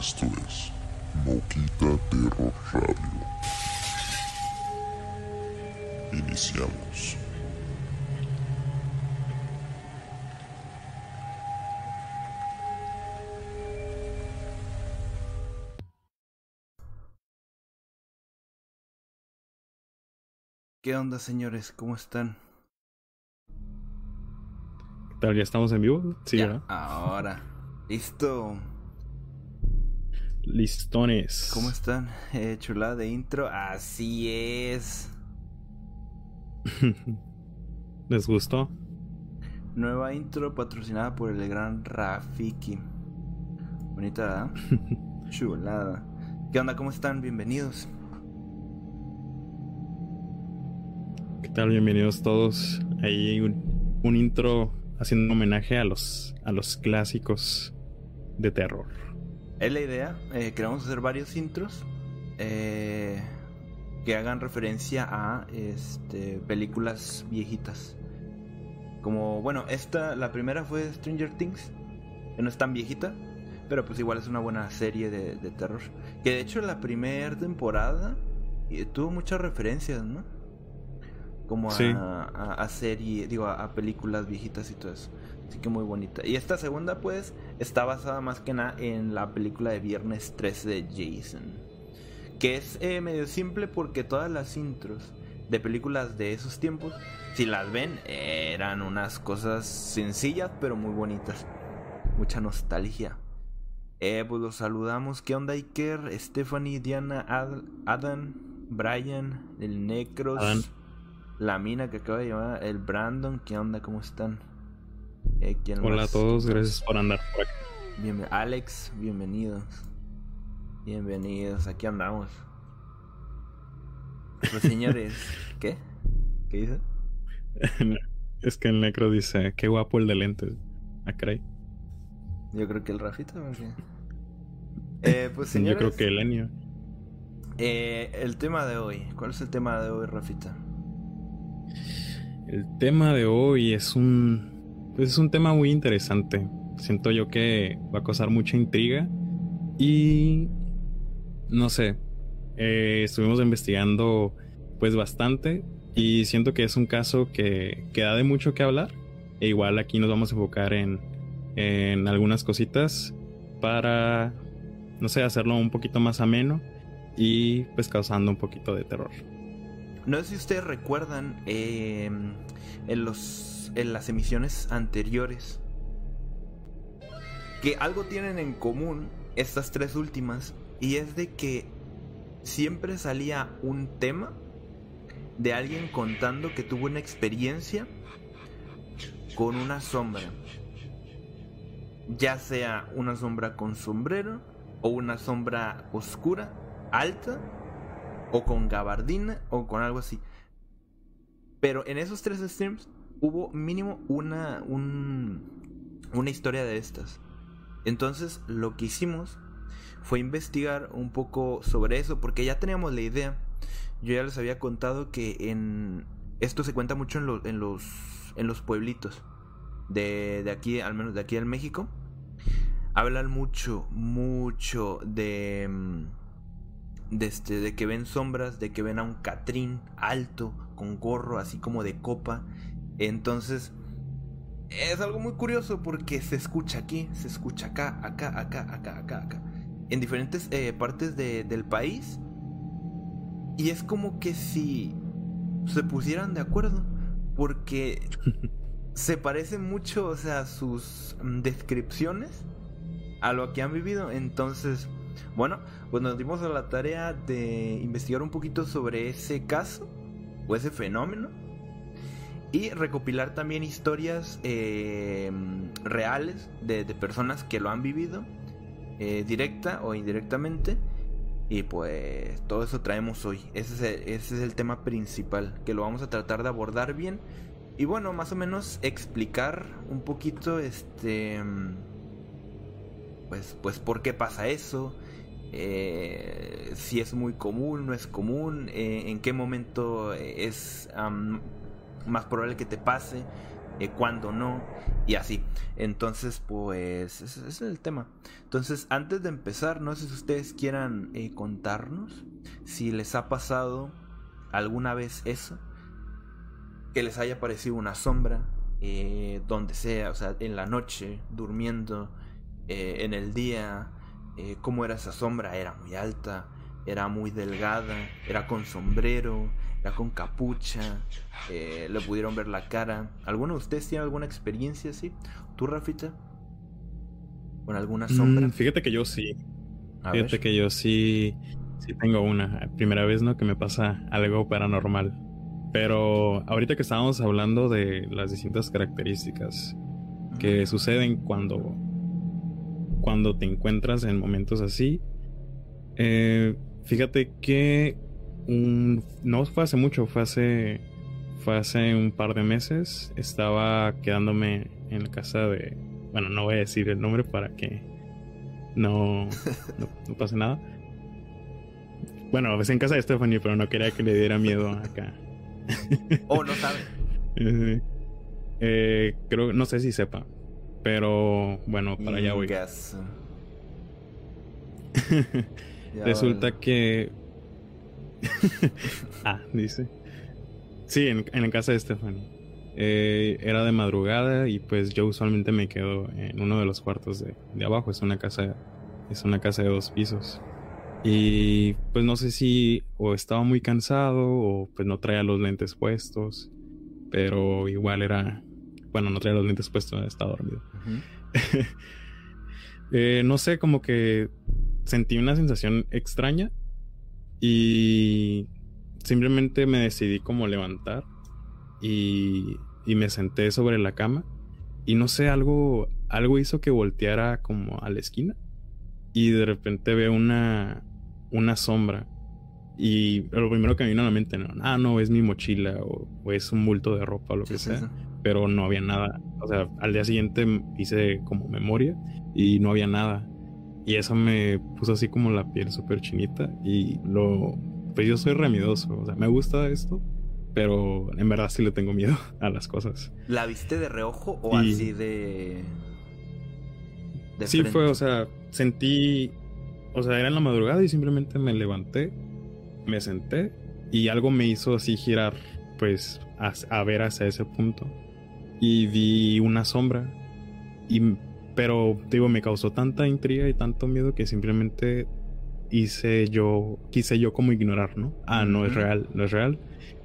Esto es Moquita Terror Radio. Iniciamos. ¿Qué onda, señores? ¿Cómo están? ¿Qué tal? ¿Ya estamos en vivo? Sí, Ya, ¿verdad? Ahora. Listo. Listones. ¿Cómo están? Eh, chulada de intro. Así es. ¿Les gustó? Nueva intro patrocinada por el gran Rafiki. Bonita, ¿verdad? Chulada. ¿Qué onda? ¿Cómo están? Bienvenidos. ¿Qué tal? Bienvenidos todos. Ahí un, un intro haciendo un homenaje a los, a los clásicos de terror. Es la idea. Eh, queremos hacer varios intros. eh, que hagan referencia a este, películas viejitas. Como, bueno, esta, la primera fue Stranger Things. Que no es tan viejita. Pero pues igual es una buena serie de, de terror. Que de hecho la primera temporada eh, tuvo muchas referencias, ¿no? Como a, Sí. a, a serie, digo, a, a películas viejitas y todo eso. Así que muy bonita. Y esta segunda, pues, está basada más que nada en la película de Viernes 13 de Jason. Que es eh, medio simple porque todas las intros de películas de esos tiempos, si las ven, eran unas cosas sencillas pero muy bonitas. Mucha nostalgia. Eh, pues los saludamos. ¿Qué onda, Iker? Stephanie, Diana, Ad- Adam, Brian, el Necros, la mina que acaba de llamar, el Brandon. ¿Qué onda? ¿Cómo están? Eh, ¿quién Hola a todos, gracias por andar por acá. Bienve- Alex, bienvenidos. Bienvenidos, aquí andamos. Pues señores, ¿qué? ¿Qué dice? es que el necro dice, qué guapo el de lentes. Ah, caray. Yo creo que el Rafita. Eh, pues Yo señores, creo que el Enio. eh, el tema de hoy. ¿Cuál es el tema de hoy, Rafita? El tema de hoy es un. Pues es un tema muy interesante. Siento yo que va a causar mucha intriga. Y. No sé. eh, estuvimos investigando pues bastante. Y siento que es un caso que, que da de mucho que hablar. E igual aquí nos vamos a enfocar en, en algunas cositas. Para. No sé, hacerlo un poquito más ameno. Y pues causando un poquito de terror. No sé si ustedes recuerdan eh, en, los, en las emisiones anteriores que algo tienen en común estas tres últimas y es de que siempre salía un tema de alguien contando que tuvo una experiencia con una sombra. Ya sea una sombra con sombrero o una sombra oscura, alta o con gabardina o con algo así. Pero en esos tres streams hubo mínimo una, un- una historia de estas. Entonces lo que hicimos fue investigar un poco sobre eso porque ya teníamos la idea. Yo ya les había contado que en esto se cuenta mucho en, lo- en los en los pueblitos de, de aquí, al menos de aquí en México. Hablan mucho, mucho de mm, este, de que ven sombras, de que ven a un Catrín alto, con gorro así como de copa. Entonces, es algo muy curioso porque se escucha aquí, se escucha acá, acá, acá, acá, acá, acá. En diferentes eh, partes de- del país. Y es como que si se pusieran de acuerdo. Porque se parecen mucho, o sea, sus mm, descripciones a lo que han vivido. Entonces, bueno, pues nos dimos a la tarea de investigar un poquito sobre ese caso o ese fenómeno y recopilar también historias eh, reales de, de personas que lo han vivido, eh, directa o indirectamente. Y pues todo eso traemos hoy. Ese es, el, tema principal, que lo vamos a tratar de abordar bien. Y bueno, más o menos explicar un poquito este pues pues por qué pasa eso. Eh, si es muy común, no es común, eh, en qué momento es más probable que te pase, eh, cuándo no, y así. Entonces, pues, ese, es el tema. Entonces, antes de empezar, no sé si ustedes quieran eh, contarnos si les ha pasado alguna vez eso, que les haya parecido una sombra, eh, donde sea, o sea, en la noche, durmiendo, en el día, cómo era esa sombra, era muy alta, era muy delgada, era con sombrero, era con capucha, eh, le pudieron ver la cara. ¿Alguno de ustedes tiene alguna experiencia así? ¿Tú, Rafita? ¿Con alguna sombra? Mm, fíjate que yo sí. fíjate que yo sí, sí tengo una. Primera vez, ¿no? Que me pasa algo paranormal. Pero ahorita que estábamos hablando de las distintas características que suceden cuando, cuando te encuentras en momentos así, eh, fíjate que no fue hace mucho, fue hace, fue hace un par de meses. Estaba quedándome en la casa de, bueno, no voy a decir el nombre para que no, no, pase nada. Bueno, es en casa de Stephanie, pero no quería que le diera miedo acá. Oh, no sabe. eh, creo, no sé si sepa, pero bueno, para allá voy. Resulta que ah, dice. Sí, en, la casa de Stephanie. Eh, era de madrugada y pues yo usualmente me quedo en uno de los cuartos de, abajo. Es una casa, es una casa de dos pisos. Y pues no sé si o estaba muy cansado o pues no traía los lentes puestos. Pero igual era. Bueno, no traía los lentes puestos, estaba dormido. Eh, no sé, como que sentí una sensación extraña y simplemente me decidí como levantar y, y me senté sobre la cama y no sé, algo, algo hizo que volteara como a la esquina y de repente veo una, una sombra y lo primero que me vino a la mente, no, ah, no, es mi mochila o, es un bulto de ropa o lo que sea, pero no había nada. O sea, al día siguiente hice como memoria y no había nada. Y eso me puso así como la piel súper chinita. Y lo. Pues yo soy remidoso. O sea, me gusta esto. Pero en verdad sí le tengo miedo a las cosas. ¿La viste de reojo o así de.? sí, fue, o sea, sentí. O sea, era en la madrugada y simplemente me levanté, me senté y algo me hizo así girar, pues, a, a ver hacia ese punto. Y vi una sombra y pero, digo, me causó tanta intriga y tanto miedo que simplemente hice yo, quise yo como ignorar, ¿no? Ah, no es real, no es real.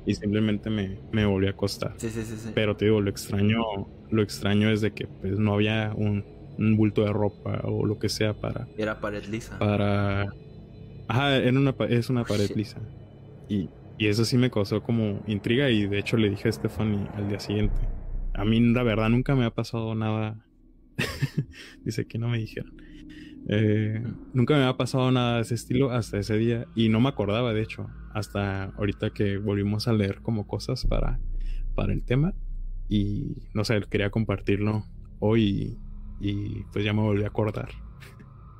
Y simplemente me, me volví a acostar. Sí, sí, sí, sí. Pero te digo, lo extraño, lo extraño es de que pues no había un, un bulto de ropa o lo que sea para. Era pared lisa. Para. Ajá, era una, es una oh, pared lisa. Y, y eso sí me causó como intriga y de hecho le dije a Stephanie al día siguiente. A mí la verdad nunca me ha pasado nada Dice que no me dijeron. Eh, nunca me había pasado nada de ese estilo hasta ese día y no me acordaba, de hecho, hasta ahorita que volvimos a leer como cosas para, para el tema y no sé, quería compartirlo hoy y, pues ya me volví a acordar.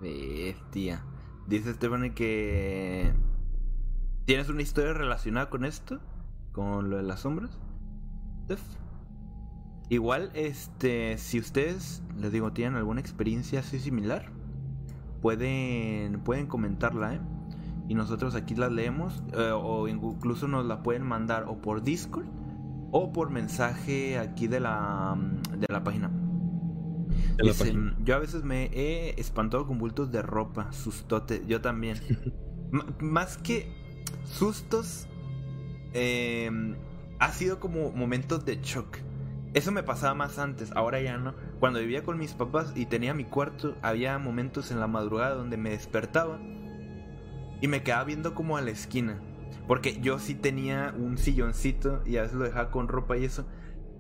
Bestia. Dice Stephanie que tienes una historia relacionada con esto, con lo de las sombras. Igual, este, si ustedes, les digo, tienen alguna experiencia así similar, pueden, pueden comentarla, ¿eh? Y nosotros aquí las leemos, eh, o incluso nos la pueden mandar o por Discord o por mensaje aquí de la, de la página. Yo a veces me he espantado con bultos de ropa, sustote, yo también. más que sustos, eh, ha sido como momentos de shock eso me pasaba más antes, ahora ya no. Cuando vivía con mis papás y tenía mi cuarto, había momentos en la madrugada donde me despertaba y me quedaba viendo como a la esquina. Porque yo sí tenía un silloncito y a veces lo dejaba con ropa y eso.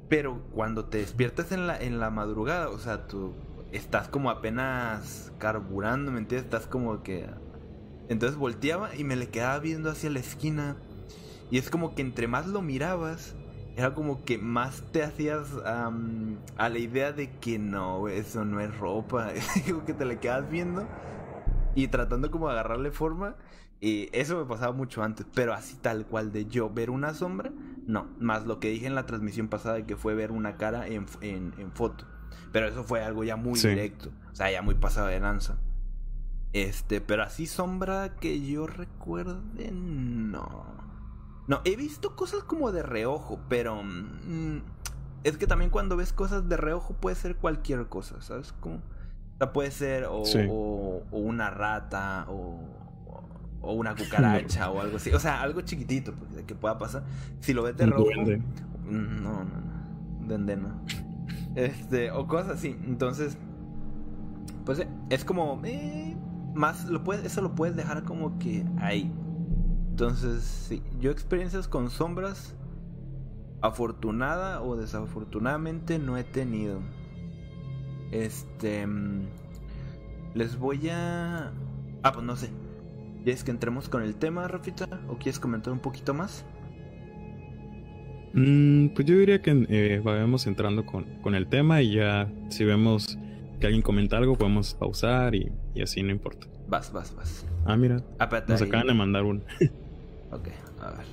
Pero cuando te despiertas en la, en la madrugada, o sea, tú estás como apenas carburando, ¿me entiendes? Estás como que Entonces volteaba y me le quedaba viendo hacia la esquina. Y es como que entre más lo mirabas, era como que más te hacías am, a la idea de que no, eso no es ropa. como que te le quedas viendo y tratando como de agarrarle forma. Y eso me pasaba mucho antes, pero así tal cual de yo ver una sombra, no. Más lo que dije en la transmisión pasada que fue ver una cara en, en, en foto. Pero eso fue algo ya muy Sí. directo. O sea, ya muy pasado de lanza. Este, pero así sombra que yo recuerde, no. No, he visto cosas como de reojo, pero mm, es que también cuando ves cosas de reojo puede ser cualquier cosa, ¿sabes? Como, o sea, puede ser o, Sí. o- o una rata o, o una cucaracha o algo así. O sea, algo chiquitito porque, que pueda pasar. Si lo ves de Un reojo, duende. Mm, No, no, no. Duende no. Este, o cosas así. Entonces, pues es como. eh, más, lo puedes, eso lo puedes dejar como que ahí. Entonces, sí. Yo experiencias con sombras, afortunada o desafortunadamente, no he tenido. Este. mm, Les voy a. Ah, pues no sé. ¿Quieres que entremos con el tema, Rafita? ¿O quieres comentar un poquito más? Mm, pues yo diría que eh, vayamos entrando con, con el tema y ya si vemos que alguien comenta algo podemos pausar y, y así no importa. Vas, vas, vas. Ah, mira, nos acaban de mandar un Ok, a ver.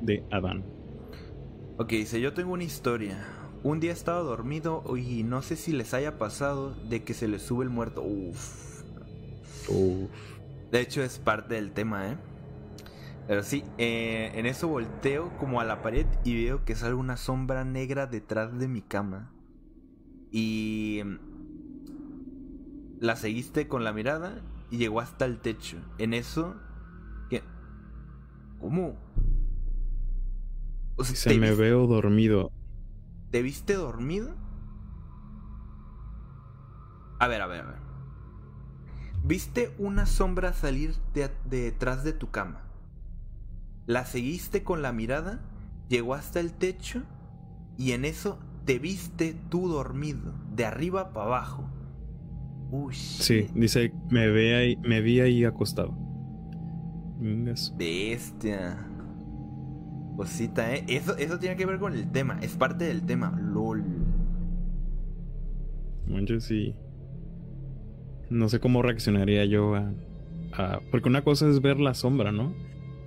de Adán. Ok, dice, yo tengo una historia. Un día estaba dormido y no sé si les haya pasado de que se les sube el muerto. Uf. Uf. De hecho es parte del tema, ¿eh? Pero sí, eh, en eso volteo como a la pared y veo que sale una sombra negra detrás de mi cama. Y... mm, La seguiste con la mirada y llegó hasta el techo. En eso... ¿Cómo? O sea, Se ¿te me veo dormido. ¿Te viste dormido? A ver, a ver, a ver. ¿Viste una sombra salir de, de detrás de tu cama? La seguiste con la mirada, llegó hasta el techo y en eso te viste tú dormido, de arriba para abajo. Uy, Sí, dice, me ve ahí, me vi ahí acostado. Bestia. Cosita, ¿eh? Eso, eso tiene que ver con el tema, es parte del tema. LOL. Manches, sí. No sé cómo reaccionaría yo a, a- Porque una cosa es ver la sombra, ¿no?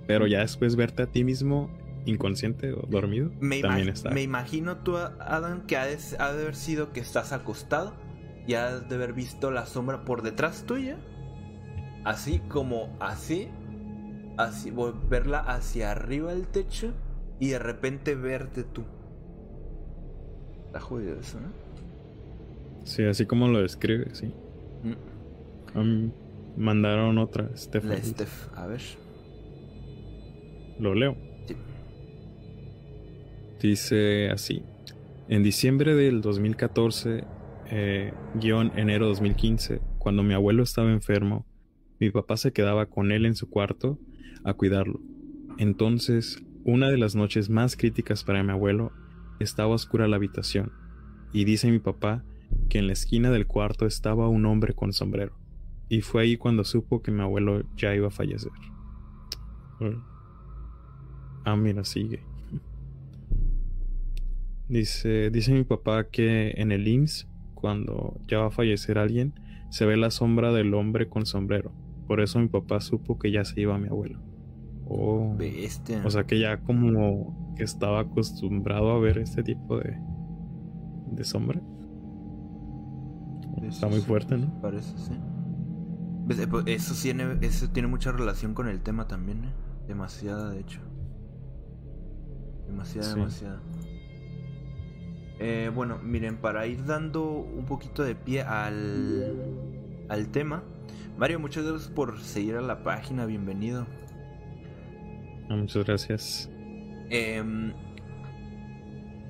Pero ya después verte a ti mismo inconsciente o dormido. Me, también está. me imagino tú, Adam, que ha de, ha de haber sido que estás acostado y has de haber visto la sombra por detrás tuya. Así como así. Así, vo- verla hacia arriba del techo y de repente verte tú. Está jodido eso, ¿no? Sí, así como lo describe, sí. Mm, mandaron otra, La Stephanie. Steph, a ver. Lo leo. Sí. Dice así. En diciembre del 2014, eh, guion enero 2015, cuando mi abuelo estaba enfermo, mi papá se quedaba con él en su cuarto a cuidarlo. Entonces, una de las noches más críticas para mi abuelo, estaba oscura la habitación, y dice mi papá que en la esquina del cuarto estaba un hombre con sombrero. Y fue ahí cuando supo que mi abuelo ya iba a fallecer. Ah, mira, sigue. Dice, dice mi papá que en el IMSS, cuando ya va a fallecer alguien, se ve la sombra del hombre con sombrero. Por eso mi papá supo que ya se iba mi abuelo. Oh. Bestia. O sea que ya como que estaba acostumbrado a ver este tipo de, de sombra. Está muy fuerte, ¿no? Parece, sí. Ves, eh, pues, Eso tiene, eso tiene mucha relación con el tema también, ¿eh? Demasiada, de hecho. Demasiada, Sí. demasiada. Eh, bueno, miren, para ir dando un poquito de pie al, al tema. Mario, muchas gracias por seguir a la página, bienvenido. Ah, muchas gracias. Em,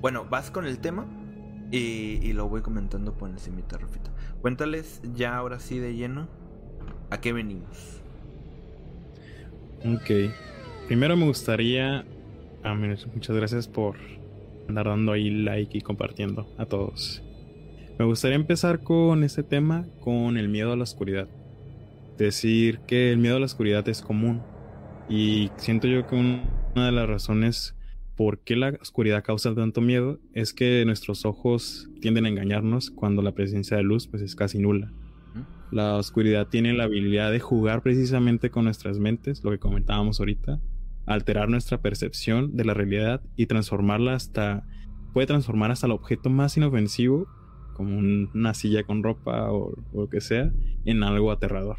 bueno, vas con el tema y, y lo voy comentando por encimita, Rafita. Cuéntales ya ahora sí de lleno a qué venimos. Ok. Primero me gustaría. Ah, muchas gracias por andar dando ahí like y compartiendo a todos. Me gustaría empezar con este tema, con el miedo a la oscuridad. decir que el miedo a la oscuridad es común. Y siento yo que una de las razones por qué la oscuridad causa tanto miedo es que nuestros ojos tienden a engañarnos cuando la presencia de luz pues es casi nula. La oscuridad tiene la habilidad de jugar precisamente con nuestras mentes, lo que comentábamos ahorita, alterar nuestra percepción de la realidad y transformarla hasta puede transformar hasta el objeto más inofensivo como una silla con ropa o, o lo que sea en algo aterrador.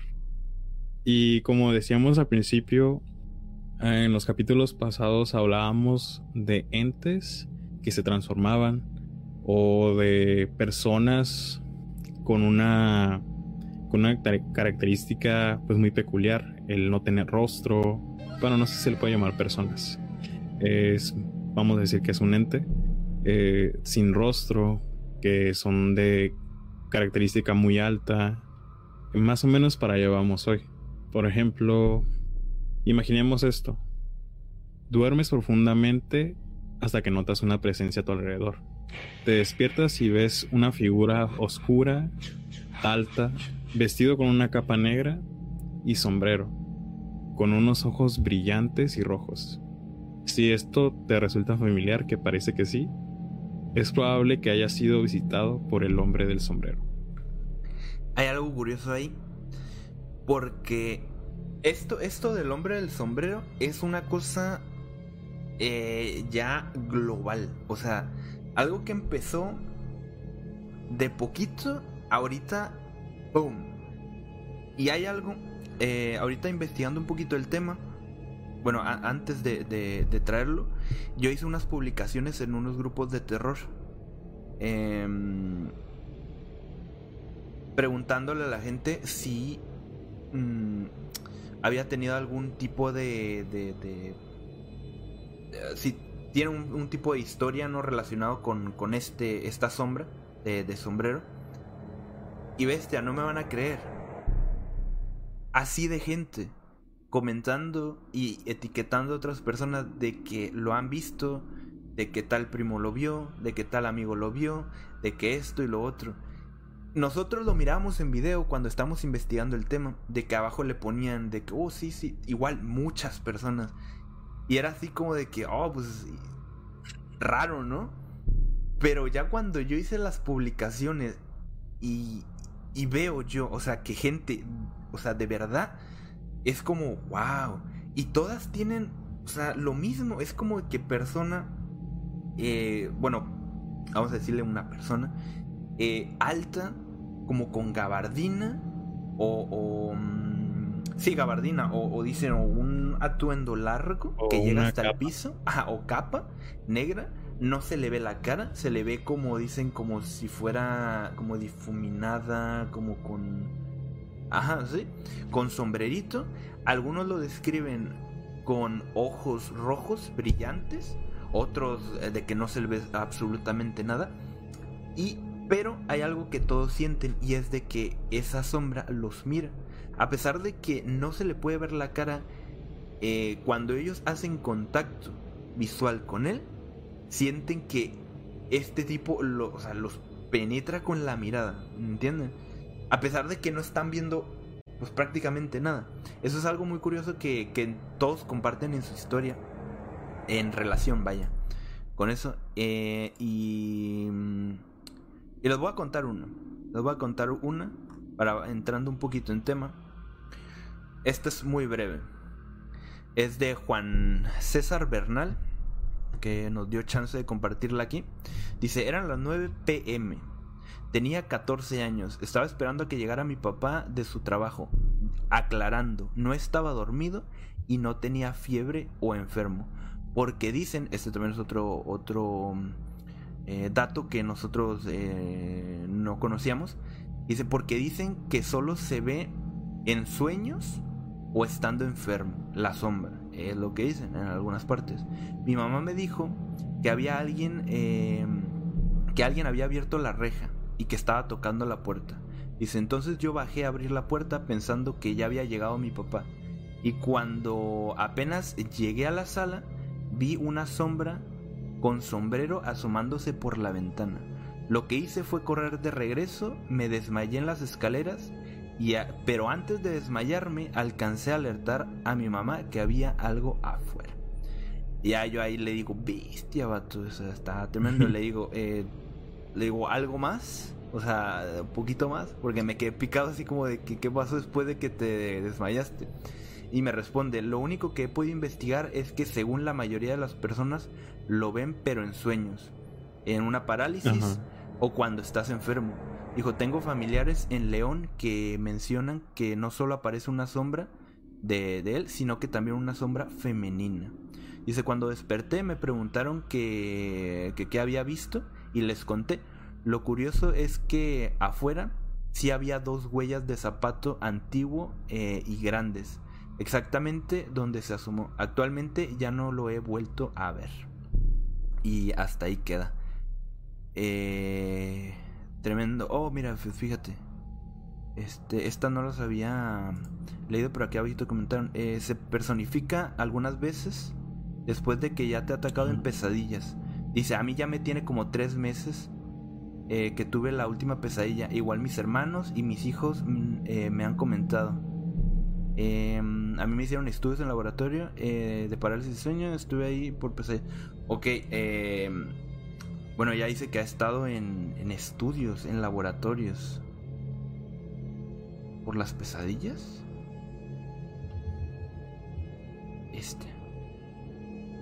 Y como decíamos al principio, en los capítulos pasados hablábamos de entes que se transformaban o de personas con una con una característica pues muy peculiar, el no tener rostro, bueno, no sé si se le puede llamar personas. Es, vamos a decir que es un ente eh, sin rostro, que son de característica muy alta, más o menos para allá vamos hoy. Por ejemplo, Imaginemos esto. Duermes profundamente hasta que notas una presencia a tu alrededor. Te despiertas y ves una figura oscura, alta, vestido con una capa negra y sombrero, con unos ojos brillantes y rojos. Si esto te resulta familiar, que parece que sí, es probable que haya sido visitado por el hombre del sombrero. Hay algo curioso ahí, porque esto, esto del hombre del sombrero es una cosa eh, ya global. O sea, algo que empezó de poquito, ahorita, ¡boom! Y hay algo, eh, ahorita investigando un poquito el tema, bueno, antes de, de, traerlo, yo hice unas publicaciones en unos grupos de terror. Em, preguntándole a la gente si mm, había tenido algún tipo de... de, eh, si tiene un, tipo de historia no relacionado con, con este, esta sombra de, de sombrero. Y bestia, no me van a creer. Así de gente comentando y etiquetando a otras personas de que lo han visto, de que tal primo lo vio, de que tal amigo lo vio, de que esto y lo otro nosotros lo miramos en video cuando estamos investigando el tema, de que abajo le ponían de que, oh, sí, sí, igual muchas personas. Y era así como de que, oh, pues raro, ¿no? Pero ya cuando yo hice las publicaciones y, y veo yo, o sea, que gente, o sea, de verdad, es como, wow. Y todas tienen, o sea, lo mismo, es como que persona, eh, bueno, vamos a decirle una persona, eh, alta, como con gabardina o, mm, sí, gabardina o, dicen un atuendo largo que llega hasta el piso, o capa negra, no se le ve la cara, se le ve como dicen como si fuera como difuminada, como con ajá, sí, con sombrerito. Algunos lo describen con ojos rojos brillantes, otros eh, de que no se le ve absolutamente nada. Y pero hay algo que todos sienten y es de que esa sombra los mira. A pesar de que no se le puede ver la cara, eh, cuando ellos hacen contacto visual con él, sienten que este tipo los penetra con la mirada, ¿entienden? A pesar de que no están viendo pues prácticamente nada. Eso es algo muy curioso que, que todos comparten en su historia, en relación, vaya, con eso. Eh, y mm, y les voy a contar una. Les voy a contar una para entrando un poquito en tema. Esta es muy breve. Es de Juan César Bernal, que nos dio chance de compartirla aquí. Dice, eran las 9 pm. Tenía 14 años. Estaba esperando a que llegara mi papá de su trabajo. Aclarando, no estaba dormido y no tenía fiebre o enfermo. Porque dicen, este también es otro, otro eh, dato que nosotros eh, no conocíamos. Dice, porque dicen que solo se ve en sueños o estando enfermo, la sombra. Es lo que dicen en algunas partes. Mi mamá me dijo que había alguien, em, que alguien había abierto la reja y que estaba tocando la puerta. Dice, entonces yo bajé a abrir la puerta pensando que ya había llegado mi papá. Y cuando apenas llegué a la sala, vi una sombra con sombrero asomándose por la ventana. Lo que hice fue correr de regreso, me desmayé en las escaleras Y pero antes de desmayarme, alcancé a alertar a mi mamá que había algo afuera. Y ya yo ahí le digo, bestia, vato, o sea, está tremendo. le digo, eh, le digo, ¿algo más? O sea, un poquito más, porque me quedé picado así como de que qué pasó después de que te desmayaste. Y me responde, lo único que he podido investigar es que según la mayoría de las personas lo ven pero en sueños, en una parálisis o cuando estás enfermo. Dijo, tengo familiares en León que mencionan que no solo aparece una sombra de, de él, sino que también una sombra femenina. Dice, cuando desperté me preguntaron qué que, había visto y les conté. Lo curioso es que afuera sí había dos huellas de zapato antiguo eh, y grandes, exactamente donde se asomó. Actualmente ya no lo he vuelto a ver. Y hasta ahí queda. Eh, tremendo. Oh, mira, fíjate. Este, esta no las había leído, pero aquí visto comentaron. Eh, se personifica algunas veces después de que ya te ha atacado en pesadillas. Dice, a mí ya me tiene como tres meses eh, que tuve la última pesadilla. Igual mis hermanos y mis hijos mm, eh, me han comentado. Em, a mí me hicieron estudios en laboratorio de parálisis de sueño. Estuve ahí por pesadilla. Ok, em, bueno, ya dice que ha estado en, en estudios, en laboratorios. ¿Por las pesadillas? Este.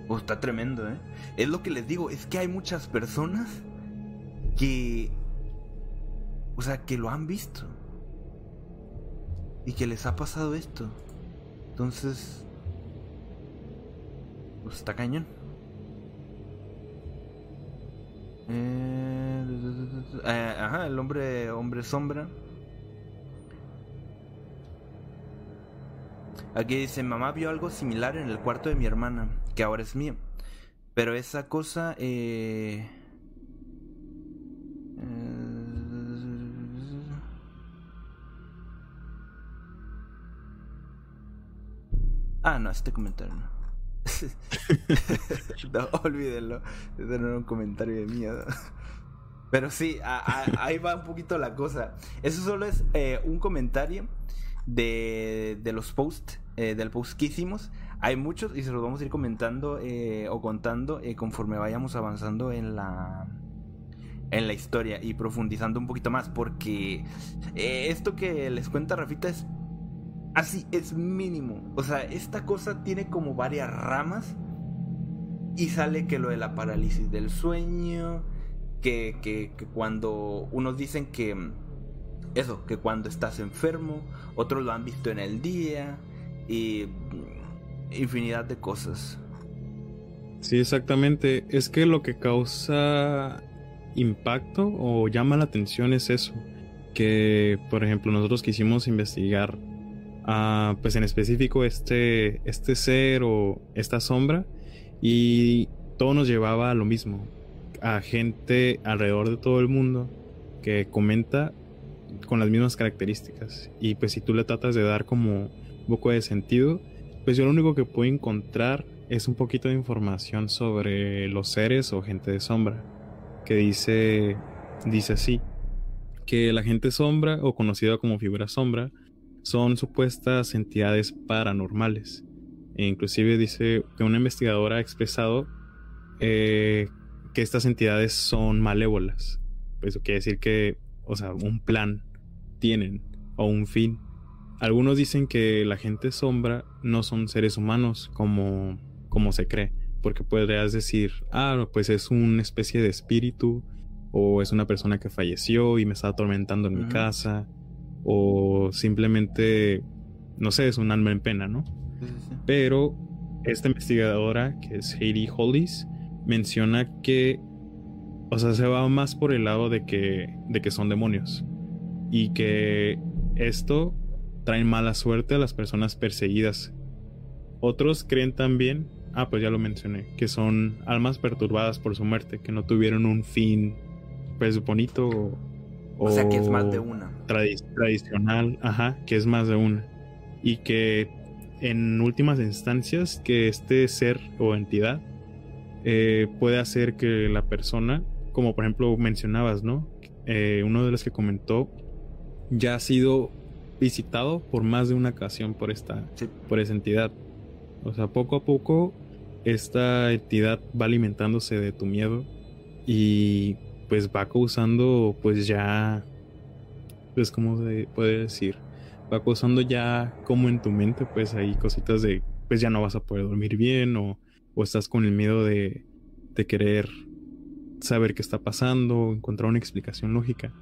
Oh, está tremendo, ¿eh? Es lo que les digo, es que hay muchas personas que... O sea, que lo han visto. Y que les ha pasado esto. Entonces... Pues está cañón. Eh, eh, ajá, el hombre, hombre sombra. Aquí dice, mamá vio algo similar en el cuarto de mi hermana que ahora es mío. Pero esa cosa... Eh, eh, ah, no, este comentario no. no, olvídenlo. Este no era un comentario de miedo. Pero sí, ahí va un poquito la cosa. Eso solo es eh, un comentario de, de los posts, del post que hicimos. Hay muchos y se los vamos a ir comentando eh, o contando eh, conforme vayamos avanzando en la en la historia y profundizando un poquito más porque eh, esto que les cuenta Rafita es así es mínimo o sea esta cosa tiene como varias ramas y sale que lo de la parálisis del sueño que, que, cuando unos dicen que eso que cuando estás enfermo otros lo han visto en el día y infinidad de cosas. Sí, exactamente. Es que lo que causa impacto o llama la atención es eso. Que, por ejemplo, nosotros quisimos investigar, pues en específico, este, este ser o esta sombra. Y todo nos llevaba a lo mismo. A gente alrededor de todo el mundo que comenta con las mismas características. Y pues si tú le tratas de dar como un poco de sentido, pues yo lo único que puedo encontrar es un poquito de información sobre los seres o gente de sombra, que dice, dice así, que la gente sombra o conocida como figura sombra son supuestas entidades paranormales. E inclusive dice que una investigadora ha expresado eh, que estas entidades son malévolas. Pues eso quiere decir que, o sea, un plan tienen o un fin. Algunos dicen que la gente sombra no son seres humanos como, como se cree, porque podrías decir, ah, pues es una especie de espíritu, o es una persona que falleció y me está atormentando en mi casa, o simplemente, no sé, es un alma en pena, ¿no? Pero esta investigadora, que es Heidi Hollis, menciona que, o sea, se va más por el lado de que, de que son demonios, y que esto traen mala suerte a las personas perseguidas. Otros creen también, ah, pues ya lo mencioné, que son almas perturbadas por su muerte, que no tuvieron un fin, pues bonito o, o sea, que es más de una. tradicional, ajá, que es más de una. Y que en últimas instancias, que este ser o entidad eh, puede hacer que la persona, como por ejemplo mencionabas, ¿no? Eh, uno de los que comentó, ya ha sido visitado por más de una ocasión por esta, Sí. por esa entidad. O sea, poco a poco esta entidad va alimentándose de tu miedo y pues va causando pues ya pues como se puede decir va causando ya como en tu mente pues hay cositas de pues ya no vas a poder dormir bien o, o estás con el miedo de, de querer saber qué está pasando encontrar una explicación lógica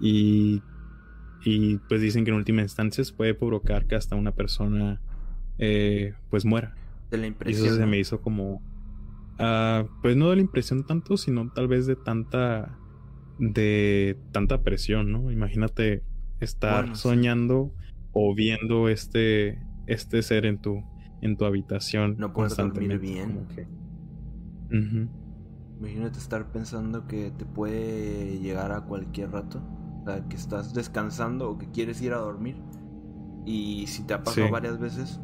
y y pues dicen que en última instancia puede provocar que hasta una persona eh, pues muera De la y impresión. eso se me hizo como. Ah, pues no de la impresión tanto, sino tal vez de tanta. de tanta presión, ¿no? Imagínate estar Bueno, sí. soñando o viendo este. este ser en tu. en tu habitación. No poder dormir bien. Imagínate estar pensando que te puede llegar a cualquier rato. O sea, que estás descansando o que quieres ir a dormir. Y si te ha pasado Sí. varias veces,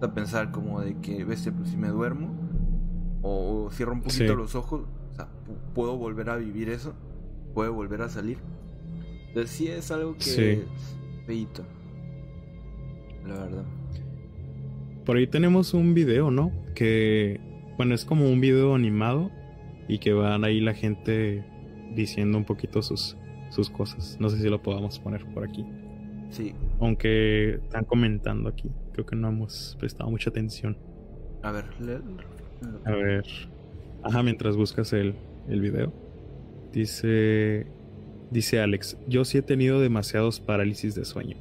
a pensar como de que, ves, pues si me duermo o cierro un poquito Sí. los ojos, o sea, pu- puedo volver a vivir eso, puedo volver a salir. Entonces sí es algo que Sí. es feíto. La verdad. Por ahí tenemos un video, ¿no? Que. Bueno, es como un video animado. Y que van ahí la gente diciendo un poquito sus, sus cosas. No sé si lo podamos poner por aquí. Sí. Aunque están comentando aquí. Creo que no hemos prestado mucha atención. A ver, léelo. A ver. Ajá, mientras buscas el, el video. Dice. Dice Alex. Yo sí he tenido demasiados parálisis de sueño.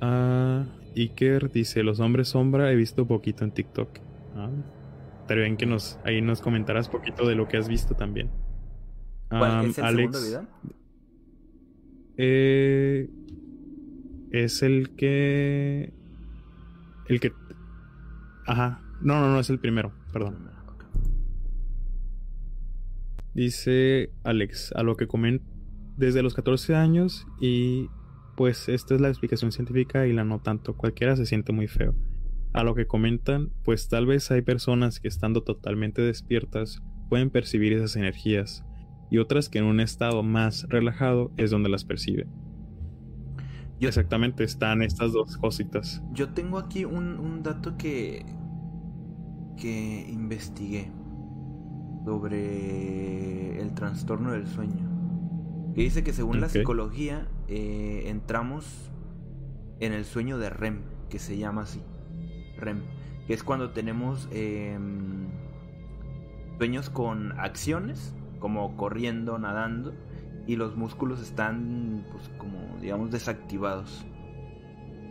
Ah. Iker dice. Los hombres sombra he visto poquito en TikTok. Ah. Estaría bien que nos. Ahí nos comentaras poquito de lo que has visto también. ¿Cuál es el Alex. segundo video? Eh, es el que. El que. Ajá. No, no, no, es el primero. Perdón. Dice Alex, a lo que comen desde los 14 años y pues esta es la explicación científica y la no tanto. Cualquiera se siente muy feo. A lo que comentan, pues tal vez hay personas que estando totalmente despiertas pueden percibir esas energías y otras que en un estado más relajado es donde las perciben. Yo, Exactamente, están estas dos cositas. yo tengo aquí un, un dato que, que investigué sobre el trastorno del sueño. Que dice que según la psicología eh, entramos en el sueño de REM, que se llama así. REM, que es cuando tenemos em, sueños con acciones, como corriendo, nadando, y los músculos están, pues, como, digamos, desactivados.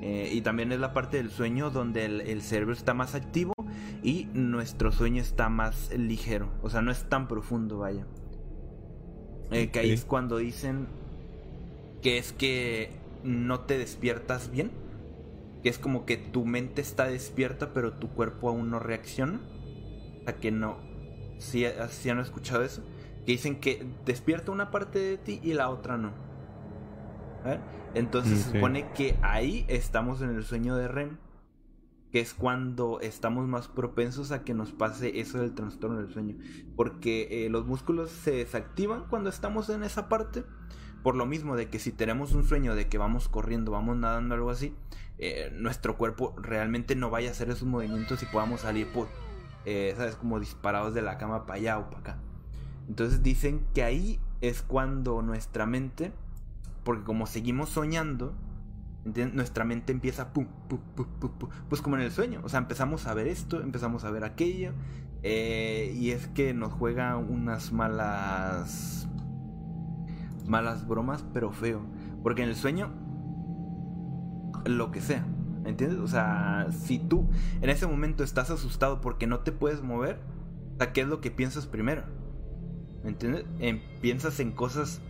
Eh, y también es la parte del sueño donde el, el cerebro está más activo y nuestro sueño está más ligero. O sea, no es tan profundo, vaya. Eh, que ahí es cuando dicen que es que no te despiertas bien. Que es como que tu mente está despierta, pero tu cuerpo aún no reacciona. O sea, que no. Si han escuchado eso. Que dicen que despierta una parte de ti y la otra no. ¿Eh? Entonces se Ok. supone que ahí estamos en el sueño de REM. Que es cuando estamos más propensos a que nos pase eso del trastorno del sueño. Porque eh, los músculos se desactivan cuando estamos en esa parte. Por lo mismo de que si tenemos un sueño de que vamos corriendo, vamos nadando, algo así, eh, nuestro cuerpo realmente no vaya a hacer esos movimientos y podamos salir por, eh, ¿sabes? Como disparados de la cama para allá o para acá. Entonces dicen que ahí es cuando nuestra mente, porque como seguimos soñando, nuestra mente empieza pues como en el sueño. O sea, empezamos a ver esto, empezamos a ver aquello. eh, y es que nos juega unas malas. Malas bromas, pero feo. Porque en el sueño. Lo que sea. ¿Me entiendes? O sea, si tú en ese momento estás asustado porque no te puedes mover, ¿qué es lo que piensas primero? ¿Me entiendes? En- piensas en cosas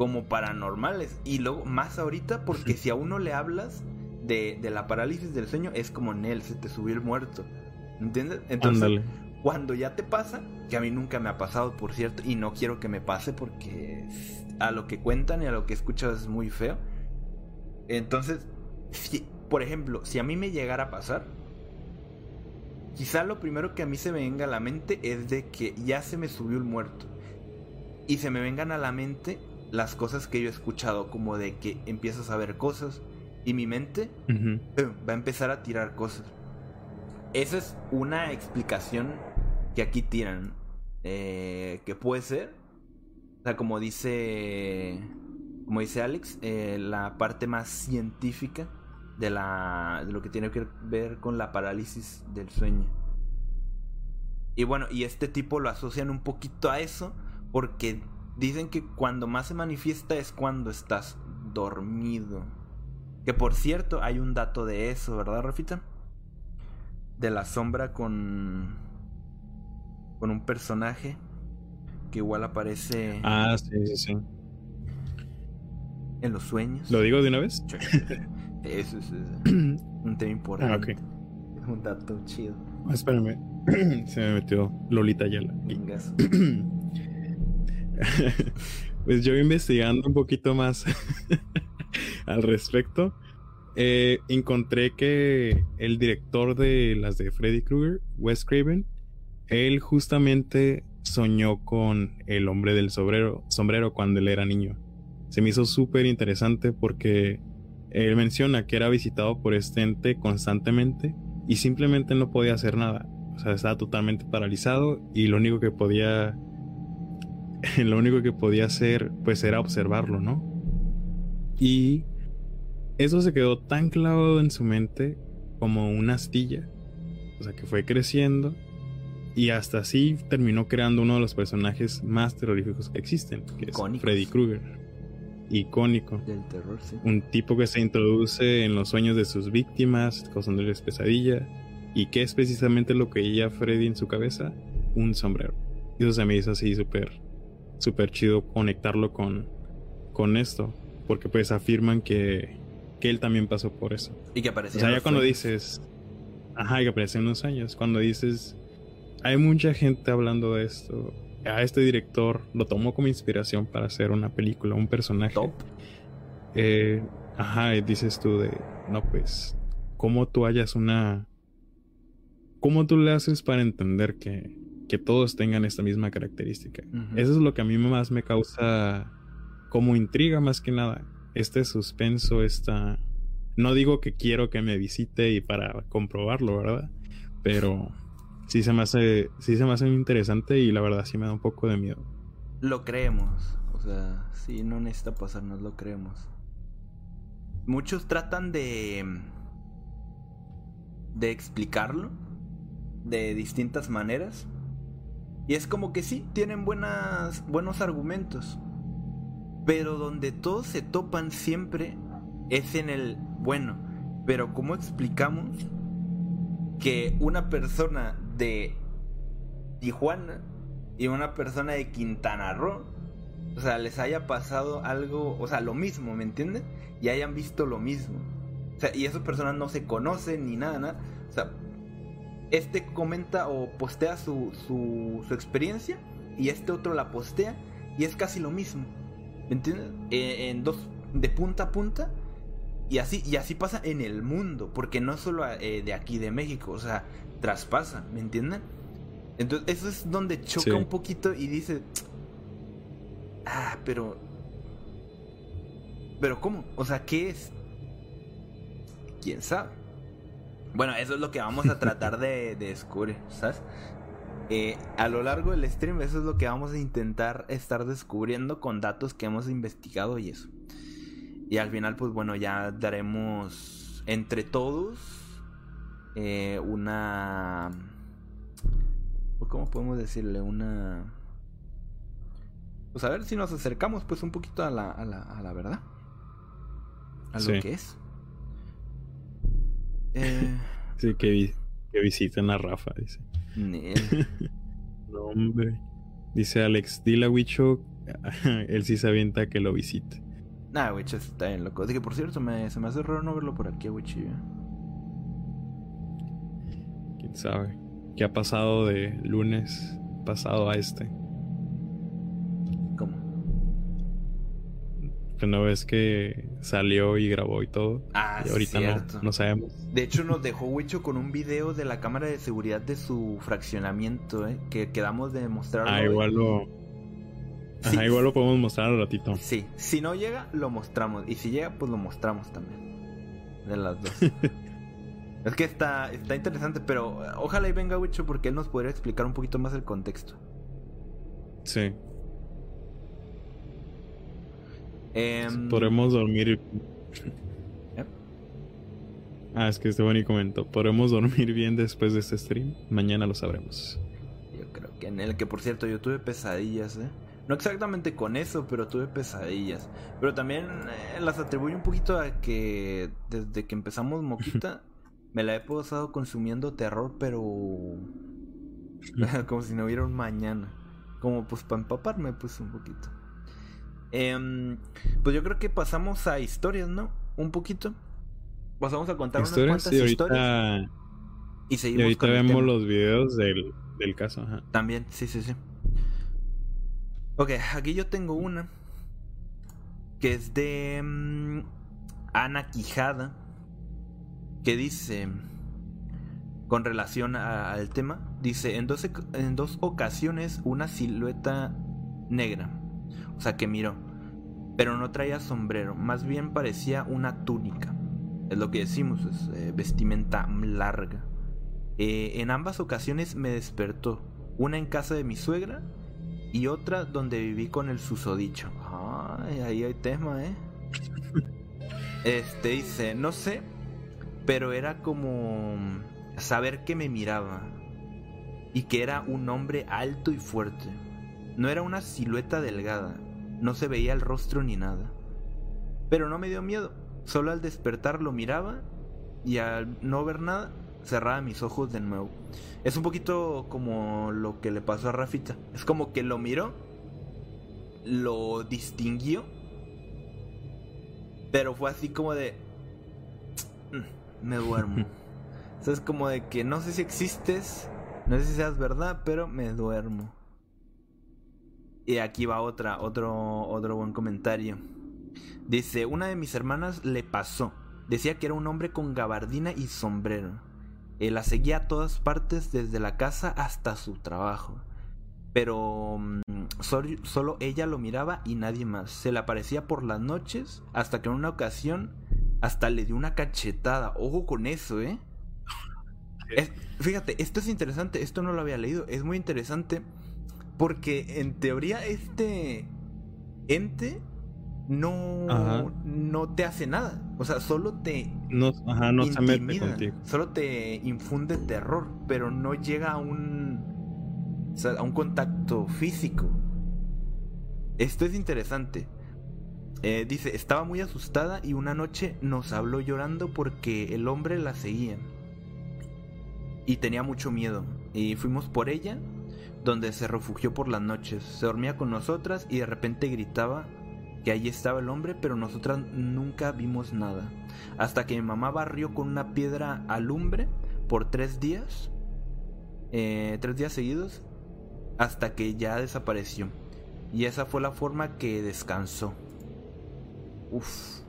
como paranormales. Y luego, más ahorita, porque si a uno le hablas de, de la parálisis del sueño, es como Nel, se te subió el muerto. ¿Entiendes? Entonces, Ándale. cuando ya te pasa, que a mí nunca me ha pasado, por cierto, y no quiero que me pase porque a lo que cuentan y a lo que escuchas es muy feo. Entonces, si- por ejemplo, si a mí me llegara a pasar, quizá lo primero que a mí se me venga a la mente es de que ya se me subió el muerto. Y se me vengan a la mente las cosas que yo he escuchado, como de que empiezas a ver cosas y mi mente eh, va a empezar a tirar cosas. Esa es una explicación que aquí tiran. eh, que puede ser. O sea, como dice. Como dice Alex, eh, la parte más científica de la. de lo que tiene que ver con la parálisis del sueño. Y bueno, y este tipo lo asocian un poquito a eso. Porque dicen que cuando más se manifiesta es cuando estás dormido. Que por cierto, hay un dato de eso, ¿verdad, Rafita? De la sombra con. con un personaje que igual aparece Ah, sí, sí, sí. en los sueños. ¿Lo digo de una vez? Eso es, un tema importante. Ah, ok. Es un dato chido. Espérame. Se me metió Lolita Yala. Vengas. pues yo investigando un poquito más al respecto, eh, encontré que el director de las de Freddy Krueger, Wes Craven, él justamente soñó con el hombre del sombrero, sombrero cuando él era niño. Se me hizo súper interesante porque él menciona que era visitado por este ente constantemente y simplemente no podía hacer nada. O sea, estaba totalmente paralizado y lo único que podía lo único que podía hacer pues era observarlo, ¿no? Y eso se quedó tan clavado en su mente como una astilla. O sea, que fue creciendo y hasta así terminó creando uno de los personajes más terroríficos que existen, que Icónicos. es Freddy Krueger. Icónico. Del terror, sí. Un tipo que se introduce en los sueños de sus víctimas, causándoles pesadilla. ¿Y qué es precisamente lo que lleva Freddy en su cabeza? Un sombrero. Y eso se me hizo así súper, súper chido conectarlo con, con esto. Porque pues afirman que, que él también pasó por eso. Y que O sea, ya cuando dices... Ajá, que aparece en unos años. Cuando dices... Hay mucha gente hablando de esto. A este director lo tomó como inspiración para hacer una película, un personaje. Top. Eh, ajá, y dices tú de, no, pues, ¿cómo tú hayas una... ¿Cómo tú le haces para entender que, que todos tengan esta misma característica? Eso es lo que a mí más me causa como intriga más que nada. Este suspenso, esta... No digo que quiero que me visite y para comprobarlo, ¿verdad? Pero sí se me hace, sí se me hace interesante y la verdad sí me da un poco de miedo. Lo creemos. O sea, si no necesita pasarnos, lo creemos. Muchos tratan de. de explicarlo de distintas maneras. Y es como que sí, tienen buenas, buenos argumentos. Pero donde todos se topan siempre es en el bueno. Pero ¿cómo explicamos que una persona de Tijuana y una persona de Quintana Roo, o sea, les haya pasado algo, o sea, lo mismo, ¿me entienden? Y hayan visto lo mismo. O sea, y esas personas no se conocen ni nada, nada. O sea, este comenta o postea su, su, su experiencia y este otro la postea y es casi lo mismo. ¿Me entiendes? Eh, en dos, de punta a punta. Y así, y así pasa en el mundo, porque no solo eh, de aquí de México, o sea, traspasa, ¿me entienden? Entonces, eso es donde choca Sí. un poquito y dice, ah, pero, pero ¿cómo? O sea, ¿qué es? ¿Quién sabe? Bueno, eso es lo que vamos a tratar de, de descubrir, ¿sabes? Eh, a lo largo del stream, eso es lo que vamos a intentar estar descubriendo con datos que hemos investigado y eso. Y al final, pues bueno, ya daremos entre todos eh, una... ¿Cómo podemos decirle? Una... Pues a ver si nos acercamos pues un poquito a la, a la, a la verdad. A Sí. lo que es. Eh, Sí, que, vi- que visiten a Rafa, dice. Nel. No, hombre. Dice Alex, dile a Wicho, él sí se avienta que lo visite. Nah, chas, está bien loco. Que por cierto, me, se me hace raro no verlo por aquí, chido. Quién sabe. ¿Qué ha pasado de lunes pasado a este? Que no ves que salió y grabó y todo. Ah, y ahorita cierto. no, no sabemos. De hecho, nos dejó Wicho con un video de la cámara de seguridad de su fraccionamiento, ¿eh? Que quedamos de mostrarlo. Ah, igual lo. Ajá, Sí. igual lo podemos mostrar al ratito. Sí, si no llega, lo mostramos. Y si llega, pues lo mostramos también. De las dos. es que está, está interesante, pero ojalá y venga Wicho porque él nos podría explicar un poquito más el contexto. Sí. Em, Podremos dormir. ¿Eh? Ah, es que este Bonnie comentó. Podremos dormir bien después de este stream. Mañana lo sabremos. Yo creo que en el que, por cierto, yo tuve pesadillas, ¿eh? No exactamente con eso, pero tuve pesadillas. Pero también eh, las atribuyo un poquito a que desde que empezamos Moquita, me la he pasado consumiendo terror, pero... como si no hubiera un mañana. Como pues para empaparme, pues un poquito. Em, pues yo creo que pasamos a historias, ¿no? Un poquito. Pasamos a contar unas Historias, cuantas y historias. ahorita, Y y seguimos ahorita con el vemos los videos del, del caso. Ajá. También, sí, sí, sí. Ok, aquí yo tengo una. Que es de mm, Ana Quijada. Que dice. Con relación a- al tema. Dice: en dos, en dos ocasiones una silueta negra. O sea que miró. Pero no traía sombrero. Más bien parecía una túnica. Es lo que decimos, es eh, vestimenta larga. Eh, en ambas ocasiones me despertó. Una en casa de mi suegra y otra donde viví con el susodicho. Ay, ahí hay tema, ¿eh? Este dice, no sé, pero era como saber que me miraba y que era un hombre alto y fuerte. No era una silueta delgada, no se veía el rostro ni nada. Pero no me dio miedo, solo al despertar lo miraba y al no ver nada cerraba mis ojos de nuevo. Es un poquito como lo que le pasó a Rafita. Es como que lo miró, lo distinguió, pero fue así como de... "Mm, Me duermo. O sea, es como de que no sé si existes, no sé si seas verdad, pero me duermo. Y aquí va otra, otro, otro buen comentario. Dice, una de mis hermanas le pasó. Decía que era un hombre con gabardina y sombrero. La seguía a todas partes, desde la casa hasta su trabajo. Pero mm, sol- solo ella lo miraba y nadie más. Se le aparecía por las noches hasta que en una ocasión hasta le dio una cachetada. Ojo con eso, ¿eh? Es- fíjate, esto es interesante, esto no lo había leído, es muy interesante porque en teoría este ente no, Ajá. no te hace nada, o sea, solo te No, ajá, no se mete intimida, contigo. solo te infunde terror, pero no llega a un, o sea, a un contacto físico. Esto es interesante. Eh, dice, estaba muy asustada y una noche nos habló llorando porque el hombre la seguía. Y tenía mucho miedo. Y fuimos por ella, donde se refugió por las noches. Se dormía con nosotras y de repente gritaba que allí estaba el hombre, pero nosotras nunca vimos nada. Hasta que mi mamá barrió con una piedra alumbre por tres días. eh, tres días seguidos. Hasta que ya desapareció. Y esa fue la forma que descansó. Uf.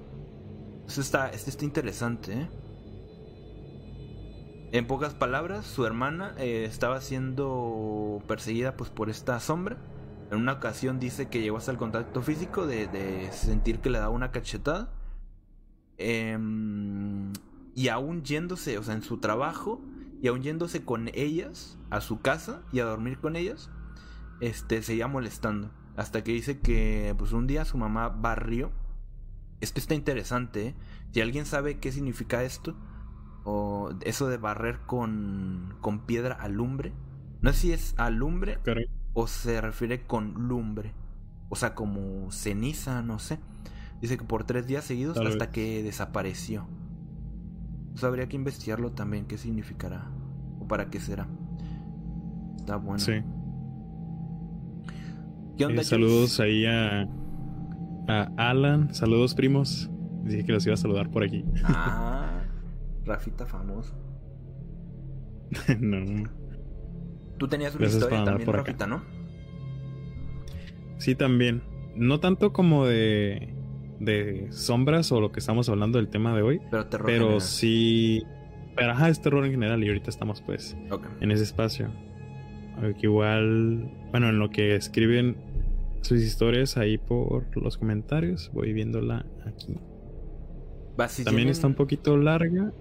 Esto está, esto está interesante, ¿eh? En pocas palabras, su hermana eh, estaba siendo perseguida pues por esta sombra. En una ocasión dice que llegó hasta el contacto físico de, sentir que le daba una cachetada. Em, y aún yéndose, o sea, en su trabajo, y aún yéndose con ellas a su casa y a dormir con ellas, este, seguía molestando. Hasta que dice que pues un día su mamá barrió. Esto está interesante, ¿eh? Si alguien sabe qué significa esto, o eso de barrer con, con piedra alumbre, no sé si es alumbre Caray. o se refiere con lumbre, o sea, como ceniza, no sé. Dice que por tres días seguidos Tal hasta vez. que desapareció. Pues habría que investigarlo también, qué significará o para qué será. Está bueno. Sí. ¿Qué onda, Eh, saludos ahí a, a Alan. Saludos, primos. Dije que los iba a saludar por aquí. Ah, Rafita famoso. no. Tú tenías una Gracias historia también. Rafita, ¿no? Sí, también. No tanto como de, de sombras o lo que estamos hablando del tema de hoy, Pero terror. pero general. sí. Pero ajá, es terror en general y ahorita estamos pues en ese espacio. Eh, Que igual, bueno, en lo que escriben sus historias ahí por los comentarios. Voy viéndola aquí. Va, si También tienen- está un poquito larga.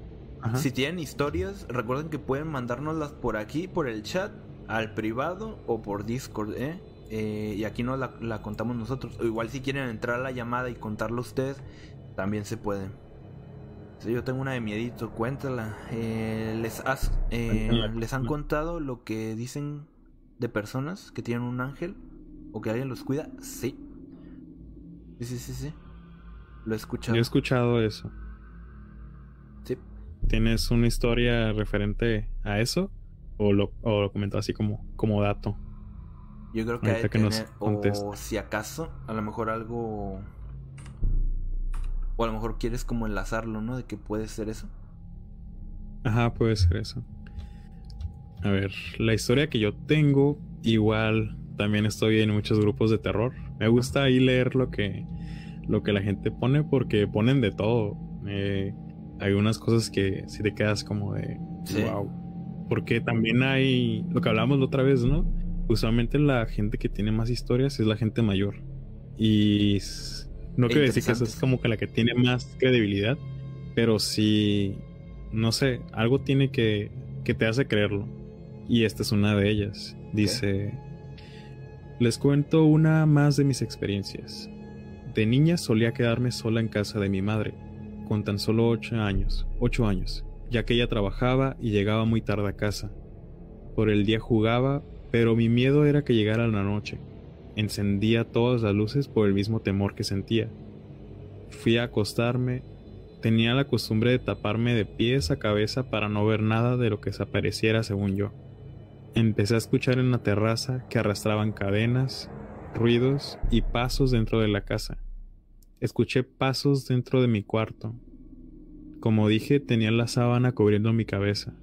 Ajá. Si tienen historias, recuerden que pueden mandárnoslas por aquí, por el chat, al privado o por Discord, ¿eh? Eh, y aquí nos la, la contamos nosotros. O igual si quieren entrar a la llamada y contarlo ustedes, también se pueden. Sí, yo tengo una de miedito, cuéntala. Eh, les, has, eh, ¿Les han contado lo que dicen de personas que tienen un ángel? ¿O que alguien los cuida? Sí. Sí, sí, sí, sí. Lo he escuchado. Yo he escuchado eso. ¿Tienes una historia referente a eso? ¿O lo, o lo comentó así como, como dato? Yo creo que hay que que nos tener, o si acaso, a lo mejor algo, o a lo mejor quieres como enlazarlo, ¿no? De que puede ser eso. Ajá, puede ser eso. A ver, la historia que yo tengo, igual también estoy en muchos grupos de terror. Me gusta ahí leer lo que, lo que la gente pone porque ponen de todo. Eh, hay unas cosas que si te quedas como de Sí. wow. Porque también hay lo que hablamos la otra vez, ¿no? Usualmente la gente que tiene más historias es la gente mayor. Y no quiero decir que esa es como que la que tiene más credibilidad, pero sí, no sé, algo tiene que, que te hace creerlo. Y esta es una de ellas. Dice, les cuento una más de mis experiencias. De niña solía quedarme sola en casa de mi madre, con tan solo ocho años, ocho años, ya que ella trabajaba y llegaba muy tarde a casa. Por el día jugaba, pero mi miedo era que llegara la noche. Encendía todas las luces por el mismo temor que sentía. Fui a acostarme. Tenía la costumbre de taparme de pies a cabeza para no ver nada de lo que se apareciera según yo. Empecé a escuchar en la terraza que arrastraban cadenas, ruidos y pasos dentro de la casa. Escuché pasos dentro de mi cuarto. Como dije, tenía la sábana cubriendo mi cabeza.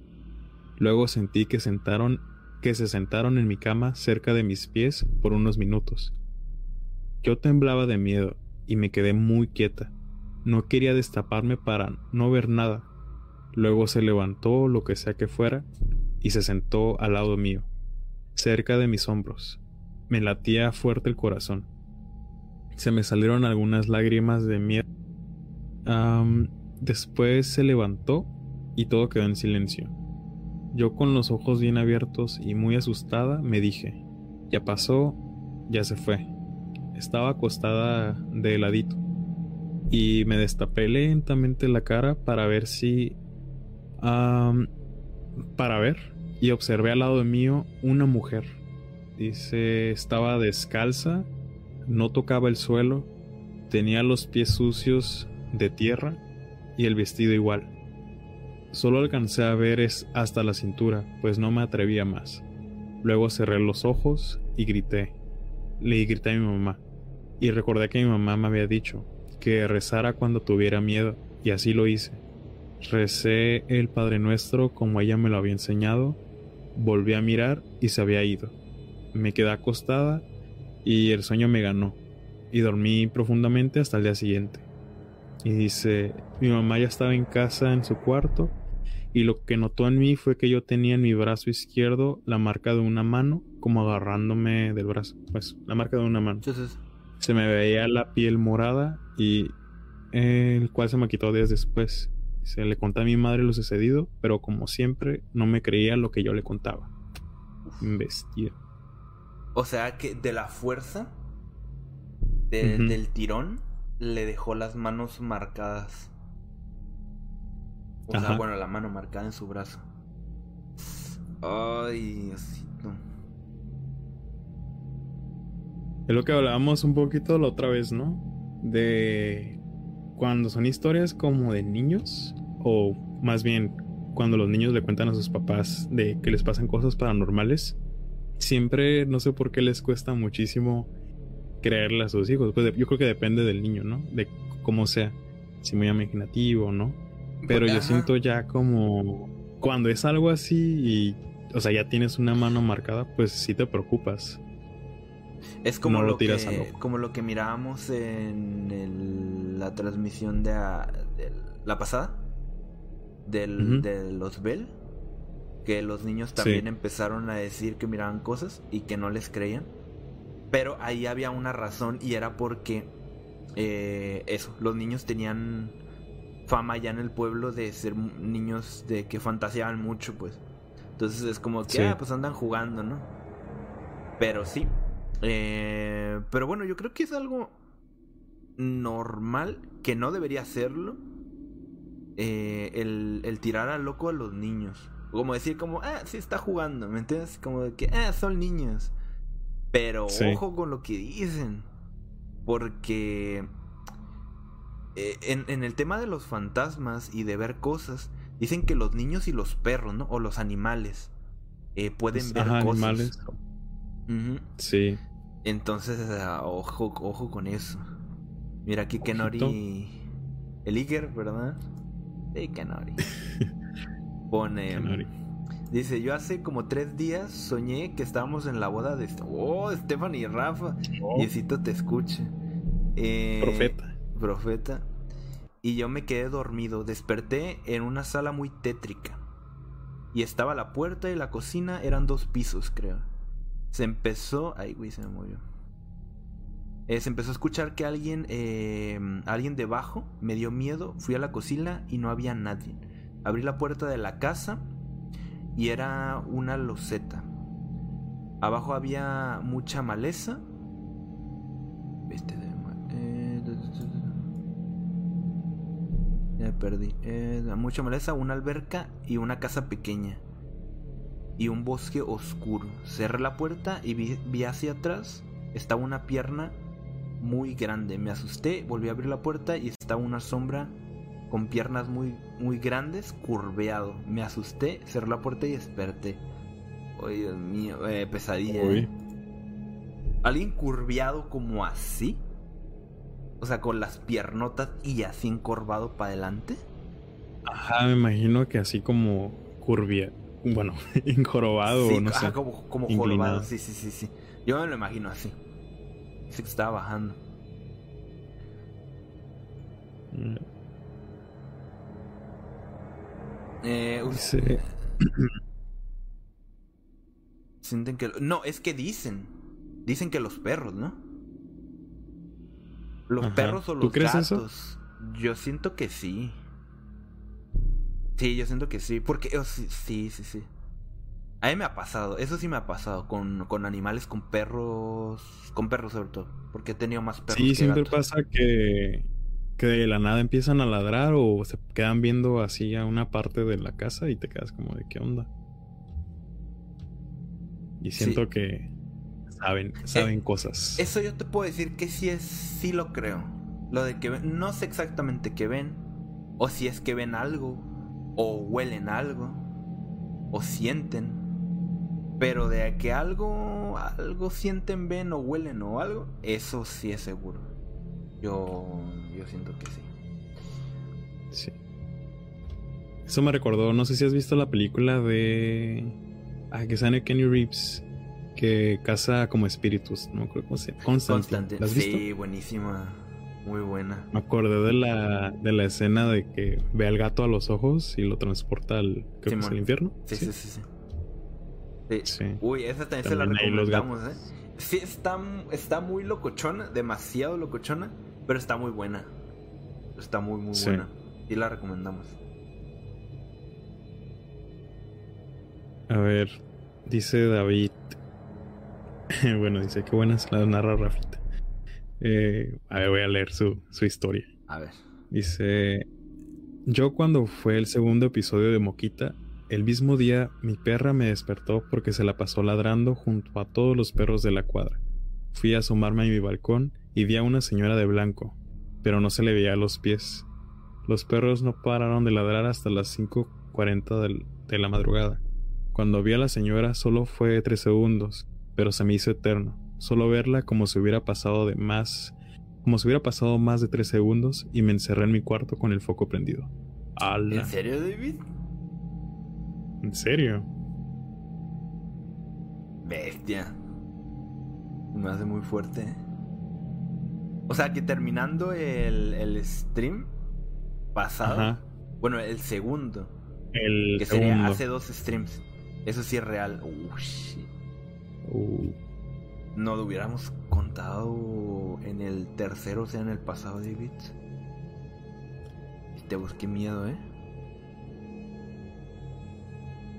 Luego sentí que sentaron que se sentaron en mi cama cerca de mis pies por unos minutos. Yo temblaba de miedo y me quedé muy quieta. No quería destaparme para no ver nada. Luego se levantó lo que sea que fuera y se sentó al lado mío, cerca de mis hombros. Me latía fuerte el corazón. Se me salieron algunas lágrimas de miedo. Después se levantó y todo quedó en silencio. Yo con los ojos bien abiertos y muy asustada me dije, ya pasó, ya se fue. Estaba acostada de heladito y me destapé lentamente la cara para ver si... para ver y observé al lado mío una mujer. Dice, estaba descalza, no tocaba el suelo, tenía los pies sucios de tierra y el vestido igual. Solo alcancé a ver es hasta la cintura, pues no me atrevía más. Luego cerré los ojos y grité. Le grité a mi mamá. Y recordé que mi mamá me había dicho que rezara cuando tuviera miedo, y así lo hice. Recé el Padre Nuestro como ella me lo había enseñado, volví a mirar y se había ido. Me quedé acostada y el sueño me ganó, y dormí profundamente hasta el día siguiente. Y dice, mi mamá ya estaba en casa en su cuarto y lo que notó en mí fue que yo tenía en mi brazo izquierdo la marca de una mano, como agarrándome del brazo, pues la marca de una mano. Entonces, Se me veía la piel morada y el cual se me quitó días después. Se le conté a mi madre lo sucedido, pero como siempre no me creía lo que yo le contaba. Imbécil. O sea que de la fuerza de- del tirón le dejó las manos marcadas. O sea, bueno, la mano marcada en su brazo. Ay, Diosito. Es lo que hablábamos un poquito la otra vez, ¿no? De cuando son historias como de niños, o más bien cuando los niños le cuentan a sus papás de que les pasan cosas paranormales, siempre no sé por qué les cuesta muchísimo creerle a sus hijos. Pues yo creo que depende del niño, ¿no? De cómo sea, si muy imaginativo o no. Pero yo siento ya como cuando es algo así y, o sea, ya tienes una mano marcada, pues sí te preocupas. Es como No lo lo, tiras que, como lo que mirábamos en el- la transmisión de, a- de la pasada del, de los Bell, que los niños Sí. también empezaron a decir que miraban cosas y que no les creían. Pero ahí había una razón y era porque eh, eso, los niños tenían fama ya en el pueblo de ser niños de que fantaseaban mucho, pues. Entonces es como que, ah, pues andan jugando, ¿no? Pero sí. Eh, pero bueno, yo creo que es algo normal, que no debería hacerlo, eh, el, el, tirar al loco a los niños. Como decir como, ah, sí está jugando, ¿me entiendes? Como de que, ah, son niños. Pero ojo con lo que dicen. Porque eh, en, en, el tema de los fantasmas y de ver cosas, dicen que los niños y los perros, ¿no? O los animales eh, pueden ver cosas. animales. Sí. Entonces, ojo, ojo con eso. Mira aquí Kenori. El Iger, ¿verdad? Sí, Kenori. Pone. Kenori. Dice, yo hace como tres días soñé que estábamos en la boda de... Oh, Stephanie y Rafa. Oh. Diosito te escuche. Eh, profeta. Profeta. Y yo me quedé dormido. Desperté en una sala muy tétrica. Y estaba la puerta y la cocina. Eran dos pisos, creo. Se empezó... Ay, güey, se me movió. Eh, se empezó a escuchar que alguien, eh, alguien debajo me dio miedo. Fui a la cocina y no había nadie. Abrí la puerta de la casa y era una loseta. Abajo había mucha maleza. Viste de eh, ya perdí. Eh, mucha maleza, una alberca y una casa pequeña. Y un bosque oscuro. Cerré la puerta y vi, vi hacia atrás. Estaba una pierna muy grande. Me asusté, volví a abrir la puerta y estaba una sombra con piernas muy, muy grandes, curveado. Me asusté, cerré la puerta y desperté. Ay, Dios mío, eh, pesadilla. ¿eh? Alguien curveado como así. O sea, con las piernotas y así encorvado para adelante. Ajá, me imagino que así como curvia. Bueno, encorvado, no sé. Como, como jorobado, sí, sí, sí, sí. Yo me lo imagino así. Dice que estaba bajando. Mm. Eh, Sienten que... No, es que dicen. Dicen que los perros, ¿no? Los perros o los ¿Tú crees gatos. Eso? Yo siento que sí. Sí, yo siento que sí. Porque... Oh, sí, sí, sí. A mí me ha pasado, eso sí me ha pasado con, con animales, con perros, con perros sobre todo, porque he tenido más perros. Sí, siempre pasa que, que de la nada empiezan a ladrar o se quedan viendo así a una parte de la casa y te quedas como de qué onda. Y siento que saben, saben eh, cosas. Eso yo te puedo decir que sí es, sí lo creo. Lo de que no sé exactamente qué ven, o si es que ven algo, o huelen algo, o sienten pero de que algo, algo sienten, ven o huelen o algo, eso sí es seguro. Yo, yo siento que sí. Sí. Eso me recordó, no sé si has visto la película de... Ah, que sale Kenny Reeves, que caza como espíritus, no creo cómo se llama. Constantine. ¿La Sí, buenísima. Muy buena. Me acordé de la, de la escena de que ve al gato a los ojos y lo transporta al, creo infierno. sí, sí. sí. sí. Sí. Uy, esa también, se la recomendamos, ¿eh? Sí, está, está muy locochona, demasiado locochona, pero está muy buena. Está muy, muy buena. Y la recomendamos. A ver, dice David. bueno, dice que buenas la narra Rafita. Eh, a ver, voy a leer su, su historia. A ver. Dice: Yo, cuando fue el segundo episodio de Moquita, el mismo día mi perra me despertó porque se la pasó ladrando junto a todos los perros de la cuadra. Fui a asomarme a mi balcón y vi a una señora de blanco, pero no se le veía los pies. Los perros no pararon de ladrar hasta las 5.40 de la madrugada. Cuando vi a la señora solo fue tres segundos, pero se me hizo eterno. Solo verla como si hubiera pasado de más, como si hubiera pasado más de tres segundos y me encerré en mi cuarto con el foco prendido. ¿En serio, David? ¿En serio? Bestia. Me hace muy fuerte. O sea que terminando el, el stream pasado. Bueno, el segundo. El que sería hace dos streams. Eso sí es real. Uh, no lo hubiéramos contado en el tercero, o sea, en el pasado, David. Te busqué miedo, ¿eh?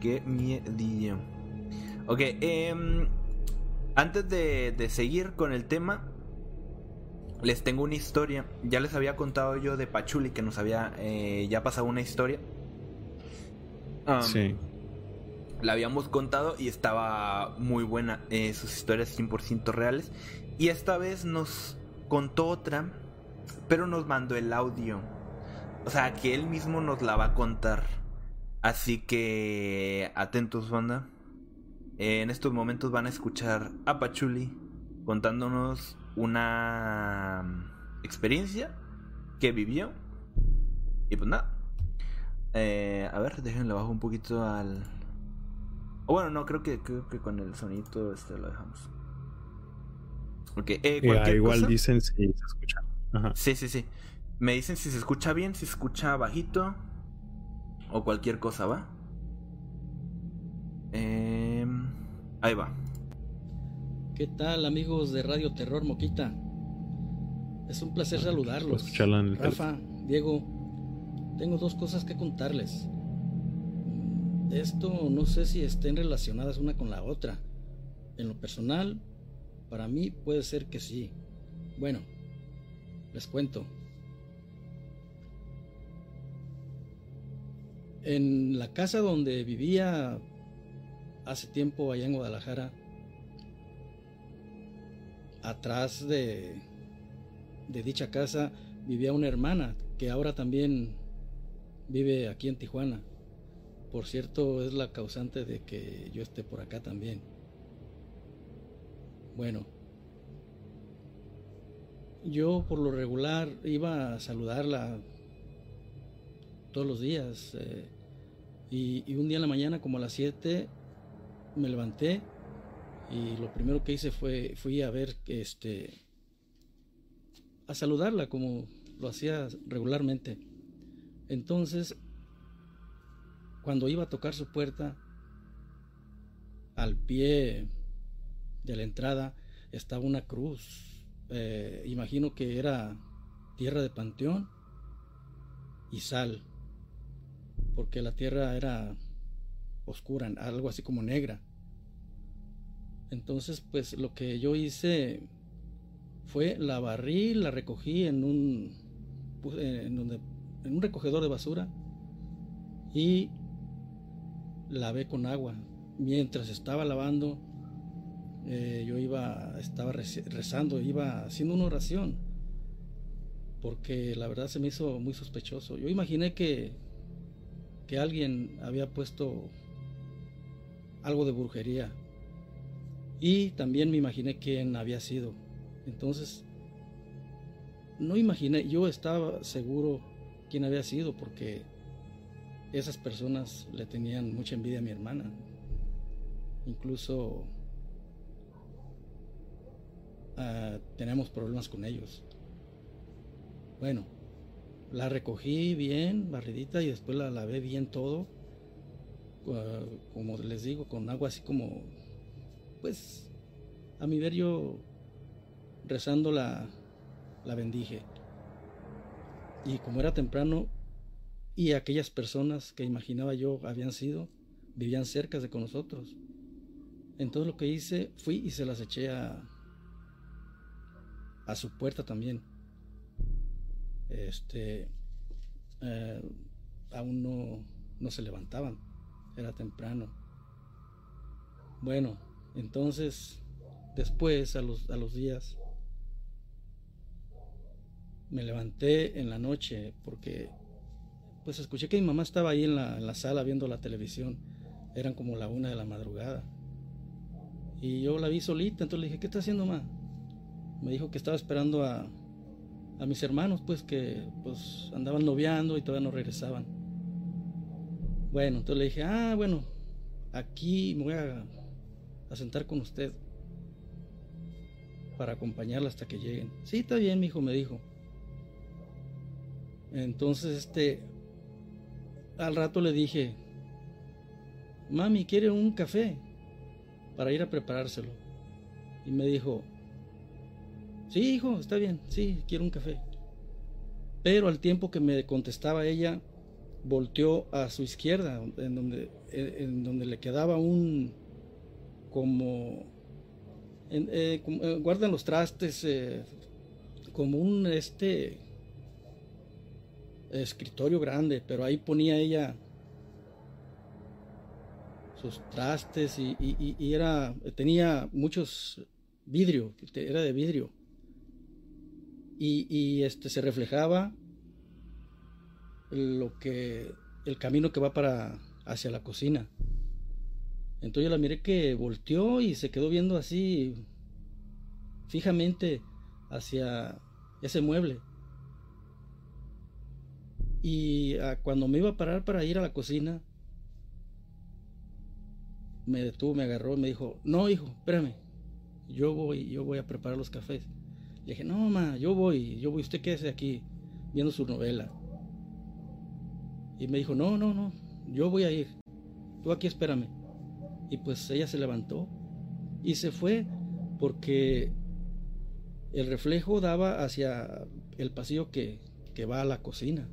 Qué miedillo. Ok, eh, antes de, de seguir con el tema, les tengo una historia. Ya les había contado yo de Pachuli que nos había eh, ya pasado una historia. Um, sí. La habíamos contado y estaba muy buena. eh, sus historias 100% reales. Y esta vez nos contó otra, pero nos mandó el audio. O sea, que él mismo nos la va a contar. Así que atentos, banda. Eh, en estos momentos van a escuchar a Pachuli contándonos una mm, experiencia que vivió. Y pues nada. Eh, a ver, déjenle bajo un poquito al. O bueno, no, creo que, creo que con el sonito este lo dejamos. Ok, eh, Eh, igual cosa- dicen si se escucha. Ajá. Sí, sí, sí. Me dicen si se escucha bien, si se escucha bajito. O cualquier cosa, ¿va? Em, ahí va. ¿Qué tal amigos de Radio Terror Moquita? Es un placer Puedo saludarlos. escucharla en el Rafa, Diego, tengo dos cosas que contarles. Esto no sé si estén relacionadas una con la otra. En lo personal, para mí puede ser que sí. Bueno, les cuento. En la casa donde vivía hace tiempo allá en Guadalajara, atrás de, de dicha casa vivía una hermana que ahora también vive aquí en Tijuana. Por cierto, es la causante de que yo esté por acá también. Bueno, yo por lo regular iba a saludarla todos los días. eh, y, y un día en la mañana, como a las 7, me levanté y lo primero que hice fue fui a ver este a saludarla como lo hacía regularmente. Entonces, cuando iba a tocar su puerta, al pie de la entrada estaba una cruz. Eh, imagino que era tierra de panteón y sal, porque la tierra era oscura, algo así como negra. Entonces, pues lo que yo hice fue la barrí, la recogí en un puse en, un recogedor de basura y lavé con agua. Mientras estaba lavando, eh, yo iba, estaba rez- rezando, iba haciendo una oración, porque la verdad se me hizo muy sospechoso. Yo imaginé que, que alguien había puesto algo de brujería y también me imaginé quién había sido. Entonces, no imaginé, yo estaba seguro quién había sido porque esas personas le tenían mucha envidia a mi hermana. Incluso ah, tenemos problemas con ellos. Bueno, la recogí bien, barridita, y después la lavé bien todo. ah, como les digo, con agua así como, pues, a mi ver yo rezando la, la bendije. Y como era temprano y aquellas personas que imaginaba yo habían sido, vivían cerca de con nosotros. Entonces lo que hice, fui y se las eché a, a su puerta también. Este, eh, aún no, no se levantaban, era temprano. Bueno, entonces, después, a los, a los días, me levanté en la noche porque pues escuché que mi mamá estaba ahí en la, en la sala viendo la televisión. Eran como la una de la madrugada. Y yo la vi solita, entonces le dije, ¿qué está haciendo mamá? Me dijo que estaba esperando a, a mis hermanos, pues que pues andaban noviando y todavía no regresaban. Bueno, entonces le dije, ah, bueno, aquí me voy a, a sentar con usted para acompañarla hasta que lleguen. Sí, está bien, mi hijo, me dijo. Entonces, este, al rato le dije, mami, ¿quiere un café? Para ir a preparárselo. Y me dijo, sí, hijo, está bien, sí, quiero un café. Pero al tiempo que me contestaba ella, volteó a su izquierda, en donde, en donde le quedaba un como, eh, eh, guardan los trastes eh, como un este escritorio grande, pero ahí ponía ella sus trastes y, y, era tenía muchos vidrio, era de vidrio y, y este se reflejaba lo que el camino que va para hacia la cocina. Entonces yo la miré que volteó y se quedó viendo así fijamente hacia ese mueble. Y ah, cuando me iba a parar para ir a la cocina, me detuvo, me agarró y me dijo, no hijo, espérame, yo voy, yo voy a preparar los cafés. Le dije, no mamá, yo voy, yo voy, usted quédese aquí viendo su novela. Y me dijo, no, no, no, yo voy a ir. Tú aquí espérame. Y pues ella se levantó y se fue porque el reflejo daba hacia el pasillo que, que va a la cocina.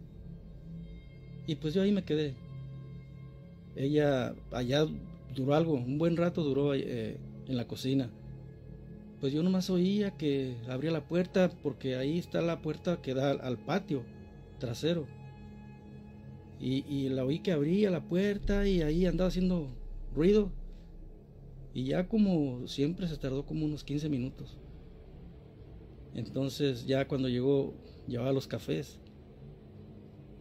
Y pues yo ahí me quedé. Ella allá duró algo, un buen rato duró eh, en la cocina. Pues yo nomás oía que abría la puerta porque ahí está la puerta que da al patio trasero. Y, la oí que abría la puerta y ahí andaba haciendo ruido. Y ya como siempre se tardó como unos 15 minutos. Entonces ya cuando llegó, llevaba los cafés.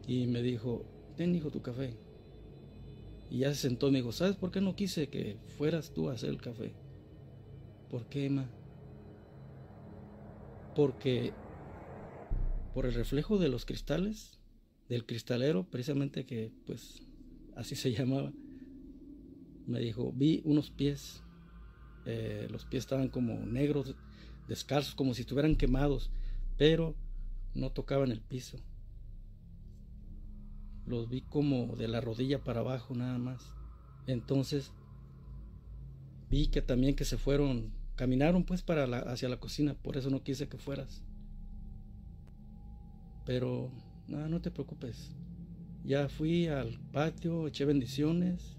Y me dijo, ten hijo tu café. Y ya se sentó y me dijo, ¿sabes por qué no quise que fueras tú a hacer el café? ¿Por qué, Emma? Porque por el reflejo de los cristales del cristalero, precisamente que pues así se llamaba, me dijo, vi unos pies, eh, los pies estaban como negros, descalzos, como si estuvieran quemados, pero no tocaban el piso. Los vi como de la rodilla para abajo nada más. Entonces vi que también que se fueron, caminaron pues para hacia la cocina, por eso no quise que fueras. Pero no, no te preocupes. Ya fui al patio, eché bendiciones,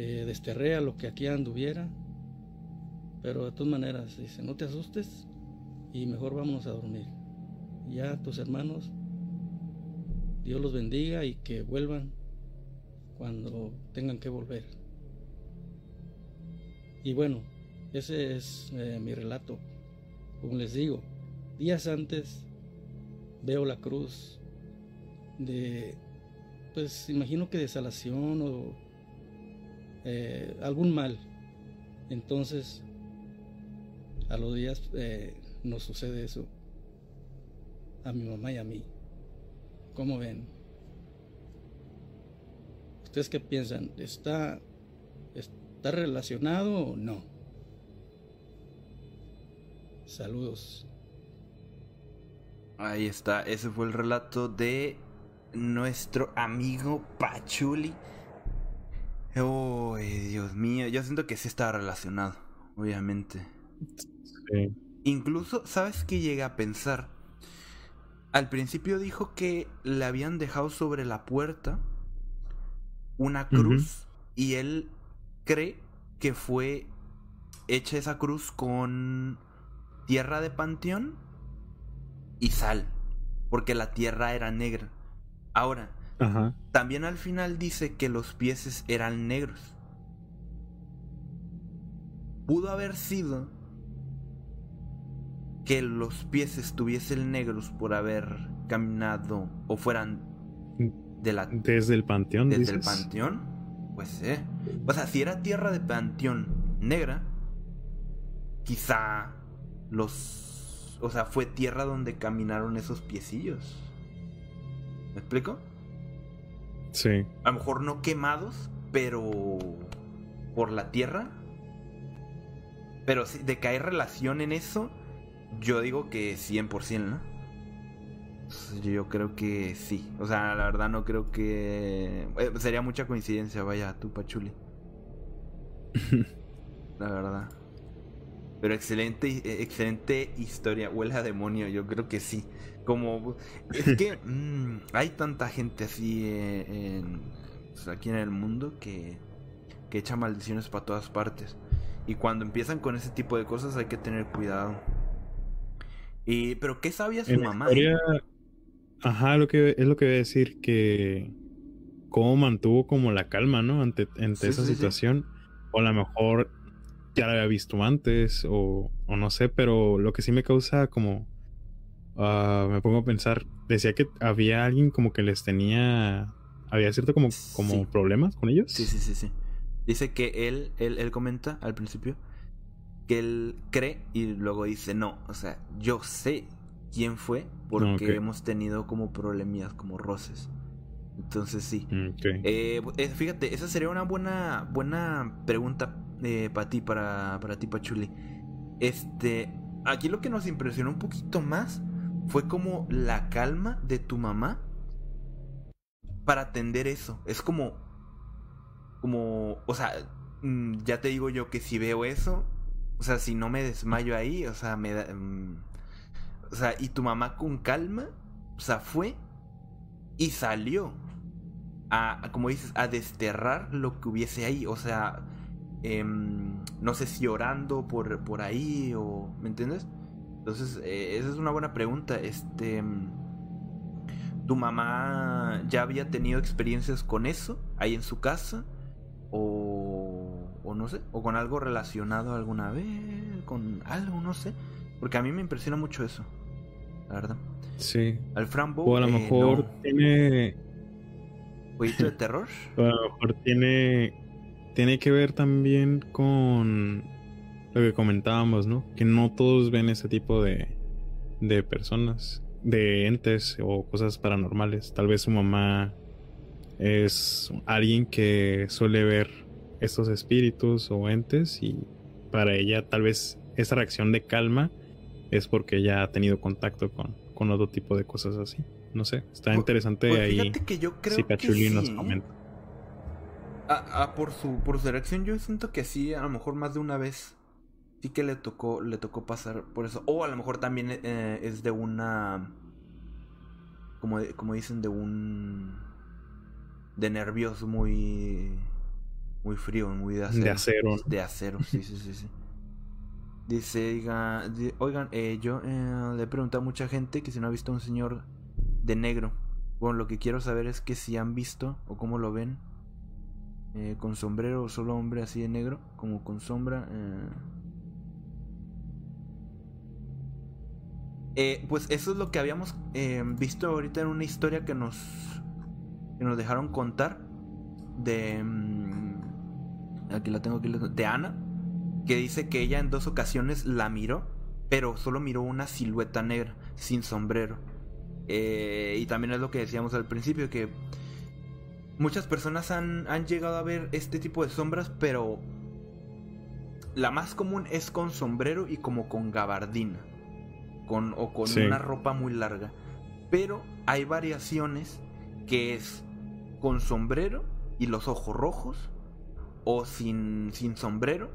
eh, desterré a lo que aquí anduviera. Pero de todas maneras, dice, no te asustes y mejor vámonos a dormir. Ya tus hermanos, Dios los bendiga y que vuelvan cuando tengan que volver. Y bueno, ese es eh, mi relato. Como les digo, días antes veo la cruz de, pues imagino que desalación o eh, algún mal. Entonces, a los días eh, nos sucede eso a mi mamá y a mí. ¿Cómo ven? ¿Ustedes qué piensan? ¿Está, está relacionado o no? Saludos. Ahí está, ese fue el relato de nuestro amigo Pachuli. Oh, Dios mío, yo siento que sí está relacionado, obviamente. Sí. Incluso, ¿sabes qué llegué a pensar? Al principio dijo que le habían dejado sobre la puerta una cruz y él cree que fue hecha esa cruz con tierra de panteón y sal, porque la tierra era negra. Ahora, también al final dice que los pies eran negros. Pudo haber sido que los pies estuviesen negros por haber caminado o fueran de la desde el panteón desde el panteón pues eh o sea si era tierra de panteón negra quizá los o sea, fue tierra donde caminaron esos piecillos. ¿Me explico? Sí. A lo mejor no quemados, pero por la tierra. Pero si de que hay relación en eso, yo digo que 100%, ¿no? Yo creo que sí. O sea, la verdad no creo que... Eh, sería mucha coincidencia, vaya, tú, Pachuli. la verdad. Pero excelente, eh, excelente historia. Huele a demonio, yo creo que sí. Como es que mm, hay tanta gente así eh, en, pues, aquí en el mundo que, que echa maldiciones para todas partes. Y cuando empiezan con ese tipo de cosas hay que tener cuidado. Y, pero ¿qué sabía su En mamá? historia, ajá, lo que es lo que voy a decir que cómo mantuvo como la calma, ¿no? Ante, ante Sí, esa sí, sí. situación. O a lo mejor ya la había visto antes, o, o no sé, pero lo que sí me causa como. ah, me pongo a pensar. Decía que había alguien como que les tenía. Había cierto como, como Sí. problemas con ellos. Sí, sí, sí, sí. Dice que él, él, él comenta al principio que él cree y luego dice, no, o sea, yo sé quién fue porque hemos tenido como problemillas, como roces. Entonces sí. Mm. Eh, eh, fíjate, esa sería una buena, buena pregunta para ti, para, para ti, Pachuli. Este, aquí lo que nos impresionó un poquito más fue como la calma de tu mamá para atender eso. Es como, como, o sea, mm, ya te digo yo que si veo eso, o sea, si no me desmayo ahí, o sea, me da, mm, o sea, y tu mamá con calma, o sea, fue y salió a, como dices, a desterrar lo que hubiese ahí. O sea, em, no sé si orando por, por ahí o... ¿Me entiendes? Entonces, eh, esa es una buena pregunta. Este... ¿Tu mamá ya había tenido experiencias con eso ahí en su casa? O, o no sé, o con algo relacionado alguna vez, con algo, no sé. Porque a mí me impresiona mucho eso, la verdad. Sí. Al Frambo. O a lo eh, mejor no. tiene. ¿Jueguito de terror? O a lo mejor tiene. Tiene que ver también con lo que comentábamos, ¿no? Que no todos ven ese tipo de, de personas, de entes o cosas paranormales. Tal vez su mamá es alguien que suele ver estos espíritus o entes y para ella tal vez esa reacción de calma es porque ella ha tenido contacto con, con otro tipo de cosas así. No sé, está Pues- interesante Pues ahí fíjate que yo creo si que Pachuli nos sí. comenta. Ah, ah, por su por su reacción yo siento que sí, a lo mejor más de una vez sí que le tocó le tocó pasar por eso o a lo mejor también eh, es de una como como dicen de un de nervios muy muy frío, muy de acero. De acero, ¿no? De acero, sí, sí, sí, sí. Dice, diga, di- oigan, eh, yo eh, le he preguntado a mucha gente que si no ha visto a un señor de negro. Bueno, lo que quiero saber es que si han visto o cómo lo ven. Eh, con sombrero solo hombre así de negro, como con sombra. eh. Eh, pues eso es lo que habíamos visto ahorita en una historia que nos, que nos dejaron contar de... mm, aquí la tengo, aquí la tengo, de Ana, que dice que ella en dos ocasiones la miró, pero solo miró una silueta negra, sin sombrero. Y también es lo que decíamos al principio, que muchas personas han, han llegado a ver este tipo de sombras, pero la más común es con sombrero y como con gabardina, con, o con Sí. una ropa muy larga. Pero hay variaciones que es con sombrero y los ojos rojos, o sin, sin sombrero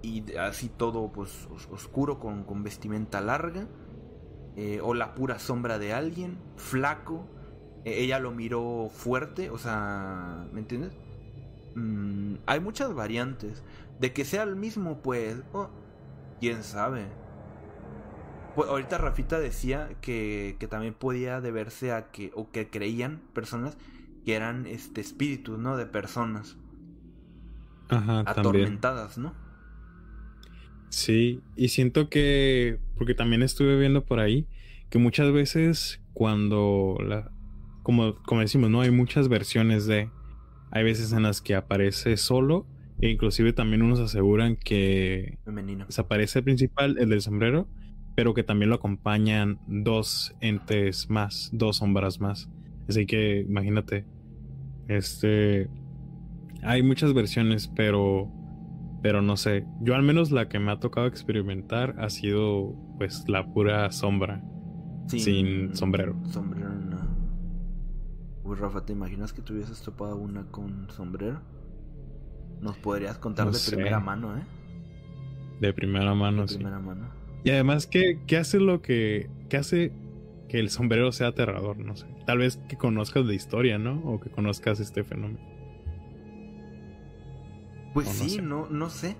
y así todo pues os- oscuro con, con vestimenta larga, eh, o la pura sombra de alguien, flaco. Eh, ella lo miró fuerte, o sea, ¿me entiendes? Mm, hay muchas variantes. De que sea el mismo, pues, oh, quién sabe. Pues ahorita Rafita decía que, que también podía deberse a que, o que creían personas que eran este espíritus, ¿no? De personas Ajá, también. atormentadas, ¿no? Sí, y siento que, porque también estuve viendo por ahí, que muchas veces cuando la, como, como decimos, ¿no? Hay muchas versiones de, hay veces en las que aparece solo, e inclusive también unos aseguran que Femenino. desaparece el principal, el del sombrero, pero que también lo acompañan dos entes más, dos sombras más. Así que imagínate, este, hay muchas versiones, pero, pero no sé. Yo al menos la que me ha tocado experimentar ha sido, pues, la pura sombra, sin sombrero. Sombrero, no. Uy, Rafa, ¿te imaginas que tuvieses topado una con sombrero? Nos podrías contar No de sé. primera mano, ¿eh? De primera mano, de sí. primera mano. Y además, ¿qué, qué hace lo que. ¿Qué hace que el sombrero sea aterrador? No sé. Tal vez que conozcas de historia, ¿no? O que conozcas este fenómeno. Pues no sí, sé. no, no sé.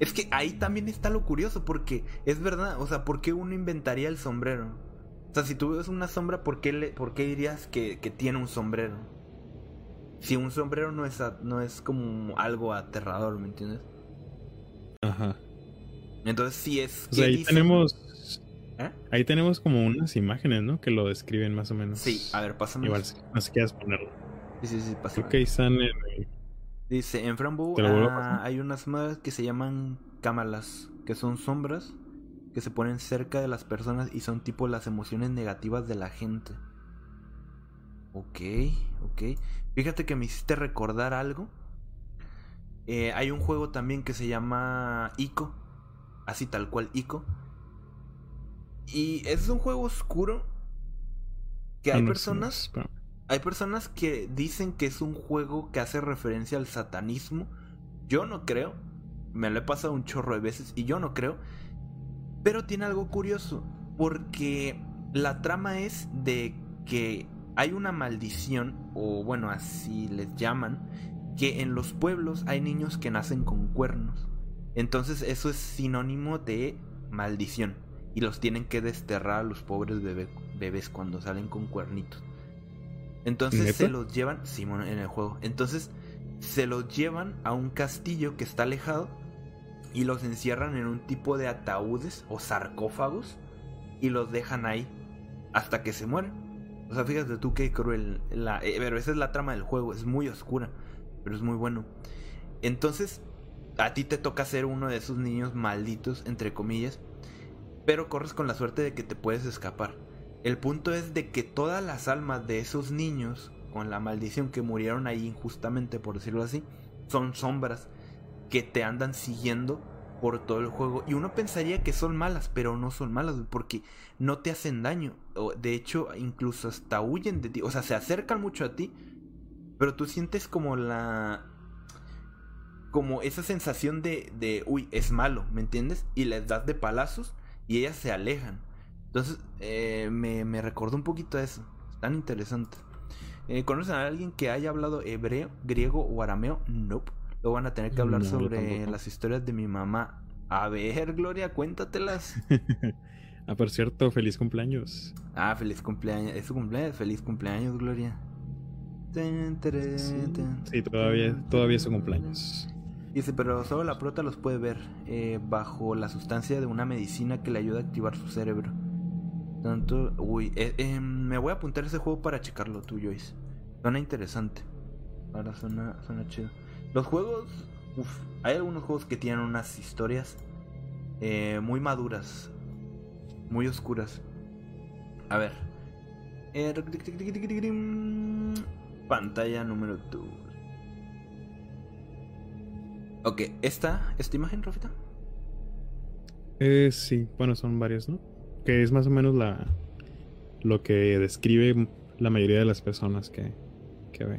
Es que ahí también está lo curioso, porque es verdad, o sea, ¿por qué uno inventaría el sombrero? O sea, si tú ves una sombra, ¿por qué, le, por qué dirías que, que tiene un sombrero? Si un sombrero no es, a- no es como algo aterrador, ¿me entiendes? Ajá. Entonces sí es... O sea, ¿qué ahí tenemos. ¿Eh? Ahí tenemos como unas imágenes, ¿no? Que lo describen más o menos. Sí, a ver, pásame. Igual, si no sé quieres ponerlo. Sí, sí, sí, pásame. Ahí están en el- Dice, en Frambo ¿Te lo vuelvo a ah, hay unas madres que se llaman cámalas, que son sombras que se ponen cerca de las personas y son tipo las emociones negativas de la gente. Ok, ok. Fíjate que me hiciste recordar algo. Eh, hay un juego también que se llama Ico, así tal cual Ico. Y es un juego oscuro que Ah, hay sí, personas hay personas que dicen que es un juego que hace referencia al satanismo. Yo no creo. Me lo he pasado un chorro de veces y yo no creo. Pero tiene algo curioso. Porque la trama es de que hay una maldición, o bueno, así les llaman, que en los pueblos hay niños que nacen con cuernos. Entonces eso es sinónimo de maldición. Y los tienen que desterrar a los pobres bebé- bebés cuando salen con cuernitos. Entonces ¿Neta? se los llevan, Simón, en el juego. Entonces se los llevan a un castillo que está alejado y los encierran en un tipo de ataúdes o sarcófagos y los dejan ahí hasta que se mueren. O sea, fíjate tú qué cruel. La, eh, pero esa es la trama del juego, es muy oscura, pero es muy bueno. Entonces, a ti te toca ser uno de esos niños malditos, entre comillas, pero corres con la suerte de que te puedes escapar. El punto es de que todas las almas de esos niños, con la maldición que murieron ahí injustamente, por decirlo así, son sombras que te andan siguiendo por todo el juego. Y uno pensaría que son malas, pero no son malas, porque no te hacen daño. De hecho, incluso hasta huyen de ti. O sea, se acercan mucho a ti, pero tú sientes como la... Como esa sensación de, de, uy, es malo, ¿me entiendes? Y les das de palazos y ellas se alejan. Entonces, eh, me, me recordó un poquito a eso. Tan interesante. Eh, ¿Conocen a alguien que haya hablado hebreo, griego o arameo? Nope. Lo van a tener que hablar No, sobre las historias de mi mamá. A ver, Gloria, cuéntatelas. ah, por cierto, feliz cumpleaños. Ah, feliz cumpleaños. Es su cumpleaños. Feliz cumpleaños, Gloria. Sí, todavía, todavía es su cumpleaños. Dice, pero solo la prota los puede ver eh, bajo la sustancia de una medicina que le ayuda a activar su cerebro. Tanto, uy, eh, eh, me voy a apuntar ese juego para checarlo tú, Joyce. Suena interesante. Ahora suena, suena chido. Los juegos, uff, hay algunos juegos que tienen unas historias eh, muy maduras, muy oscuras. A ver. Eh, pantalla número 2. Ok, esta, esta imagen, Rafita. Eh, sí, bueno, son varias, ¿no? Que es más o menos la lo que describe la mayoría de las personas que, que ve.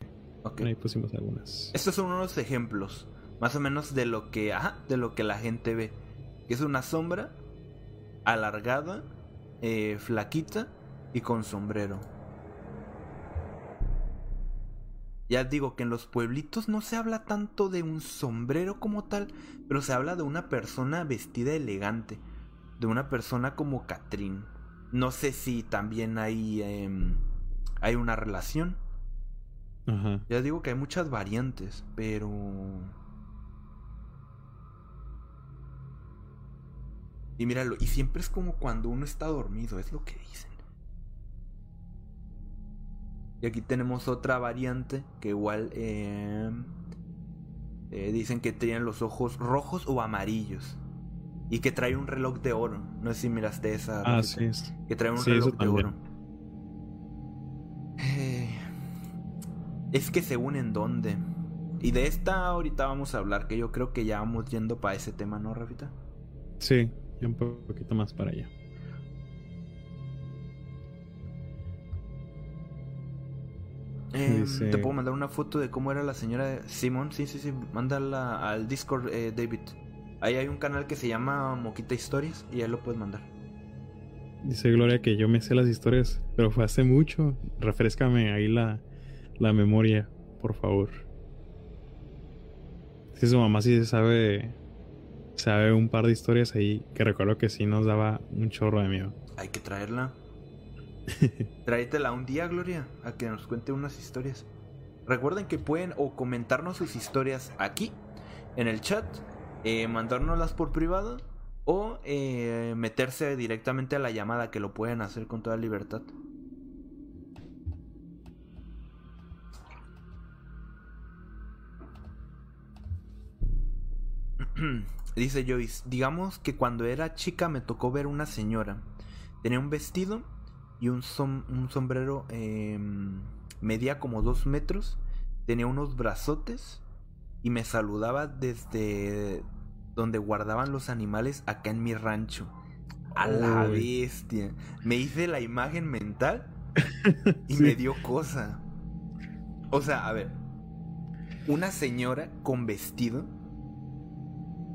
Ahí pusimos algunas. Estos son unos ejemplos, más o menos de lo que, ajá, de lo que la gente ve. Que es una sombra alargada, eh, flaquita y con sombrero. Ya digo que en los pueblitos no se habla tanto de un sombrero como tal, pero se habla de una persona vestida elegante, de una persona como Catrín. No sé si también hay em, hay una relación. Ajá. Ya digo que hay muchas variantes, pero... Y míralo, y siempre es como cuando uno está dormido, es lo que dicen. Y aquí tenemos otra variante que igual eh, eh, dicen que tienen los ojos rojos o amarillos. Y que trae un reloj de oro. No sé si miraste esa. Ah, sí. es- Que trae un Sí, reloj de también. oro. Es que según en dónde. Y de esta ahorita vamos a hablar, que yo creo que ya vamos yendo para ese tema, ¿no, Rafita? Sí, y un po- poquito más para allá. Eh, Dice- Te puedo mandar una foto de cómo era la señora Simón. Sí, sí, sí. Mándala al Discord, eh, David. Ahí hay un canal que se llama Moquita Historias y ahí lo puedes mandar. Dice Gloria que yo me sé las historias, pero fue hace mucho. Refrescame ahí la, la memoria, por favor. Si su mamá sí sabe, sabe un par de historias ahí que recuerdo que sí nos daba un chorro de miedo. Hay que traerla. Tráetela un día, Gloria, a que nos cuente unas historias. Recuerden que pueden o comentarnos sus historias aquí, en el chat, eh, mandárnoslas por privado o eh, meterse directamente a la llamada, que lo pueden hacer con toda libertad. Dice Joyce, digamos que cuando era chica me tocó ver una señora. Tenía un vestido y un, som- un sombrero em, medía como dos metros. Tenía unos brazotes y me saludaba desde donde guardaban los animales acá en mi rancho. A la bestia. Me hice la imagen mental y Sí. me dio cosa. O sea, a ver. Una señora con vestido,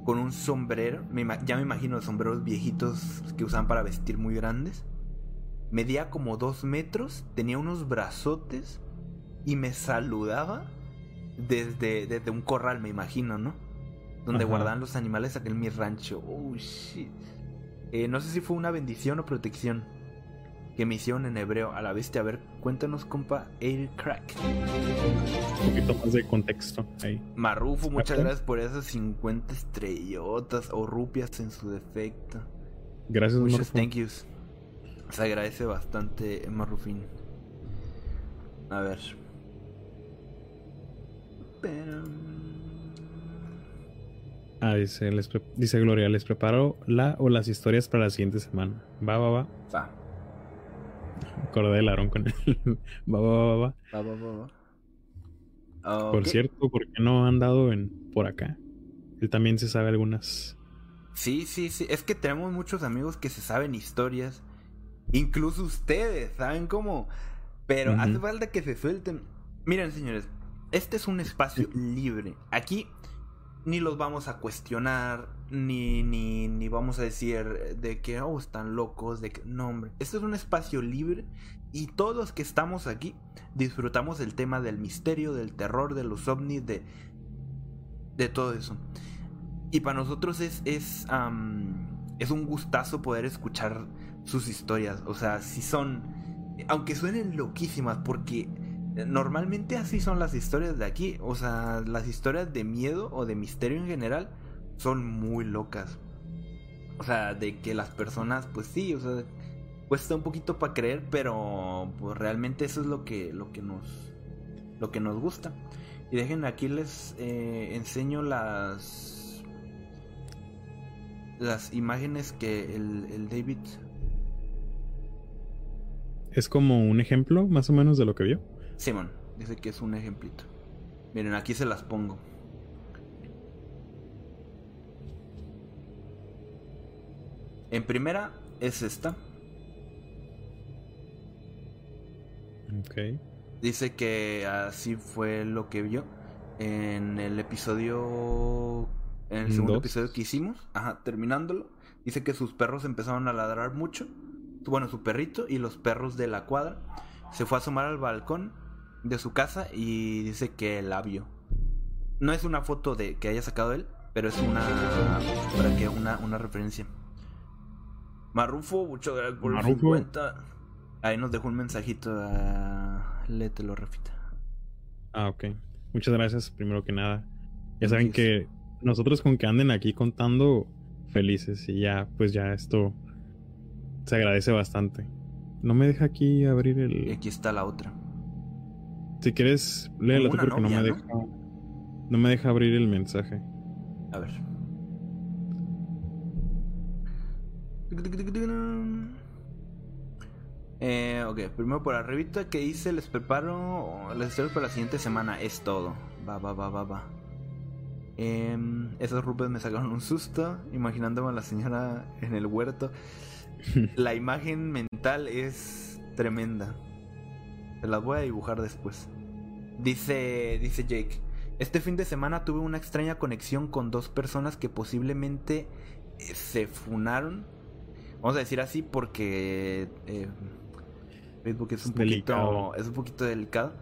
con un sombrero, me ya me imagino los sombreros viejitos que usaban para vestir muy grandes. Medía como dos metros, tenía unos brazotes y me saludaba desde, desde un corral, me imagino, ¿no? Donde Ajá. guardaban los animales en mi rancho. Oh, shit. Eh, no sé si fue una bendición o protección que me hicieron en hebreo a la bestia. A ver, cuéntanos, compa, Air Crack. Un poquito más de contexto ahí. Marrufo, muchas gracias por esas 50 estrellotas o rupias en su defecto. Gracias, Muchos Morfo. thank yous. Se agradece bastante, Marrufín. A ver. Pero... Ah, dice, les dice Gloria, les preparo la o las historias para la siguiente semana. Va, va, va. Va, Acordé del Aarón con él. va, va, va, va. va, va, va, va. Por cierto, ¿por qué no ha andado en, por acá? Él también se sabe algunas. Sí, sí, sí. Es que tenemos muchos amigos que se saben historias. Incluso ustedes, ¿saben cómo? Pero hace falta que se suelten. Miren, señores, este es un espacio libre. Aquí ni los vamos a cuestionar, ni, ni, ni vamos a decir de que, oh, están locos, de que, no, hombre. Este es un espacio libre y todos los que estamos aquí disfrutamos del tema del misterio, del terror, de los ovnis, de, de todo eso. Y para nosotros es, es, am, es un gustazo poder escuchar sus historias. O sea, si son, aunque suenen loquísimas, porque normalmente así son las historias de aquí. O sea, las historias de miedo o de misterio en general son muy locas. O sea, de que las personas, pues sí, o sea, cuesta un poquito para creer, pero pues realmente eso es lo que, lo que nos, lo que nos gusta. Y déjenme aquí les eh, enseño las las imágenes que el, el David Es como un ejemplo, más o menos, de lo que vio. Simon dice que es un ejemplito. Miren, aquí se las pongo. En primera es esta. Ok. Dice que así fue lo que vio en el episodio. En el segundo Dos. episodio que hicimos. Ajá, terminándolo. Dice que sus perros empezaron a ladrar mucho. Bueno, su perrito y los perros de la cuadra. Se fue a asomar al balcón de su casa y dice que la vio. No es una foto de que haya sacado él, pero es una. Para que una, una referencia. Marrufo, muchas gracias por el Marrufo. 50. Ahí nos dejó un mensajito a Lételo, Rafita. Ah, ok. Muchas gracias, primero que nada. Ya saben que nosotros con que anden aquí contando felices y ya, pues ya esto se agradece bastante. No me deja aquí abrir Y el... aquí está la otra. Si quieres, léelo tú porque no me ¿no? deja... No me deja abrir el mensaje. A ver. Eh, ok, primero por arribita que dice les preparo las historias para la siguiente semana. Es todo. Va, va, va, va, va. Em, esos rupes me sacaron un susto imaginándome a la señora en el huerto. La imagen mental es tremenda. Se las voy a dibujar después. Dice, dice Jake. Este fin de semana tuve una extraña conexión con dos personas que posiblemente eh, se funaron. Vamos a decir así porque eh, Facebook es un poquito Delicado. es un poquito delicado.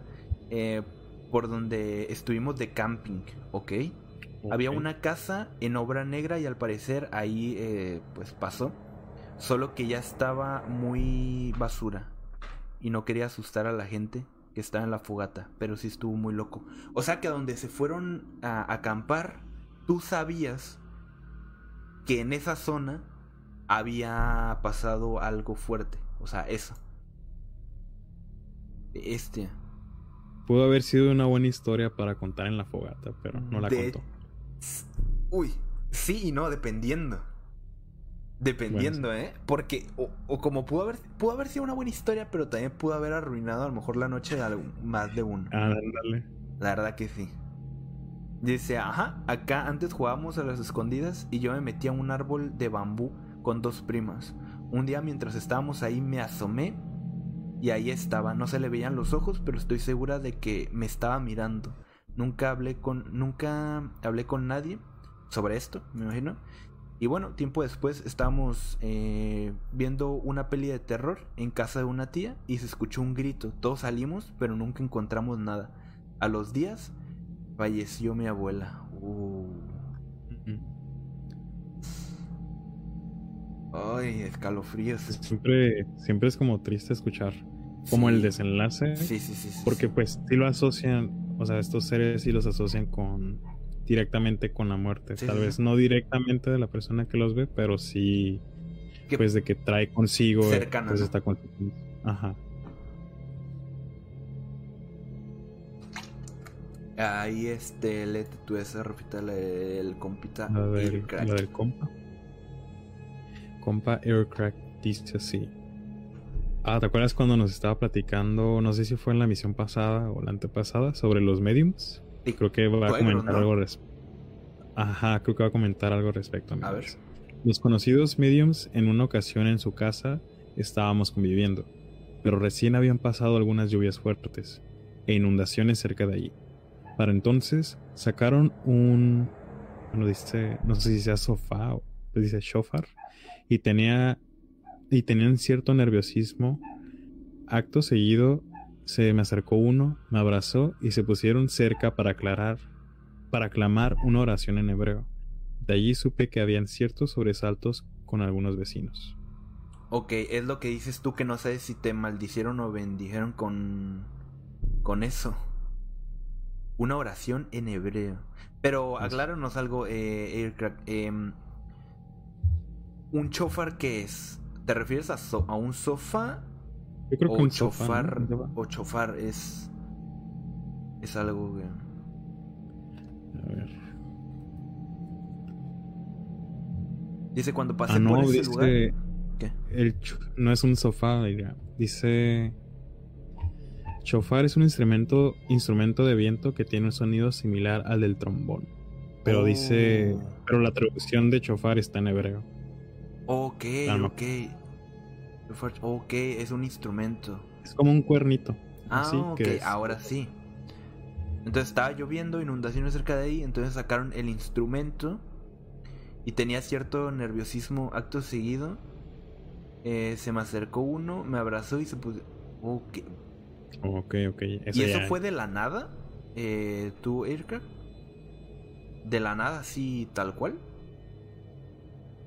Eh, por donde estuvimos de camping, ¿ok? Había una casa en obra negra y al parecer ahí eh, pues pasó. Solo que ya estaba muy basura. Y no quería asustar a la gente que estaba en la fogata. Pero sí estuvo muy loco. O sea que donde se fueron a acampar, tú sabías que en esa zona había pasado algo fuerte. O sea, eso. Este. Pudo haber sido una buena historia para contar en la fogata, pero no la De- contó. Uy, sí y no, dependiendo. Dependiendo, ¿eh? Porque, o, o como pudo haber, pudo haber sido una buena historia, pero también pudo haber arruinado a lo mejor la noche de algún- más de uno. Ah, ándale. La verdad que sí. Dice, ajá, acá antes jugábamos a las escondidas y yo me metí a un árbol de bambú con dos primas. Un día mientras estábamos ahí me asomé y ahí estaba. No se le veían los ojos, pero estoy segura de que me estaba mirando. Nunca hablé con, nunca hablé con nadie sobre esto, me imagino. Y bueno, tiempo después estábamos eh, viendo una peli de terror en casa de una tía y se escuchó un grito. Todos salimos, pero nunca encontramos nada. A los días falleció mi abuela. Uh. Ay, escalofríos. Siempre, siempre es como triste escuchar como Sí. el desenlace. Sí, sí, sí. sí, Porque sí. pues sí lo asocian, o sea, estos seres sí los asocian con directamente con la muerte. Tal vez no directamente de la persona que los ve, pero sí Que- pues de que trae consigo Cercana, pues ¿no? esta con- Ajá. Ahí este, léete tú esa refita el compita. La del, Aircrack. la del compa. Compa Aircrack dice así. Ah, ¿te acuerdas cuando nos estaba platicando, no sé si fue en la misión pasada o la antepasada, sobre los mediums? Sí. Creo que va a comentar ¿no? algo respecto. Ajá, creo que va a comentar algo respecto a A ver. Los conocidos mediums en una ocasión en su casa estábamos conviviendo, pero recién habían pasado algunas lluvias fuertes e inundaciones cerca de allí. Para entonces sacaron un, bueno dice, no sé si sea sofá o dice shofar y tenía y tenían cierto nerviosismo. Acto seguido se me acercó uno, me abrazó y se pusieron cerca para aclarar, para clamar una oración en hebreo. De allí supe que habían ciertos sobresaltos con algunos vecinos. Ok, es lo que dices tú que no sabes si te maldicieron o bendijeron con. con eso. Una oración en hebreo. Pero acláranos algo, eh, Aircrack. em, ¿Un chofar qué es? ¿Te refieres a, so- a un sofá? Yo creo que un sofá, chofar. ¿no? O chofar es. Es algo que. A ver. Dice cuando pasé Ah, no, por ese dice lugar. ¿Qué? el ch- no es un sofá, diga. dice Chofar es un instrumento instrumento de viento que tiene un sonido similar al del trombón. Pero dice, Oh. pero la traducción de chofar está en hebreo. Ok, ok. Ok, es un instrumento. Es como un cuernito. Ah, así ok, que ahora sí. Entonces estaba lloviendo, inundaciones cerca de ahí, entonces sacaron el instrumento y tenía cierto nerviosismo acto seguido. Eh, se me acercó uno, me abrazó y se puso... Ok. Ok, ok. ¿Y Eso ya- fue de la nada? Eh, ¿Tú, Aircraft? ¿De la nada, así tal cual?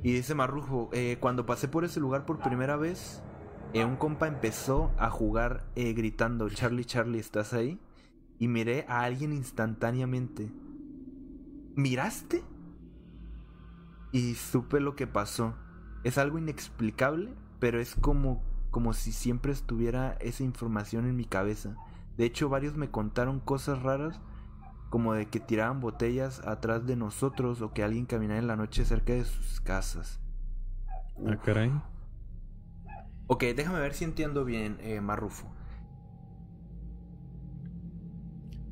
Y dice Marrujo, eh, cuando pasé por ese lugar por primera vez, eh, un compa empezó a jugar eh, gritando, Charlie, Charlie, ¿estás ahí? Y miré a alguien instantáneamente. ¿Miraste? Y supe lo que pasó. Es algo inexplicable, pero es como, como si siempre estuviera esa información en mi cabeza. De hecho, varios me contaron cosas raras, como de que tiraban botellas atrás de nosotros o que alguien caminaba en la noche cerca de sus casas. Ah, caray. Ok, déjame ver si entiendo bien, eh, Marrufo.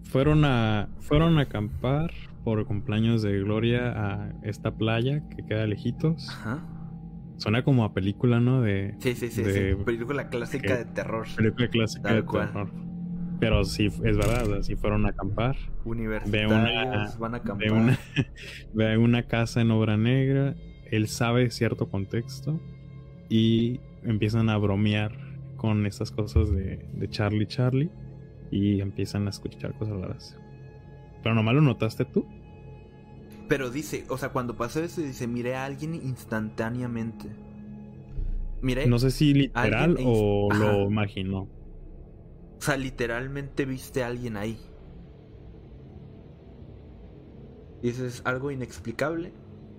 Fueron a fueron a acampar por cumpleaños de Gloria a esta playa que queda lejitos. Ajá. Suena como a película, ¿no? De Sí, sí, sí, de sí. Película clásica que- de terror. película clásica Tal de cual. terror. Pero sí, es verdad, así fueron a acampar. Universitarios Ve una, van a acampar. ve una, ve una casa en obra negra, él sabe cierto contexto y empiezan a bromear con estas cosas de, de Charlie Charlie y empiezan a escuchar cosas raras. Pero nomás lo notaste tú. Pero dice, o sea, cuando pasó eso, dice, miré a alguien instantáneamente. Miré, No sé si literal Alguien o Ajá. lo imaginó. O sea, literalmente viste a alguien ahí. Dices algo inexplicable,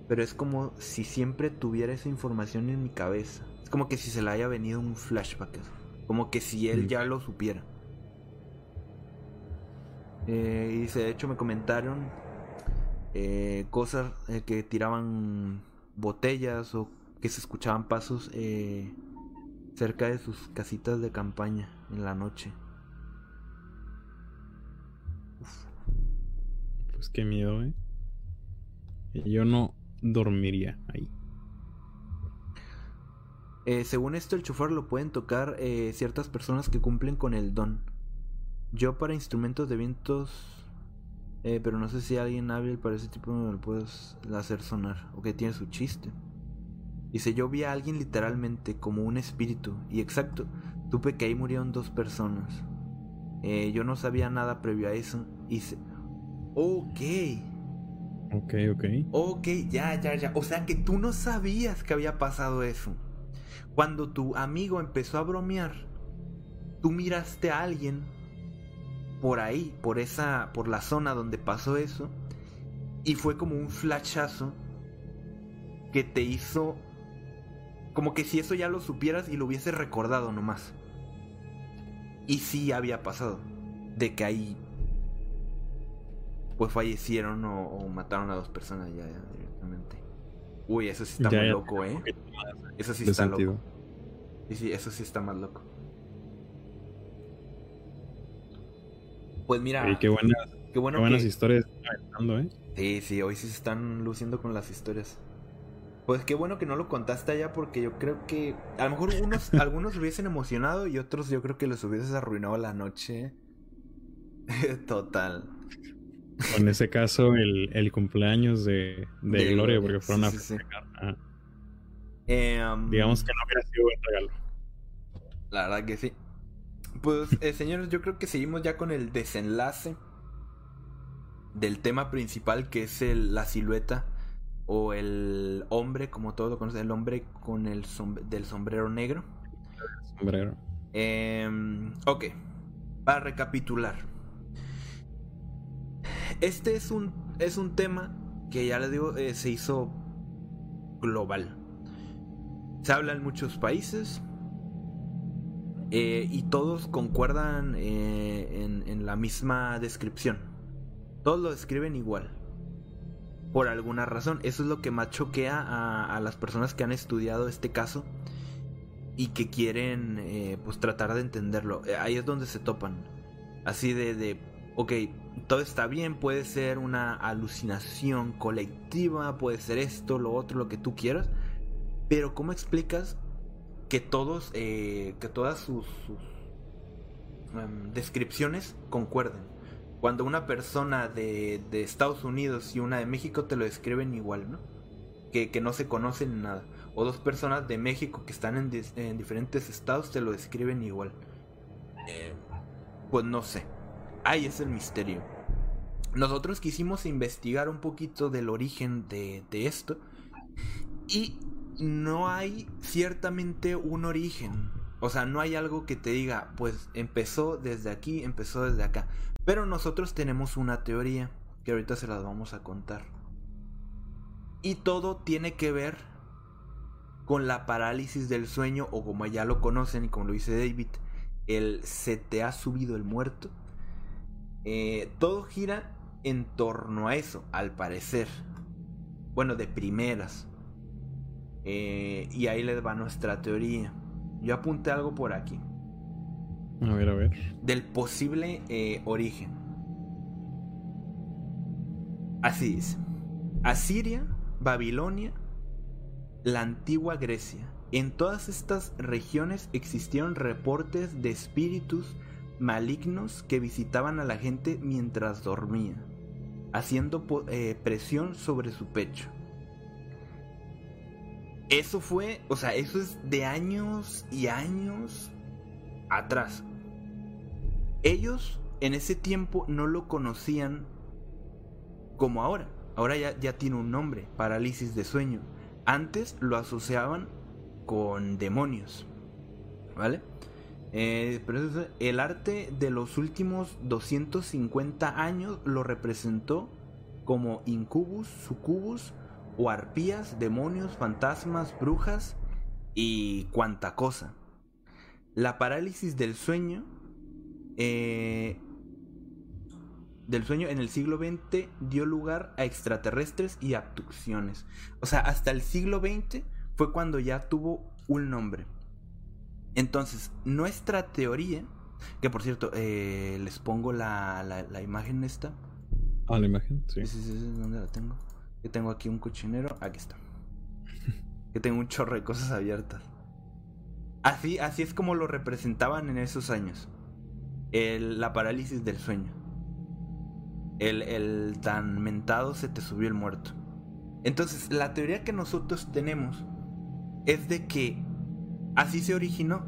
pero es como si siempre tuviera esa información en mi cabeza. Es como que si se le haya venido un flashback. Como que si él Mm. ya lo supiera. Eh, y dice, de hecho me comentaron eh, cosas eh, que tiraban botellas o que se escuchaban pasos eh, cerca de sus casitas de campaña en la noche. Pues miedo, ¿eh? Yo no dormiría ahí. Eh, según esto, el chofer lo pueden tocar eh, ciertas personas que cumplen con el don. Yo para instrumentos de vientos, eh, pero no sé si alguien hábil para ese tipo me lo puedes hacer sonar o que tiene su chiste. Dice, yo vi a alguien literalmente como un espíritu y exacto, supe que ahí murieron dos personas. Yo no sabía nada previo a eso. Y dice, ok, Ok, ok. Ok, ya, ya, ya. O sea que tú no sabías que había pasado eso. Cuando tu amigo empezó a bromear, tú miraste a alguien por ahí, por esa, por la zona donde pasó eso, y fue como un flashazo que te hizo, como que si eso ya lo supieras y lo hubieses recordado nomás. Y sí había pasado, de que ahí pues fallecieron o, o mataron a dos personas ya, ya directamente. Uy, eso sí está Ya, muy ya loco, ¿eh? Eso sí está sentido. loco. Sí, sí, eso sí está más loco. Pues mira, qué buenas, qué bueno qué buenas que... historias están ¿eh? Sí, sí, hoy sí se están luciendo con las historias. Pues qué bueno que no lo contaste allá porque yo creo que a lo mejor unos, algunos se hubiesen emocionado y otros yo creo que les hubieses arruinado la noche. Total. O en ese caso, el, el cumpleaños de, de, De Gloria, porque fueron a sí, Eh, um, digamos que no hubiera sido buen regalo. La verdad que sí. Pues, eh, señores, yo creo que seguimos ya con el desenlace del tema principal, que es el- la silueta o el hombre, como todos lo conocen, el hombre con el som- del sombrero negro. Sombrero. Em, ok, para recapitular. Este es un, es un tema que ya les digo, eh, se hizo global. Se habla en muchos países eh, y todos concuerdan eh, en, la misma descripción. Todos lo describen igual. Por alguna razón. Eso es lo que más choquea a, a las personas que han estudiado este caso y que quieren pues tratar de entenderlo. Ahí es donde se topan. Así de, de, ok, todo está bien, puede ser una alucinación colectiva, puede ser esto, lo otro, lo que tú quieras. Pero ¿cómo explicas que todos, eh, que todas sus, em, descripciones concuerden? Cuando una persona de, Estados Unidos y una de México te lo describen igual, ¿no? Que, que no se conocen nada. O dos personas de México que están en diferentes estados te lo describen igual. Eh, pues no sé. Ahí es el misterio. Nosotros quisimos investigar un poquito del origen de, esto. Y no hay ciertamente un origen. O sea, no hay algo que te diga, pues empezó desde aquí, empezó desde acá. Pero nosotros tenemos una teoría que ahorita se las vamos a contar. Y todo tiene que ver con la parálisis del sueño o como ya lo conocen y como lo dice David, el se te ha subido el muerto. Eh, todo gira en torno a eso, al parecer. Bueno, de primeras. Eh, y ahí les va nuestra teoría. Yo apunté algo por aquí. A ver, a ver. Del posible eh, origen. Así dice. Asiria, Babilonia, la antigua Grecia. En todas estas regiones existieron reportes de espíritus malignos que visitaban a la gente mientras dormía, haciendo eh, presión sobre su pecho. Eso fue, o sea, eso es de años y años atrás. Ellos en ese tiempo no lo conocían como ahora. Ahora ya, ya tiene un nombre, parálisis de sueño. Antes lo asociaban con demonios. ¿Vale? Eh, el arte de los últimos 250 años lo representó como incubus, sucubus o arpías, demonios, fantasmas, brujas y cuanta cosa. La parálisis del sueño eh, del sueño en el siglo XX dio lugar a extraterrestres y abducciones. O sea, hasta el siglo XX fue cuando ya tuvo un nombre. Entonces, nuestra teoría, que por cierto, eh, les pongo la, la, imagen esta. Ah, la imagen, sí. Sí, sí, sí, ¿dónde la tengo? Que tengo aquí un cochinero, aquí está. que tengo un chorro de cosas abiertas. Así, así es como lo representaban en esos años. la parálisis del sueño el, tan mentado se te subió el muerto. Entonces, la teoría que nosotros tenemos es de que así se originó.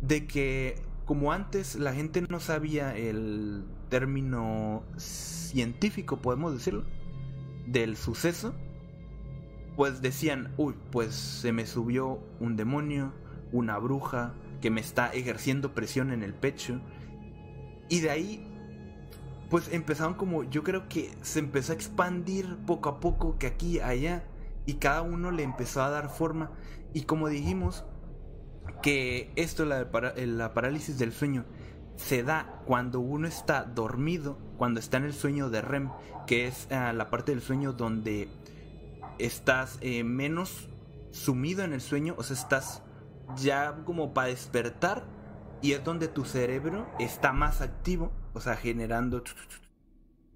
De que como antes la gente no sabía el término científico, podemos decirlo, del suceso, pues decían, uy, pues se me subió un demonio, una bruja, que me está ejerciendo presión en el pecho. Y de ahí pues empezaron como, yo creo que se empezó a expandir poco a poco, que aquí, allá, y cada uno le empezó a dar forma. Y como dijimos, que esto, la, la parálisis del sueño, se da cuando uno está dormido, cuando está en el sueño de REM, que es ah, la parte del sueño donde estás eh, menos sumido en el sueño, o sea, estás ya como para despertar y es donde tu cerebro está más activo o sea, generando...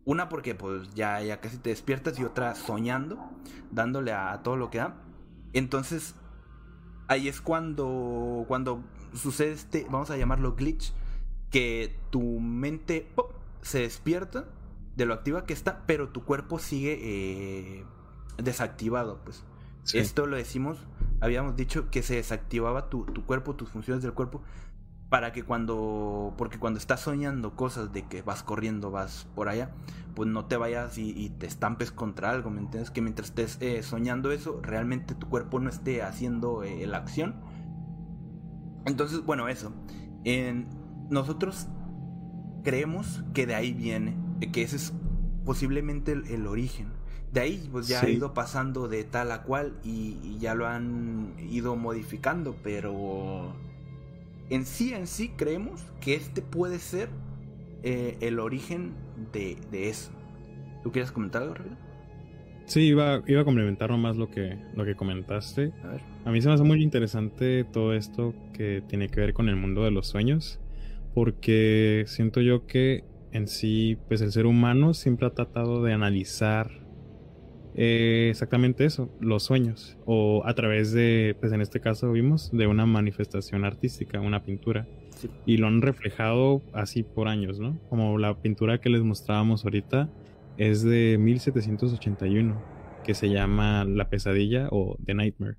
Una porque pues ya, ya casi te despiertas y otra soñando, dándole a, todo lo que da. Entonces, ahí es cuando, cuando sucede este, vamos a llamarlo glitch, que tu mente se despierta de lo activa que está, pero tu cuerpo sigue eh, desactivado, pues. Esto lo decimos, habíamos dicho que se desactivaba tu, tu cuerpo, tus funciones del cuerpo, para que cuando, porque cuando estás soñando cosas de que vas corriendo, vas por allá, pues no te vayas y, te estampes contra algo, ¿me entiendes? Que mientras estés eh, soñando eso, realmente tu cuerpo no esté haciendo eh, la acción. Entonces, bueno, eso. En, nosotros creemos que de ahí viene, que ese es posiblemente el, origen. De ahí pues ya ha ido pasando de tal a cual y ya lo han ido modificando, pero en sí, en sí creemos que este puede ser eh, el origen de, eso. ¿Tú quieres comentar algo, Rivera? Sí, iba, iba a complementar nomás lo que, lo que comentaste. A, ver. a mí se me hace muy interesante todo esto que tiene que ver con el mundo de los sueños, porque siento yo que en sí, pues el ser humano siempre ha tratado de analizar eh, exactamente eso, los sueños, o a través de, pues en este caso vimos, de una manifestación artística, una pintura. Y lo han reflejado así por años, ¿no? Como la pintura que les mostrábamos ahorita es de 1781, que se llama La pesadilla o The Nightmare.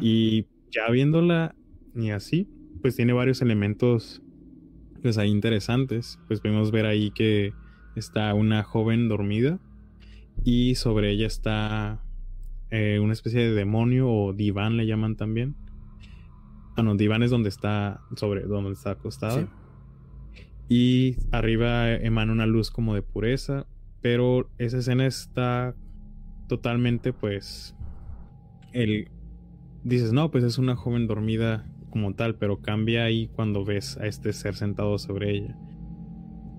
Y ya viéndola y así, pues tiene varios elementos pues ahí interesantes. Pues podemos ver ahí que está una joven dormida y sobre ella está eh, una especie de demonio o diván le llaman también. Ah, no, diván es donde está, sobre donde está acostada. Y arriba emana una luz como de pureza, pero esa escena está totalmente pues el dices, "No, pues es una joven dormida como tal", pero cambia ahí cuando ves a este ser sentado sobre ella,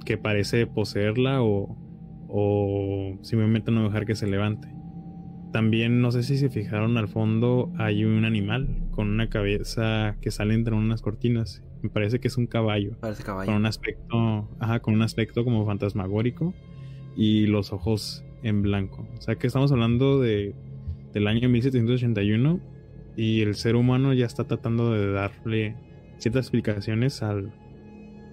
que parece poseerla o o simplemente no dejar que se levante. También no sé si se fijaron al fondo hay un animal con una cabeza que sale entre unas cortinas. Me parece que es un caballo. Parece caballo. Con un aspecto, ajá, con un aspecto como fantasmagórico y los ojos en blanco. O sea que estamos hablando de del año 1781 y el ser humano ya está tratando de darle ciertas explicaciones al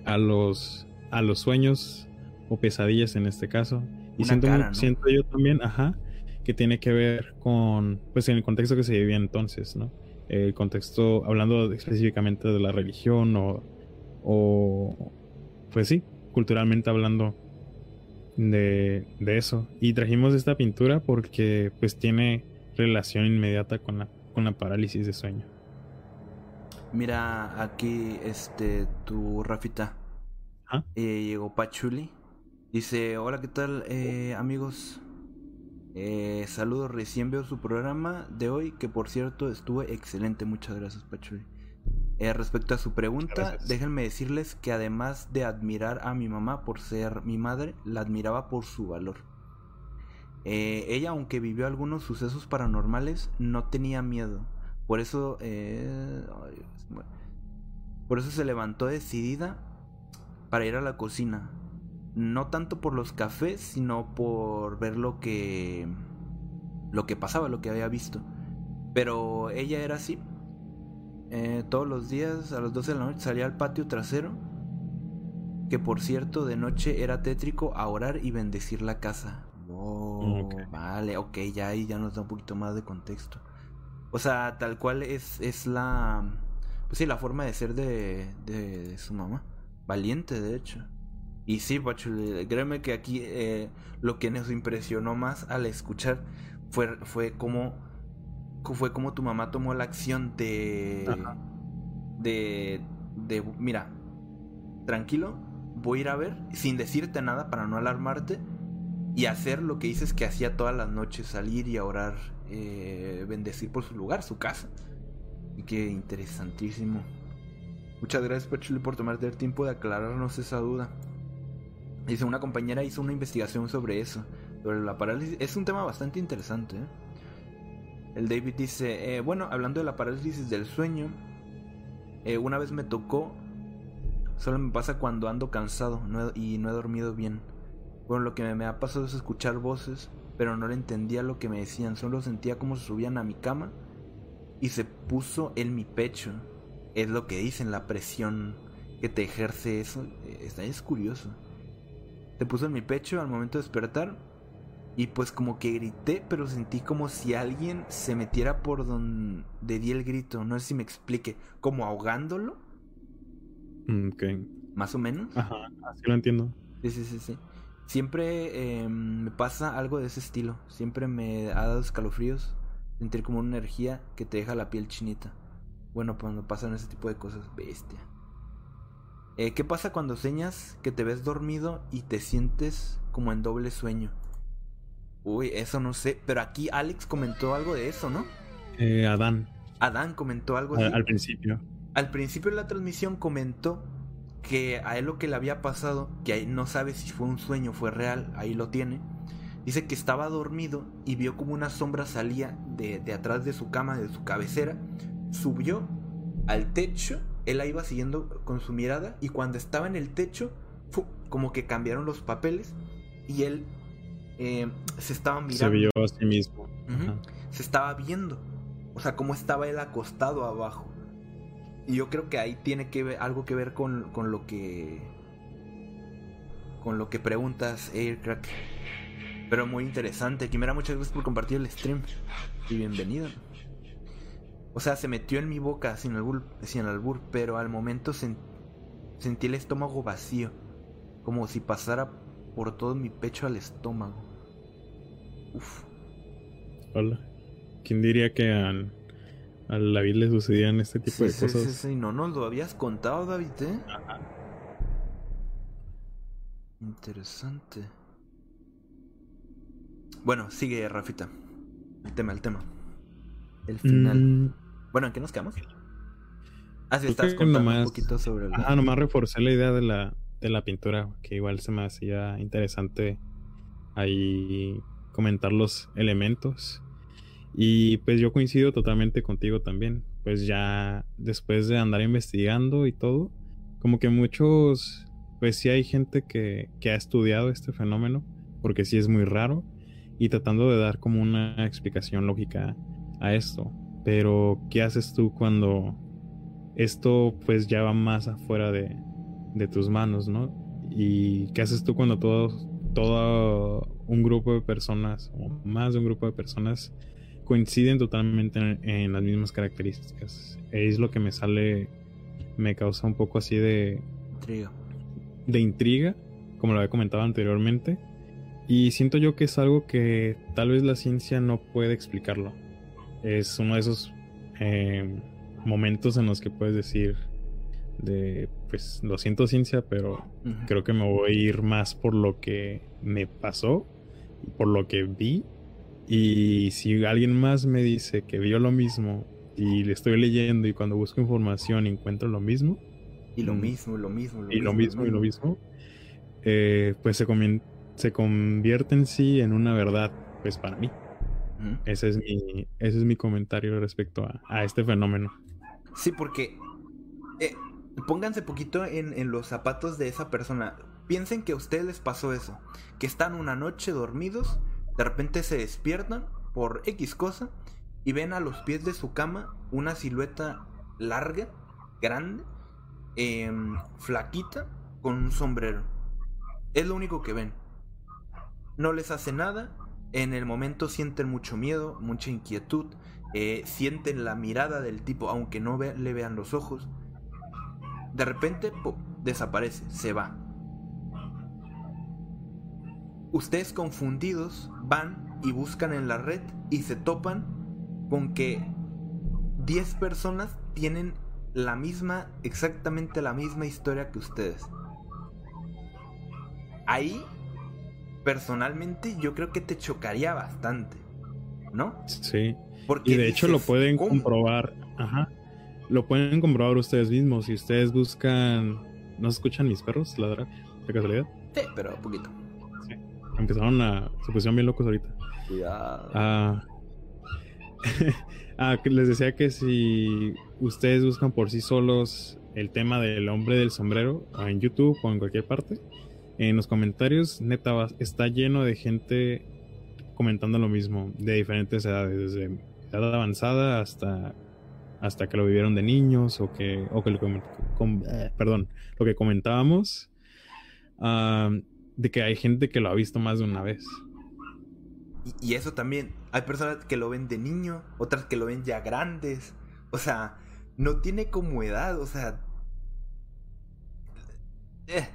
a los, a los sueños o pesadillas en este caso. Y siento, cara, ¿no? siento yo también, ajá, que tiene que ver con, pues en el contexto que se vivía entonces, ¿no? El contexto, hablando específicamente de la religión o, o, pues sí, culturalmente hablando de, de eso. Y trajimos esta pintura porque pues tiene relación inmediata con la, con la parálisis de sueño. Mira, aquí, este, tu Rafita. Ajá. Eh, llegó Pachuli. Dice, hola, ¿qué tal, eh, amigos? Eh, saludos, recién veo su programa de hoy, que por cierto estuvo excelente. Muchas gracias, Pachuli. Eh, respecto a su pregunta, Gracias. déjenme decirles que además de admirar a mi mamá por ser mi madre, la admiraba por su valor. Ella, aunque vivió algunos sucesos paranormales, no tenía miedo. Por eso, eh, por eso se levantó decidida para ir a la cocina. No tanto por los cafés, sino por ver lo que lo que pasaba, lo que había visto. Pero ella era así. Eh, todos los días a las 12 de la noche salía al patio trasero, que por cierto de noche era tétrico a orar y bendecir la casa. Oh, Ok. Vale, ok, ya ahí ya nos da un poquito más de contexto. O sea, tal cual es, es la... Pues sí, la forma de ser de, de, de su mamá. Valiente, de hecho. Y sí, Pachuli, créeme que aquí eh, lo que nos impresionó más al escuchar fue, fue como fue como tu mamá tomó la acción de Ajá. de de mira tranquilo voy a ir a ver sin decirte nada para no alarmarte y hacer lo que dices que hacía todas las noches salir y a orar eh, bendecir por su lugar su casa. Y qué interesantísimo. Muchas gracias Pachuli por tomarte el tiempo de aclararnos esa duda dice una compañera hizo una investigación sobre eso sobre la parálisis es un tema bastante interesante ¿eh? El David dice, eh, bueno, hablando de la parálisis del sueño, eh, una vez me tocó, solo me pasa cuando ando cansado no y no he dormido bien. Bueno, lo que me, ha pasado es escuchar voces, pero no le entendía lo que me decían, solo sentía como se subían a mi cama y se puso en mi pecho. Es lo que dicen, la presión que te ejerce eso, eh, es curioso. Se puso en mi pecho al momento de despertar y pues como que grité, pero sentí como si alguien se metiera por donde di el grito. No sé si me explique. Como ahogándolo, Mm, Ok. más o menos. Ajá, así lo entiendo. Sí, sí, sí, sí. Siempre eh, me pasa algo de ese estilo. Siempre me ha dado escalofríos. Sentir como una energía que te deja la piel chinita. Bueno, cuando pasan ese tipo de cosas, bestia. Eh, ¿Qué pasa cuando sueñas que te ves dormido y te sientes como en doble sueño? Uy, eso no sé. Pero aquí Alex comentó algo de eso, ¿no? Eh, Adán, Adán comentó algo al, así. al principio. Al principio de la transmisión comentó que a él lo que le había pasado, que ahí no sabe si fue un sueño o fue real, ahí lo tiene. Dice que estaba dormido y vio como una sombra salía de, de atrás de su cama, de su cabecera, subió al techo, él la iba siguiendo con su mirada y cuando estaba en el techo, como que cambiaron los papeles y él eh, se estaba mirando. Se vio a sí mismo. Se estaba viendo. O sea, cómo estaba él acostado abajo. Y yo creo que ahí tiene que ver, algo que ver con, con lo que. Con lo que preguntas, Aircrack. Pero muy interesante. Quimera, muchas gracias por compartir el stream. Y bienvenido. O sea, se metió en mi boca sin albur, sin albur pero al momento sen- sentí el estómago vacío. Como si pasara por todo mi pecho al estómago. Uf. Hola. ¿Quién diría que al, al David le sucedían este tipo Sí, de sí, cosas? sí, sí, no nos lo habías contado, David, ¿eh? Interesante. Bueno, sigue, Rafita. El tema, el tema. El final. Mm, Bueno, ¿en qué nos quedamos? Ah, sí, estás que contando un poquito sobre el... Ajá, nomás reforcé la idea de la, de la pintura, que igual se me hacía interesante ahí comentar los elementos. Y pues yo coincido totalmente contigo también. Pues ya después de andar investigando y todo, como que muchos, pues sí hay gente que, que ha estudiado este fenómeno, porque sí es muy raro, y tratando de dar como una explicación lógica a esto. Pero, ¿qué haces tú cuando esto pues ya va más afuera de, de tus manos, ¿no? ¿Y qué haces tú cuando todo, todo un grupo de personas, o más de un grupo de personas, coinciden totalmente en, en las mismas características? Es lo que me sale, me causa un poco así de, Intriga. de intriga, como lo había comentado anteriormente. Y siento yo que es algo que tal vez la ciencia no puede explicarlo. Es uno de esos eh, momentos en los que puedes decir de, pues lo siento ciencia, pero creo que me voy a ir más por lo que me pasó, por lo que vi. Y si alguien más me dice que vio lo mismo y le estoy leyendo y cuando busco información encuentro lo mismo, Y lo mismo, y lo mismo, y lo mismo y lo mismo, eh, pues se, comien- se convierte en sí en una verdad, pues para mí. Ese es mi, ese es mi comentario respecto a, a este fenómeno. Sí, porque eh, pónganse poquito en, en los zapatos de esa persona. Piensen que a ustedes les pasó eso. Que están una noche dormidos, de repente se despiertan por X cosa y ven a los pies de su cama una silueta larga, grande, em, flaquita, con un sombrero. Es lo único que ven. No les hace nada. En el momento sienten mucho miedo, mucha inquietud. eh, sienten la mirada del tipo, aunque no le vean los ojos. De repente desaparece, se va. Ustedes confundidos van y buscan en la red y se topan con que 10 personas tienen la misma, exactamente la misma historia que ustedes. Ahí, personalmente, yo creo que te chocaría bastante, ¿no? Sí. Porque Y de hecho lo pueden "¿Cómo?". comprobar. Ajá. Lo pueden comprobar ustedes mismos. Si ustedes buscan. ¿No se escuchan mis perros ladrar? De casualidad. Sí, pero poquito. Empezaron a. Se pusieron bien locos ahorita. Cuidado. Ah. ah, les decía que si ustedes buscan por sí solos el tema del hombre del sombrero o en YouTube o en cualquier parte, en los comentarios, neta, está lleno de gente comentando lo mismo, de diferentes edades, desde edad avanzada hasta hasta que lo vivieron de niños o que o que lo com- perdón, lo que comentábamos de que hay gente que lo ha visto más de una vez. Y, y eso también, hay personas que lo ven de niño, otras que lo ven ya grandes. O sea, no tiene como edad, o sea... eh,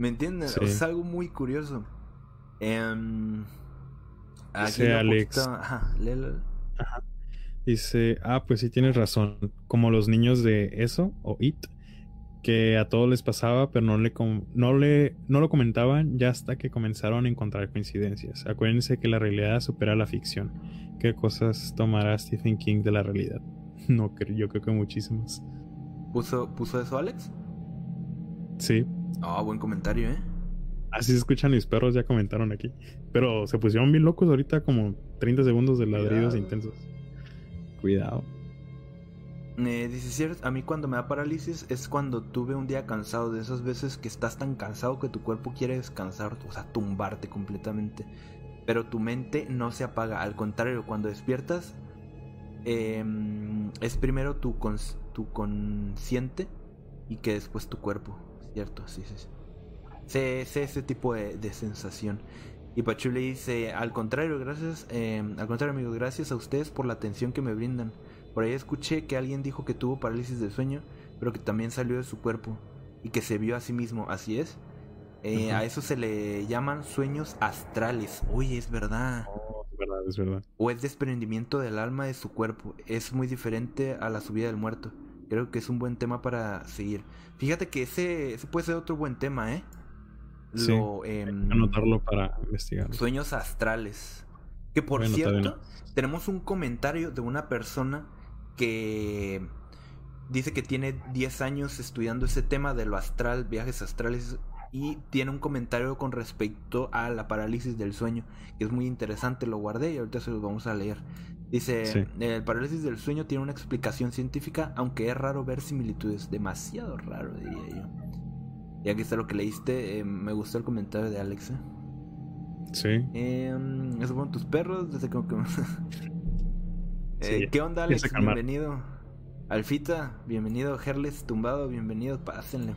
¿Me entiendes? Sí. Es algo muy curioso. Em, aquí Dice Alex. poquito- ajá, léelo. Dice, ah, pues sí tienes razón. Como los niños de eso, o IT, que a todos les pasaba, pero no le, com- no le no lo comentaban ya hasta que comenzaron a encontrar coincidencias. Acuérdense que la realidad supera la ficción. ¿Qué cosas tomará Stephen King de la realidad? No creo, yo creo que muchísimas. ¿Puso, ¿Puso eso Alex? Sí. Ah, buen comentario, ¿eh? Así se escuchan mis perros, ya comentaron aquí. Pero se pusieron bien locos ahorita, como 30 segundos de ladridos Cuidado. intensos. Cuidado. Eh, dice, "Cierto, a mí cuando me da parálisis es cuando tuve un día cansado, de esas veces que estás tan cansado que tu cuerpo quiere descansar, o sea, tumbarte completamente. Pero tu mente no se apaga, al contrario, cuando despiertas em, es primero tu, cons- tu consciente y que después tu cuerpo, ¿cierto? Sí, sí, sí. Sé, sé ese tipo de, de sensación. Y Pachu le dice, al contrario, gracias, em, al contrario amigos, gracias a ustedes por la atención que me brindan. Por ahí escuché que alguien dijo que tuvo parálisis del sueño, pero que también salió de su cuerpo y que se vio a sí mismo. Así es. Eh. A eso se le llaman sueños astrales. Oye, es verdad. Oh, es verdad, es verdad. O es desprendimiento del alma de su cuerpo. Es muy diferente a la subida del muerto. Creo que es un buen tema para seguir. Fíjate que ese, ese puede ser otro buen tema, ¿eh? Sí. Lo, em, Anotarlo para investigar. Sueños astrales. Que por cierto, tenemos un comentario de una persona que dice que tiene 10 años estudiando ese tema de lo astral, viajes astrales, y tiene un comentario con respecto a la parálisis del sueño, que es muy interesante, lo guardé y ahorita se los vamos a leer. Dice, Sí. el parálisis del sueño tiene una explicación científica, aunque es raro ver similitudes, demasiado raro diría yo. Y aquí está lo que leíste, eh, me gustó el comentario de Alex. ¿eh? Sí. Eh, esos fueron tus perros. Desde que... Eh, Sí, ¿Qué onda, Alex? Bienvenido. Alfita, bienvenido. Herles tumbado, bienvenido. Pásenle.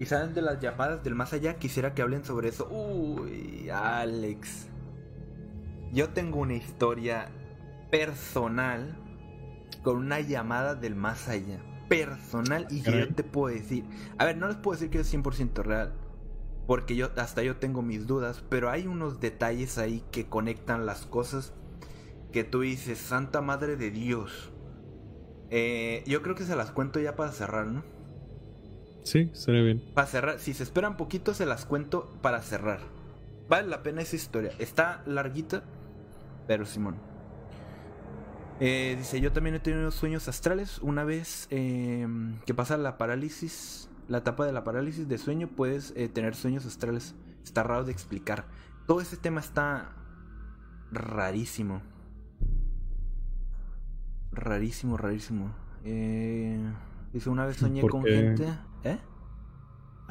y saben de las llamadas del más allá, quisiera que hablen sobre eso. Uy, Alex. Yo tengo una historia personal con una llamada del más allá. Personal y que yo te puedo decir. A ver, no les puedo decir que es 100% real. Porque yo hasta yo tengo mis dudas. Pero hay unos detalles ahí que conectan las cosas. Que tú dices, Santa Madre de Dios. Eh, yo creo que se las cuento ya para cerrar, ¿no? Sí, estaría bien. Para cerrar, si se esperan poquito, se las cuento para cerrar. Vale la pena esa historia. Está larguita, pero Simón. Eh, dice, yo también he tenido sueños astrales. Una vez em, que pasa la parálisis, la etapa de la parálisis de sueño, puedes eh, tener sueños astrales. Está raro de explicar. Todo ese tema está rarísimo. Rarísimo, rarísimo. Eh, dice, una vez soñé con gente... ¿Eh?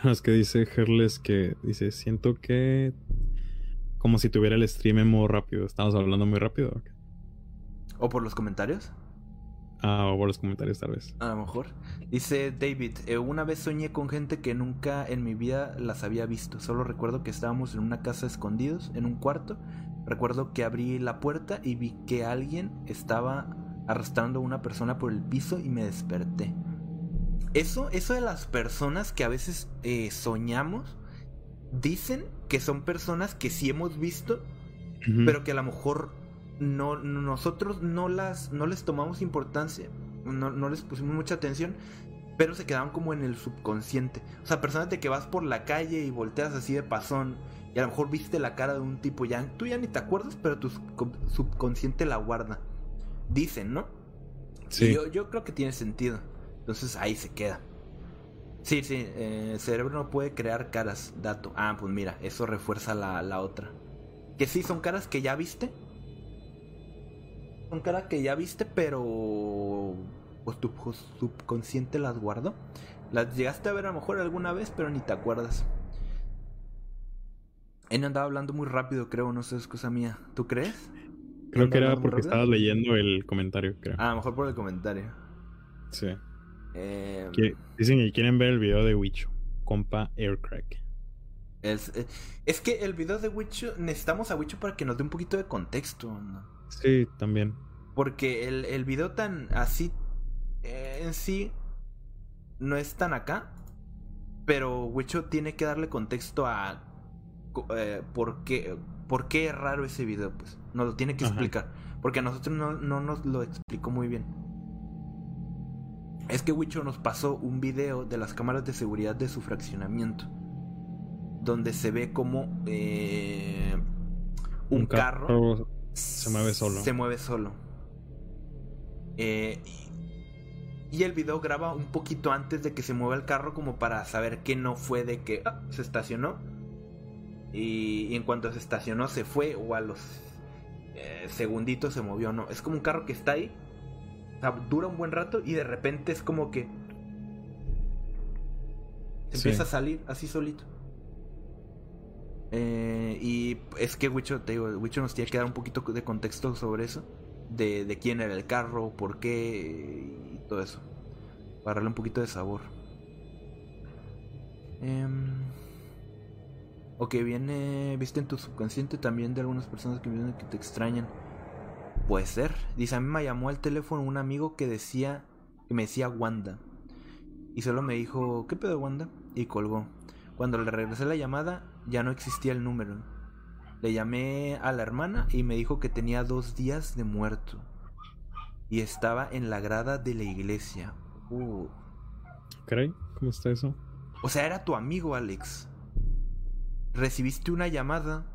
Es que dice Herles que dice, siento que como si tuviera el stream en modo rápido. Estamos hablando muy rápido. ¿O por los comentarios? Ah, o por los comentarios tal vez. A lo mejor. Dice David, eh, una vez soñé con gente que nunca en mi vida las había visto. Solo recuerdo que estábamos en una casa escondidos, en un cuarto. Recuerdo que abrí la puerta y vi que alguien estaba arrastrando a una persona por el piso y me desperté. Eso, eso de las personas que a veces eh, soñamos, dicen que son personas que sí hemos visto, pero que a lo mejor no, nosotros no las, no les tomamos importancia, no, no les pusimos mucha atención, pero se quedaban como en el subconsciente. O sea, personas de que vas por la calle y volteas así de pasón y a lo mejor viste la cara de un tipo ya, tú ya ni te acuerdas, pero tu subconsciente la guarda. Dicen, ¿no? Sí. yo, yo creo que tiene sentido. Entonces ahí se queda. Sí, sí, eh, el cerebro no puede crear caras, dato. Ah, pues mira, eso refuerza la, la otra. Que sí, son caras que ya viste. Son caras que ya viste, pero pues tu subconsciente las guardó. Las llegaste a ver a lo mejor alguna vez, pero ni te acuerdas. Él andaba hablando muy rápido, creo, no sé, es cosa mía. ¿Tú crees? Creo que era porque estabas leyendo el comentario, creo. Ah, a lo mejor por el comentario. Sí. Eh, dicen que quieren ver el video de Wicho, compa Aircrack. Es, eh, es, que el video de Wicho, necesitamos a Wicho para que nos dé un poquito de contexto. Sí, también. Porque el, el video tan así eh, en sí no es tan acá. Pero Wicho tiene que darle contexto a por, qué, por qué es raro ese video. Pues nos lo tiene que explicar. Porque a nosotros no, no nos lo explicó muy bien. Es que Wicho nos pasó un video de las cámaras de seguridad de su fraccionamiento. Donde se ve como eh, un, carro, se mueve solo. Se mueve solo. Eh, y el video graba un poquito antes de que se mueva el carro como para saber que no fue de que ah, se estacionó. Y, en cuanto se estacionó se fue o a los eh, segunditos se movió. No, es como un carro que está ahí dura un buen rato y de repente es como que empieza a salir así solito. Eh, y es que Wicho, te digo, Wicho nos tiene que dar un poquito de contexto sobre eso. De, de quién era el carro, por qué y todo eso. Para darle un poquito de sabor. Eh, o que viene, viste en tu subconsciente también de algunas personas que vienen que te extrañan. Puede ser. Dice, a mí me llamó al teléfono un amigo que decía, que me decía Wanda. Y solo me dijo, ¿qué pedo Wanda? Y colgó. Cuando le regresé la llamada, ya no existía el número. Le llamé a la hermana y me dijo que tenía dos días de muerto. Y estaba en la grada de la iglesia. Uh. ¿Cómo está eso? O sea, era tu amigo, Alex. Recibiste una llamada.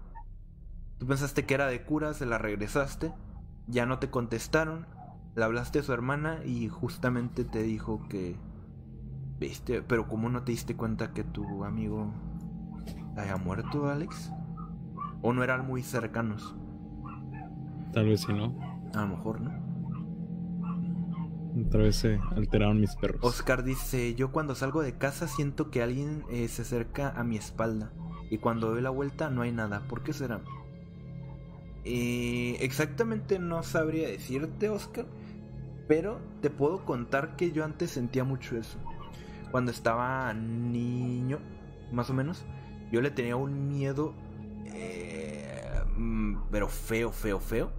Tú pensaste que era de cura, se la regresaste ya no te contestaron, le hablaste a su hermana y justamente te dijo que, viste, pero ¿cómo no te diste cuenta que tu amigo haya muerto, Alex? ¿O no eran muy cercanos? Tal vez sí, ¿no? A lo mejor, ¿no? Tal vez se alteraron mis perros. Oscar dice, yo cuando salgo de casa siento que alguien eh, se acerca a mi espalda y cuando doy la vuelta no hay nada. ¿Por qué será? Eh, exactamente no sabría decirte, Oscar, pero te puedo contar que yo antes sentía mucho eso. cuando estaba niño, más o menos, yo le tenía un miedo, eh, mm, pero feo, feo, feo,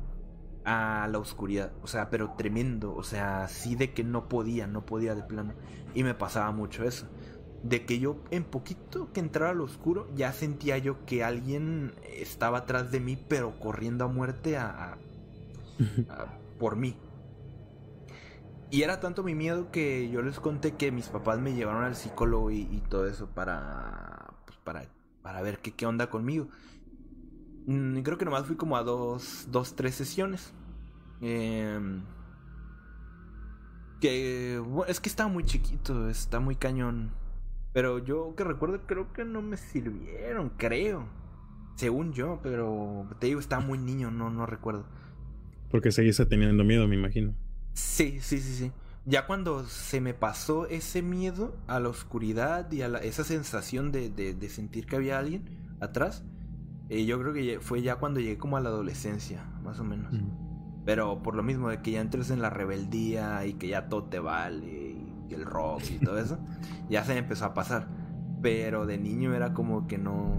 a la oscuridad. O sea, pero tremendo. O sea, así de que no podía, no podía de plano. Y me pasaba mucho eso. De que yo en poquito que entrara al oscuro, ya sentía yo que alguien estaba atrás de mí, pero corriendo a muerte a, a- por mí. Y era tanto mi miedo que yo les conté que mis papás me llevaron al psicólogo y, y todo eso para, pues, para, para ver qué, qué onda conmigo. Mm, creo que nomás fui como a dos, dos tres sesiones. Em, que bueno, es que estaba muy chiquito, está muy cañón. Pero yo que recuerdo creo que no me sirvieron, creo. Según yo, pero te digo, estaba muy niño, no, no recuerdo. Porque seguiste teniendo miedo, me imagino. Sí, sí, sí, sí. Ya cuando se me pasó ese miedo a la oscuridad y a la- esa sensación de, de- de sentir que había alguien atrás, eh, yo creo que fue ya cuando llegué como a la adolescencia, más o menos. Mm. Pero por lo mismo de que ya entres en la rebeldía y que ya todo te vale que el rock y todo eso, ya se me empezó a pasar. Pero de niño era como que no,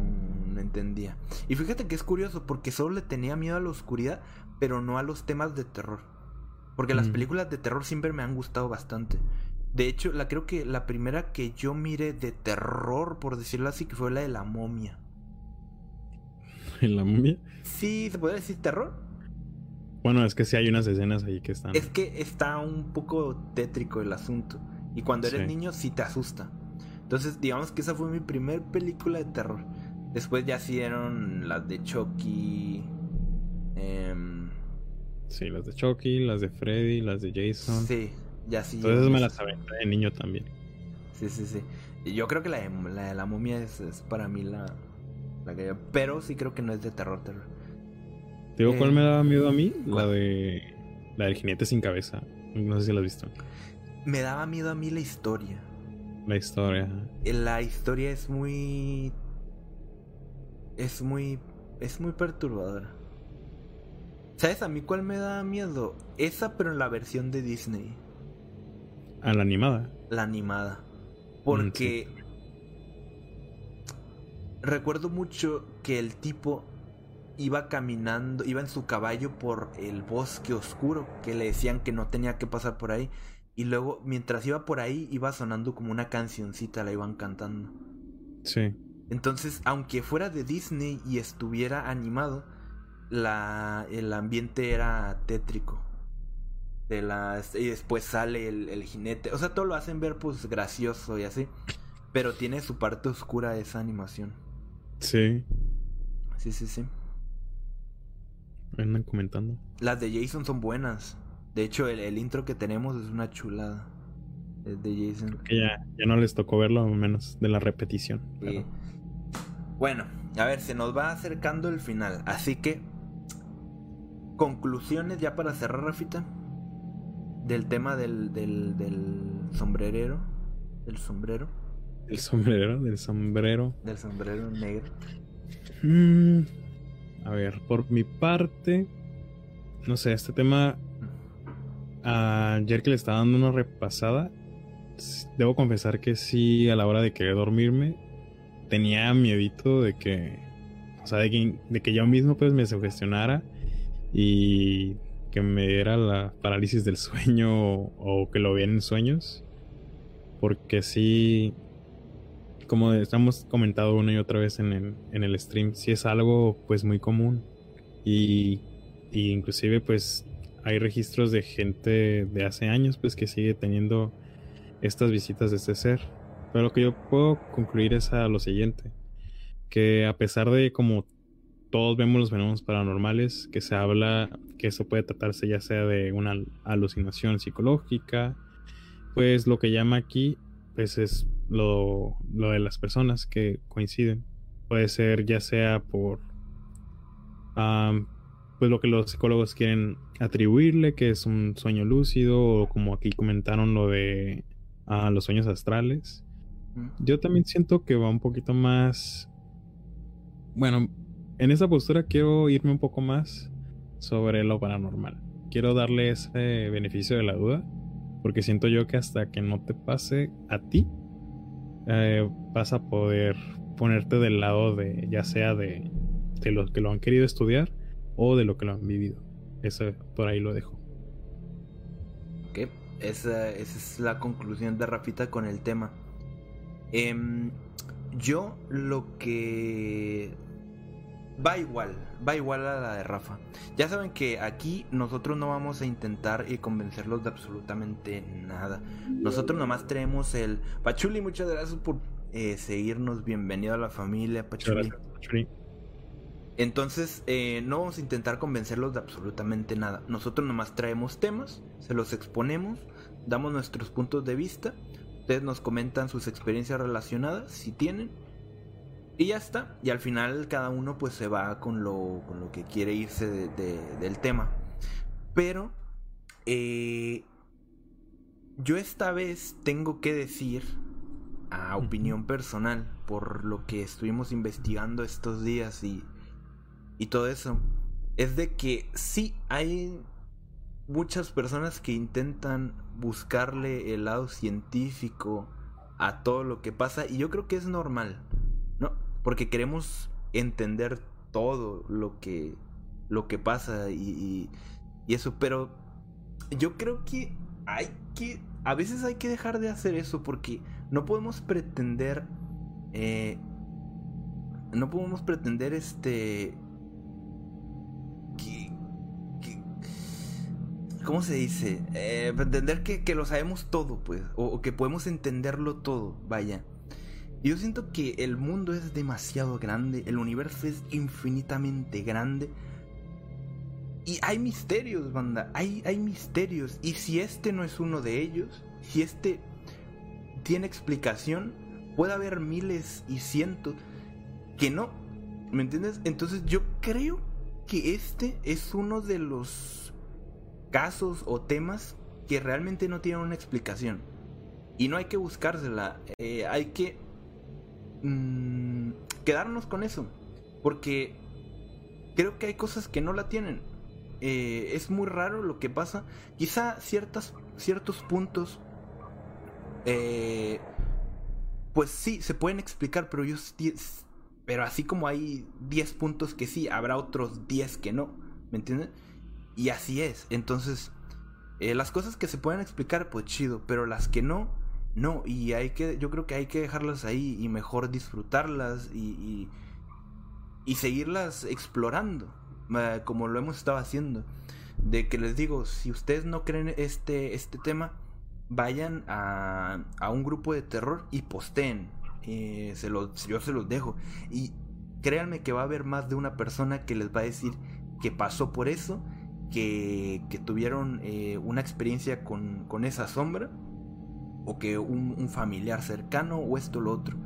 no entendía. Y fíjate que es curioso porque solo le tenía miedo a la oscuridad, pero no a los temas de terror. Porque las Mm. películas de terror siempre me han gustado bastante. De hecho, la creo que la primera que yo miré de terror, por decirlo así, que fue la de la momia. ¿En la momia? Sí, se podría decir terror. Bueno, es que sí hay unas escenas ahí que están. Es que está un poco tétrico el asunto. Y cuando eres Sí. niño sí te asusta. Entonces, digamos que esa fue mi primer película de terror. Después ya hicieron las de Chucky. em, Sí, las de Chucky, las de Freddy, las de Jason. sí, ya sí. Esas me las aventé de niño también. Sí, sí, sí. Yo creo que la de la, de la momia es, es para mí la, la que yo- Pero sí creo que no es de terror, terror. ¿Te digo Eh, cuál me daba miedo a mí? La de. La del jinete sin cabeza. No sé si la has visto. Me daba miedo a mí la historia. La historia. La historia es muy. Es muy. Es muy perturbadora. ¿Sabes a mí cuál me da miedo? Esa, pero en la versión de Disney. A la animada. La animada. Porque. Recuerdo mucho que el tipo iba caminando, iba en su caballo por el bosque oscuro, que le decían que no tenía que pasar por ahí. Y luego, mientras iba por ahí, iba sonando como una cancioncita, la iban cantando. Sí. Entonces, aunque fuera de Disney y estuviera animado, la, el ambiente era tétrico. De las, y después sale el, el jinete. O sea, todo lo hacen ver pues gracioso y así. Pero tiene su parte oscura esa animación. Sí. Sí, sí, sí. Andan comentando. Las de Jason son buenas. De hecho, el, el intro que tenemos es una chulada. Es de Jason. Que ya, ya no les tocó verlo, al menos de la repetición. Sí. pero- Bueno, a ver, se nos va acercando el final. Así que, conclusiones ya para cerrar, Rafita. Del tema del, del, del sombrerero. Del sombrero. El sombrero, del sombrero. Del sombrero negro. Mm, a ver, por mi parte, no sé, este tema, ayer que le estaba dando una repasada, debo confesar que sí, a la hora de querer dormirme, tenía miedito de que, o sea, de que, de que yo mismo pues me sugestionara y que me diera la parálisis del sueño o, o que lo viera en sueños, porque sí, como estamos comentado una y otra vez en el, en el stream, sí es algo pues muy común. Y, y inclusive pues hay registros de gente de hace años pues que sigue teniendo estas visitas de este ser. Pero lo que yo puedo concluir es a lo siguiente. Que a pesar de como todos vemos los fenómenos paranormales, que se habla que eso puede tratarse ya sea de una alucinación psicológica, pues lo que llama aquí pues es lo, de las personas que coinciden. Puede ser ya sea por pues lo que los psicólogos quieren atribuirle, que es un sueño lúcido, o como aquí comentaron lo de ah, los sueños astrales. Yo también siento que va un poquito más. Bueno, en esa postura quiero irme un poco más sobre lo paranormal. Quiero darle ese beneficio de la duda, porque siento yo que hasta que no te pase a ti, eh, vas a poder ponerte del lado de, ya sea de, de los que lo han querido estudiar o de lo que lo han vivido. Eso por ahí lo dejo. Ok, esa, esa es la conclusión de Rafita con el tema. Em, yo lo que va igual, va igual a la de Rafa. Ya saben que aquí nosotros no vamos a intentar y convencerlos de absolutamente nada. Nosotros nomás traemos el Pachuli, muchas gracias por eh, seguirnos. Bienvenido a la familia, Pachuli. Gracias, Pachuli. Entonces, eh, no vamos a intentar convencerlos de absolutamente nada. Nosotros nomás traemos temas, se los exponemos, damos nuestros puntos de vista. Ustedes nos comentan sus experiencias relacionadas, si tienen. Y ya está. Y al final cada uno pues se va con lo, con lo que quiere irse de- de- del tema. Pero eh, yo esta vez tengo que decir, a opinión personal, por lo que estuvimos investigando estos días y, y todo eso, es de que sí hay muchas personas que intentan buscarle el lado científico a todo lo que pasa y yo creo que es normal, ¿no? Porque queremos entender todo lo que lo que pasa y, eso, pero yo creo que hay que a veces hay que dejar de hacer eso porque no podemos pretender eh, no podemos pretender este ¿Cómo se dice? Eh, pretender que, que lo sabemos todo, pues. O, o que podemos entenderlo todo, vaya. Yo siento que el mundo es demasiado grande, el universo es infinitamente grande. Y hay misterios, banda. Hay, hay misterios. Y si este no es uno de ellos, si este tiene explicación, puede haber miles y cientos que no. ¿Me entiendes? Entonces yo creo que este es uno de los casos o temas que realmente no tienen una explicación. Y no hay que buscársela. eh, hay que mm, quedarnos con eso. Porque creo que hay cosas que no la tienen. Eh, es muy raro lo que pasa. Quizá ciertas, ciertos puntos. eh, pues sí, se pueden explicar, pero yo pero así como hay 10 puntos que sí, habrá otros 10 que no. ¿Me entiendes? Y así es. Entonces, eh, las cosas que se pueden explicar, pues chido. Pero las que no, no. Y hay que, yo creo que hay que dejarlas ahí y mejor disfrutarlas y, y, seguirlas explorando. eh, como lo hemos estado haciendo. De que les digo, si ustedes no creen este, este tema, vayan a, a un grupo de terror y posteen. Eh, se los, yo se los dejo. Y créanme que va a haber más de una persona que les va a decir que pasó por eso, que, tuvieron eh, una experiencia con, esa sombra, o que un, familiar cercano, o esto o lo otro.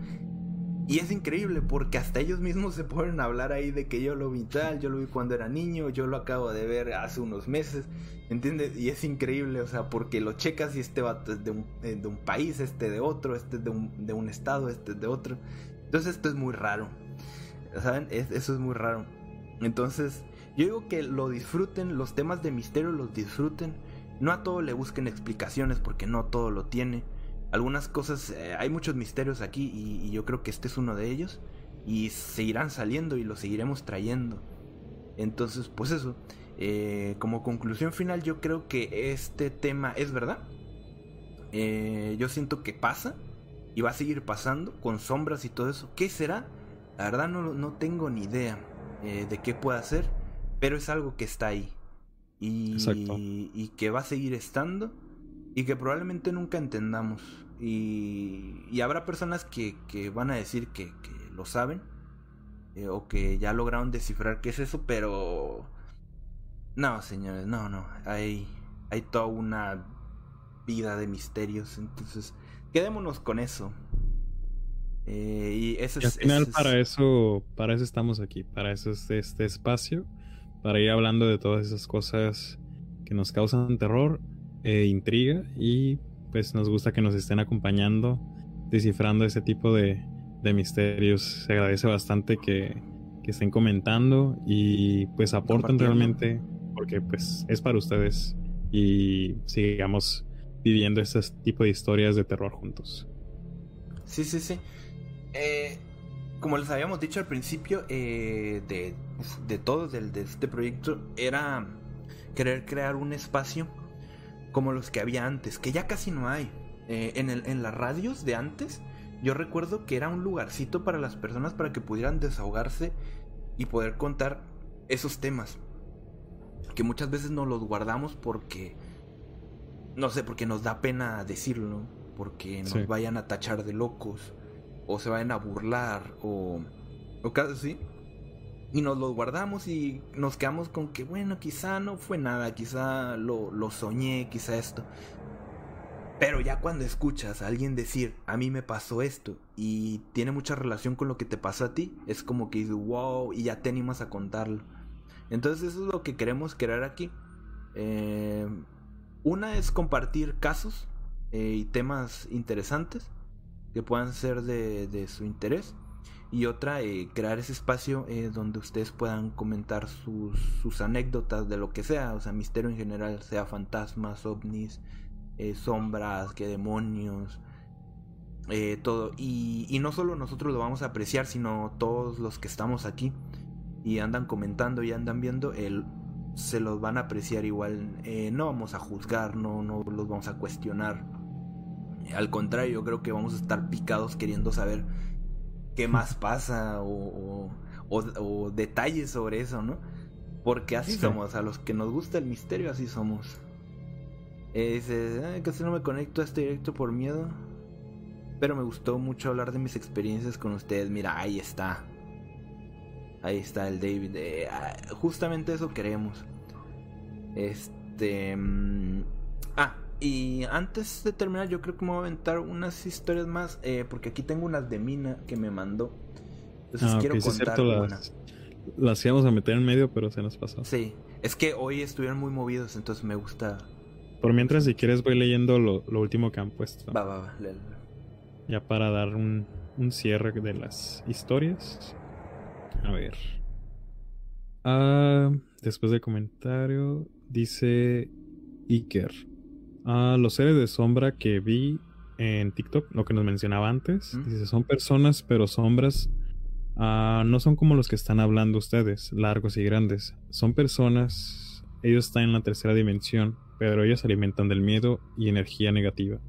Y es increíble porque hasta ellos mismos se a hablar ahí de que yo lo vi tal, yo lo vi cuando era niño, yo lo acabo de ver hace unos meses, ¿entiendes? Y es increíble, o sea, porque lo checas y este vato es de un, eh, país, este de otro, este es de un, estado, este es de otro. Entonces esto es muy raro, ¿saben? Es- eso es muy raro. Entonces, yo digo que lo disfruten, los temas de misterio los disfruten. No a todo le busquen explicaciones porque no todo lo tiene. Algunas cosas, eh, hay muchos misterios aquí y, yo creo que este es uno de ellos. Y seguirán saliendo y los seguiremos trayendo. Entonces, pues eso. eh, como conclusión final, yo creo que este tema es verdad. Eh, yo siento que pasa y va a seguir pasando con sombras y todo eso. ¿Qué será? La verdad no, no tengo ni idea de qué pueda ser, pero es algo que está ahí. Y, y que va a seguir estando y que probablemente nunca entendamos. Y, y habrá personas que, que van a decir que, que lo saben eh, o que ya lograron descifrar qué es eso, pero no, señores, no, no. Hay, hay toda una vida de misterios, entonces quedémonos con eso. Eh, y eso Y al es, final es- para eso, para eso estamos aquí, para eso es este espacio, para ir hablando de todas esas cosas que nos causan terror e intriga y pues nos gusta que nos estén acompañando descifrando ese tipo de, de misterios. Se agradece bastante que, que estén comentando y pues aporten Compartiendo. realmente porque pues es para ustedes y sigamos viviendo este tipo de historias de terror juntos. Sí, sí, sí. Eh, como les habíamos dicho al principio eh, de, de todo, del, de este proyecto, era querer crear un espacio como los que había antes, que ya casi no hay. Eh, en, el, en las radios de antes, yo recuerdo que era un lugarcito para las personas para que pudieran desahogarse y poder contar esos temas. Que muchas veces nos los guardamos porque, no sé, porque nos da pena decirlo, porque nos vayan a tachar de locos, o se vayan a burlar, o, o casi así. Y nos los guardamos y nos quedamos con que, bueno, quizá no fue nada, quizá lo, lo soñé, quizá esto. Pero ya cuando escuchas a alguien decir, a mí me pasó esto, y tiene mucha relación con lo que te pasó a ti, es como que wow, y ya te animas a contarlo. Entonces eso es lo que queremos crear aquí. Eh, una es compartir casos eh, y temas interesantes que puedan ser de, de su interés y otra eh, crear ese espacio eh, donde ustedes puedan comentar sus, sus, anécdotas de lo que sea, o sea, misterio en general, sea fantasmas, ovnis, eh, sombras, que demonios, todo. Y, y, no solo nosotros lo vamos a apreciar, sino todos los que estamos aquí y andan comentando y andan viendo, el, se los van a apreciar igual. no vamos a juzgar, no, no los vamos a cuestionar. Al contrario, yo creo que vamos a estar picados queriendo saber qué más pasa o, o, detalles sobre eso, ¿no? Porque así somos, a los que nos gusta el misterio, así somos. Eh, dice, casi no me conecto a este directo por miedo. Pero me gustó mucho hablar de mis experiencias con ustedes. Mira, ahí está. Ahí está el David. Eh, ah, justamente eso queremos. Este... Mm, ah, y antes de terminar, yo creo que me voy a aventar unas historias más, eh, porque aquí tengo unas de Mina que me mandó. Entonces ah, quiero contar cierto, las, las, íbamos a meter en medio, pero se nos pasó. Sí, es que hoy estuvieron muy movidos, entonces me gusta. Por mientras, si quieres, voy leyendo lo, lo último que han puesto. Va, va, va, léelo. Ya para dar un, un cierre de las historias. A ver. Ah, después del comentario, dice Iker los seres de sombra que vi en TikTok, lo que nos mencionaba antes, dice, son personas, pero sombras ah, no son como los que están hablando ustedes, largos y grandes. Son personas, ellos están en la tercera dimensión, pero ellos alimentan del miedo y energía negativa.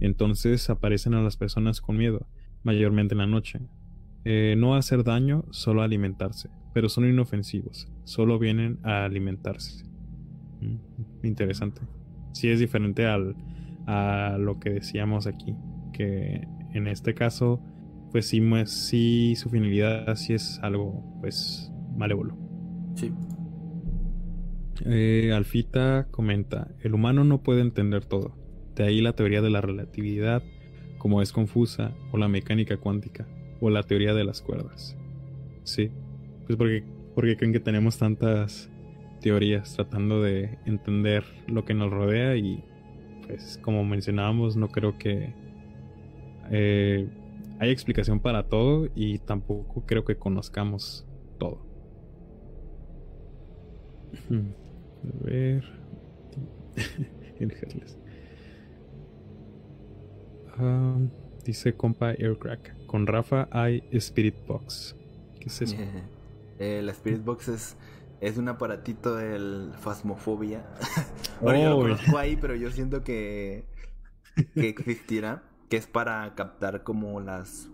Entonces aparecen a las personas con miedo, mayormente en la noche. Eh, no hacer daño, solo alimentarse, pero son inofensivos, solo vienen a alimentarse. Mm, interesante sí es diferente al, a lo que decíamos aquí. Que en este caso, pues sí, sí su finalidad sí es algo, pues, malévolo. Sí. Eh, Alfita comenta, el humano no puede entender todo. De ahí la teoría de la relatividad, como es confusa, o la mecánica cuántica, o la teoría de las cuerdas. Sí, pues porque, porque creen que tenemos tantas teorías tratando de entender lo que nos rodea y pues como mencionábamos no creo que eh, hay explicación para todo y tampoco creo que conozcamos todo. A ver. um, dice compa Aircrack. Con Rafa hay Spirit Box. ¿Qué es eso? Eh, la Spirit Box es es un aparatito del Fasmofobia. bueno, yo lo conozco ahí, pero yo siento que, que existirá. Que es para captar como las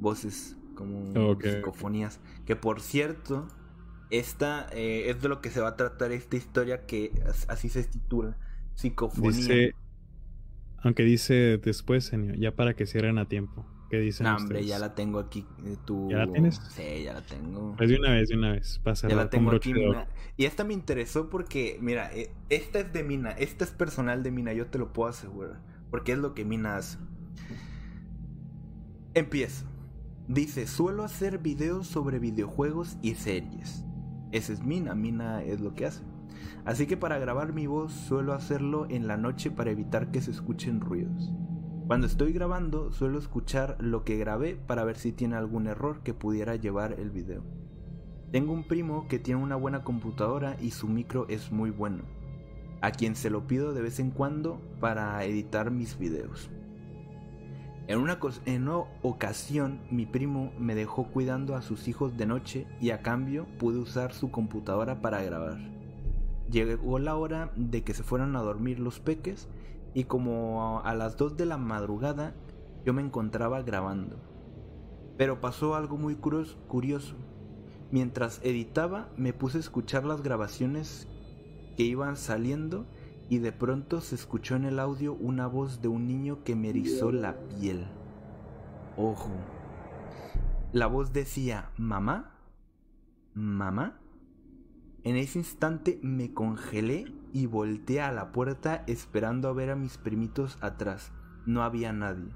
voces, como psicofonías. Que por cierto, esta eh, es de lo que se va a tratar esta historia que así se titula. Psicofonía. aunque dice después, ya para que cierren a tiempo. ¿Qué dicen no, hombre, ya la tengo aquí. Eh, ¿Ya la tienes? Sí, ya la tengo. Pues de una vez, de una vez. ya la tengo aquí, Y esta me interesó porque, mira, eh, esta es de Mina. Esta es personal de Mina, yo te lo puedo asegurar. Porque es lo que Mina hace. Empiezo. Dice, suelo hacer videos sobre videojuegos y series. Ese es Mina, Mina es lo que hace. Así que para grabar mi voz suelo hacerlo en la noche para evitar que se escuchen ruidos. Cuando estoy grabando suelo escuchar lo que grabé para ver si tiene algún error que pudiera llevar el video. Tengo un primo que tiene una buena computadora y su micro es muy bueno, a quien se lo pido de vez en cuando para editar mis videos. En una, ocasión mi primo me dejó cuidando a sus hijos de noche y a cambio pude usar su computadora para grabar. Llegó la hora de que se fueran a dormir los peques y como a las 2 de la madrugada yo me encontraba grabando. Pero pasó algo muy curioso. Mientras editaba me puse a escuchar las grabaciones que iban saliendo y de pronto se escuchó en el audio una voz de un niño que me erizó la piel. Ojo. La voz decía, mamá, mamá. En ese instante me congelé y volteé a la puerta esperando a ver a mis primitos atrás. No había nadie.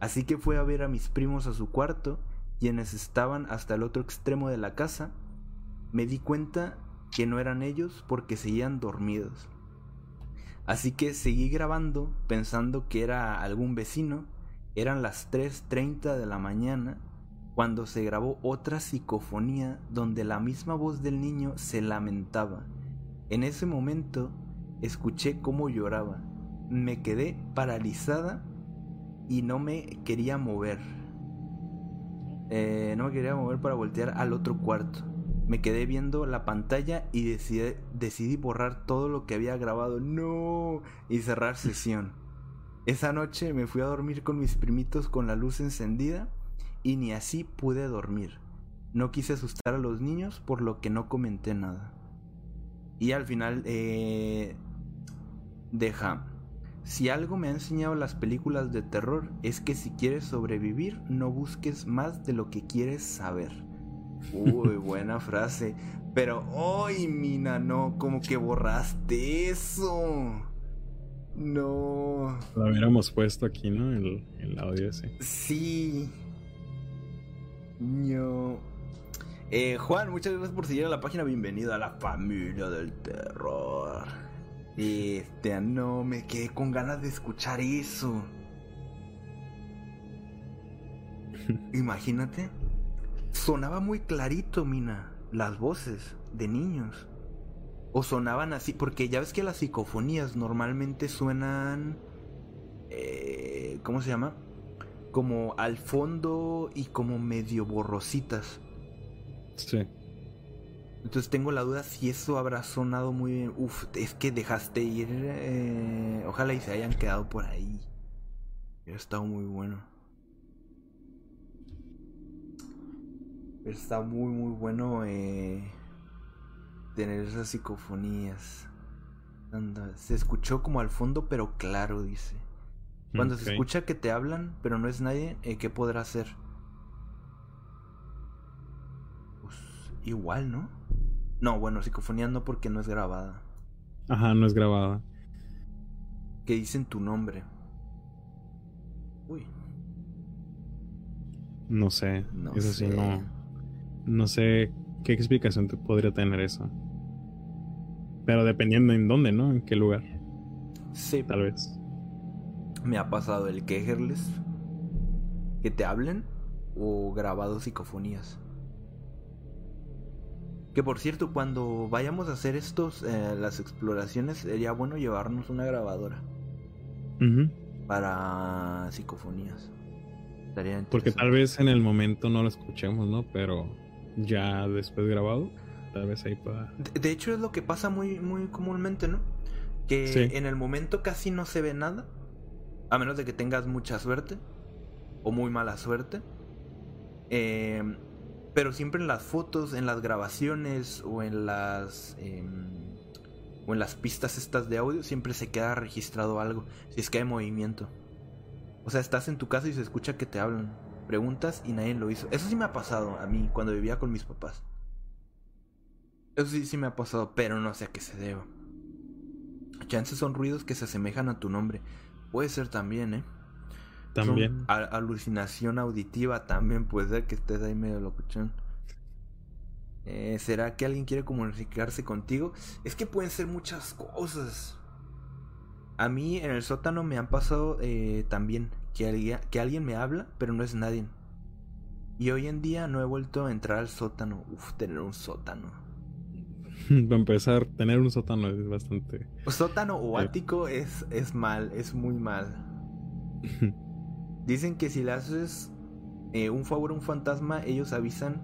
Así que fui a ver a mis primos a su cuarto, quienes estaban hasta el otro extremo de la casa. Me di cuenta que no eran ellos porque seguían dormidos. Así que seguí grabando pensando que era algún vecino. Eran las 3.30 de la mañana cuando se grabó otra psicofonía donde la misma voz del niño se lamentaba. En ese momento escuché cómo lloraba. Me quedé paralizada y no me quería mover. Eh, no me quería mover para voltear al otro cuarto. Me quedé viendo la pantalla y decidí, decidí borrar todo lo que había grabado. No. Y cerrar sesión. Esa noche me fui a dormir con mis primitos con la luz encendida y ni así pude dormir. No quise asustar a los niños por lo que no comenté nada. Y al final eh, deja. Si algo me ha enseñado las películas de terror es que si quieres sobrevivir no busques más de lo que quieres saber. Uy, buena frase. Pero, ¡ay, Mina! No, como que borraste eso. No. Lo hubiéramos puesto aquí, ¿no? El, el audio ese. Sí. No. Eh, Juan, muchas gracias por seguir a la página. Bienvenido a la familia del terror. Este, no, me quedé con ganas de escuchar eso. Imagínate sonaba muy clarito, Mina, las voces de niños. O sonaban así, porque ya ves que las psicofonías normalmente suenan... Eh, ¿Cómo se llama? Como al fondo y como medio borrositas. Sí. Entonces tengo la duda si eso habrá sonado muy bien. Uf, es que dejaste ir. Eh, ojalá y se hayan quedado por ahí. Ha estado muy bueno. Está muy muy bueno eh, tener esas psicofonías. se escuchó como al fondo pero claro, dice. Cuando se escucha que te hablan pero no es nadie, eh, ¿qué podrá hacer? Igual, ¿no? No, bueno, psicofonía no porque no es grabada. Ajá, no es grabada. Que dicen tu nombre. Uy. No sé. No eso sí no. No sé qué explicación te podría tener eso. Pero dependiendo en dónde, ¿no? En qué lugar. Sí. Tal vez. Me ha pasado el quejerles. Que te hablen. O grabado psicofonías. Que por cierto, cuando vayamos a hacer estos, eh, las exploraciones, sería bueno llevarnos una grabadora. Para psicofonías. Porque tal vez en el momento no lo escuchemos, ¿no? Pero ya después grabado, tal vez ahí pueda. De, hecho, es lo que pasa muy, muy comúnmente, ¿no? Que en el momento casi no se ve nada, a menos de que tengas mucha suerte o muy mala suerte. Em, pero siempre en las fotos, en las grabaciones o en las em, o en las pistas estas de audio siempre se queda registrado algo si es que hay movimiento. O sea, estás en tu casa y se escucha que te hablan preguntas y nadie lo hizo. Eso sí me ha pasado a mí cuando vivía con mis papás. Eso sí, sí me ha pasado, pero no sé a qué se deba. Chances son ruidos que se asemejan a tu nombre. Puede ser también, ¿eh? También. alucinación auditiva también puede ser que estés ahí medio locuchón. Eh, ¿Será que alguien quiere comunicarse contigo? Es que pueden ser muchas cosas. A mí en el sótano me han pasado eh, también que alguien, que alguien me habla, pero no es nadie. Y hoy en día no he vuelto a entrar al sótano. Uf, tener un sótano. Para empezar, tener un sótano es bastante. Sótano o ático es, es mal, es muy mal. Dicen que si le haces eh, un favor a un fantasma, ellos avisan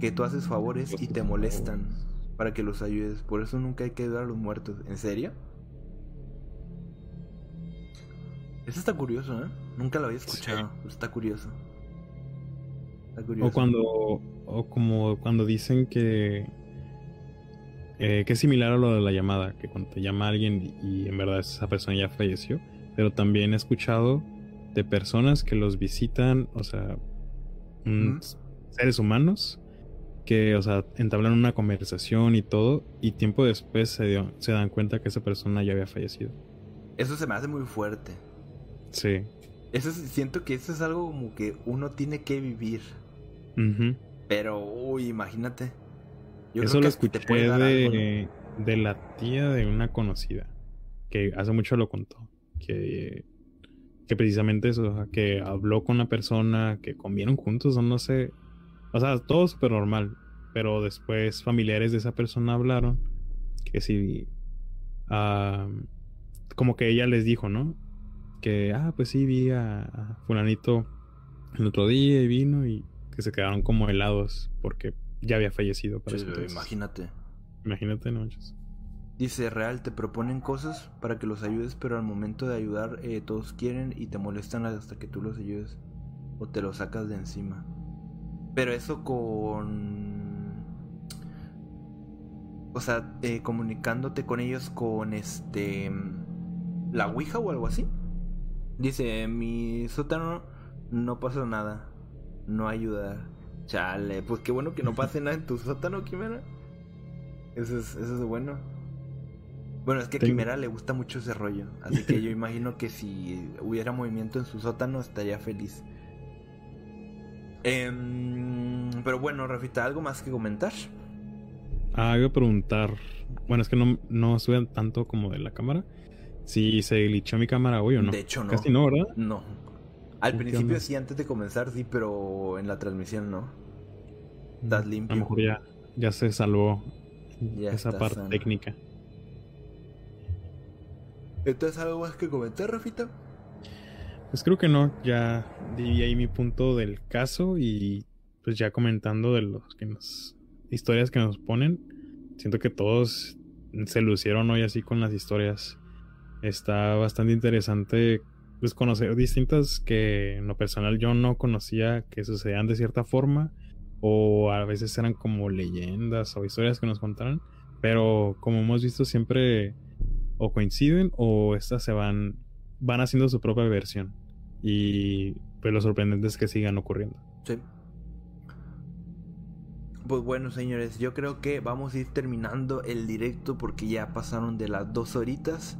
que tú haces favores y te molestan para que los ayudes. Por eso nunca hay que ayudar a los muertos. ¿En serio? Eso está curioso, ¿eh? Nunca lo había escuchado. Está curioso. Está curioso. O cuando, o como cuando dicen que, eh, que es similar a lo de la llamada, que cuando te llama alguien y en verdad esa persona ya falleció, pero también he escuchado de personas que los visitan, o sea, mm, seres humanos que, o sea, entablan una conversación y todo, y tiempo después se, dio- se dan cuenta que esa persona ya había fallecido. Eso se me hace muy fuerte. Sí. Eso es- siento que eso es algo como que uno tiene que vivir. Pero, uy, imagínate. Yo Eso creo lo te escuché puede dar algo, ¿no? de, de la tía de una conocida, que hace mucho lo contó, que, que precisamente eso, o sea, que habló con una persona, que comieron juntos o no sé, o sea, todo súper normal, pero después familiares de esa persona hablaron que si, ah, como que ella les dijo, ¿no? Que, ah, pues sí, vi a, a fulanito el otro día y vino y que se quedaron como helados porque ya había fallecido. Para Sí, imagínate. Imagínate, no manches. Dice, real, te proponen cosas para que los ayudes, pero al momento de ayudar eh, todos quieren y te molestan hasta que tú los ayudes o te los sacas de encima. Pero eso con... O sea, eh, comunicándote con ellos con este... La Ouija o algo así. Dice, mi sótano no pasa nada. No ayudar. Chale, pues qué bueno que no pase nada en tu sótano, Quimera. Eso es, eso es bueno. Bueno, es que a Quimera le gusta mucho ese rollo. Así que yo imagino que si hubiera movimiento en su sótano estaría feliz. Em, pero bueno, Rafita, ¿algo más que comentar? Ah, iba a preguntar. Bueno, es que no, no sube tanto como de la cámara. Si se glitchó mi cámara hoy o no. De hecho, no. Casi no, ¿verdad? No. Al ¿Qué principio sí, antes de comenzar sí, pero en la transmisión no. Estás A limpio. lo mejor ya, ya se salvó Ya esa parte sano. técnica. Entonces, ¿algo más que comentar, Rafita? Pues creo que no. Ya di ahí mi punto del caso y pues ya comentando de los que nos historias que nos ponen. Siento que todos se lucieron hoy así con las historias. Está bastante interesante pues conocer distintas que en lo personal yo no conocía que sucedían de cierta forma o a veces eran como leyendas o historias que nos contaron, pero como hemos visto siempre o coinciden o estas se van van haciendo su propia versión y pues lo sorprendente es que sigan ocurriendo. Sí. Pues bueno, señores, yo creo que vamos a ir terminando el directo porque ya pasaron de las dos horitas.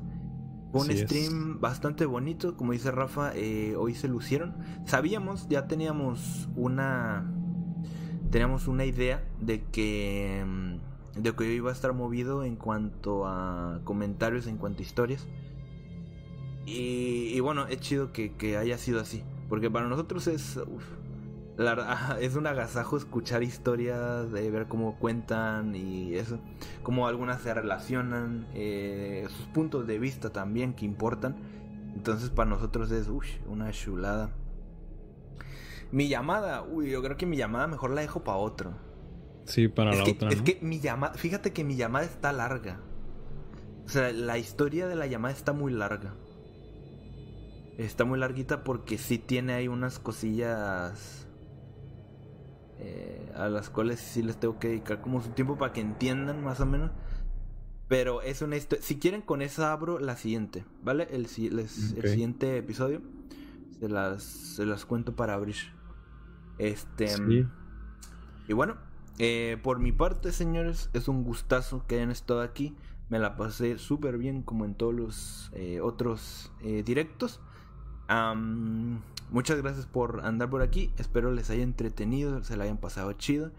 Fue un es. stream bastante bonito, como dice Rafa, eh, hoy se lucieron. Sabíamos, ya teníamos una, teníamos una idea de que, mm, de que iba a estar movido en cuanto a comentarios, en cuanto a historias. Y, bueno, es chido que, haya sido así, porque para nosotros es, uf, es un agasajo escuchar historias, de ver cómo cuentan y eso, cómo algunas se relacionan, eh, sus puntos de vista también que importan. Entonces para nosotros es uy, una chulada. Mi llamada, uy, yo creo que mi llamada mejor la dejo para otro. Sí, para es la que, otra, es ¿no? que mi llamada, fíjate que mi llamada está larga. O sea, la historia de la llamada está muy larga. Está muy larguita porque sí tiene ahí unas cosillas eh, a las cuales sí les tengo que dedicar como su tiempo para que entiendan más o menos. Pero es una historia. Si quieren, con esa abro la siguiente, ¿vale? El, siguiente episodio se las, se las cuento para abrir. Este. Sí. Y bueno, eh, por mi parte, señores, es un gustazo que hayan estado aquí. Me la pasé súper bien como en todos los eh, otros eh, directos. Muchas gracias por andar por aquí. Espero les haya entretenido, se la hayan pasado chido.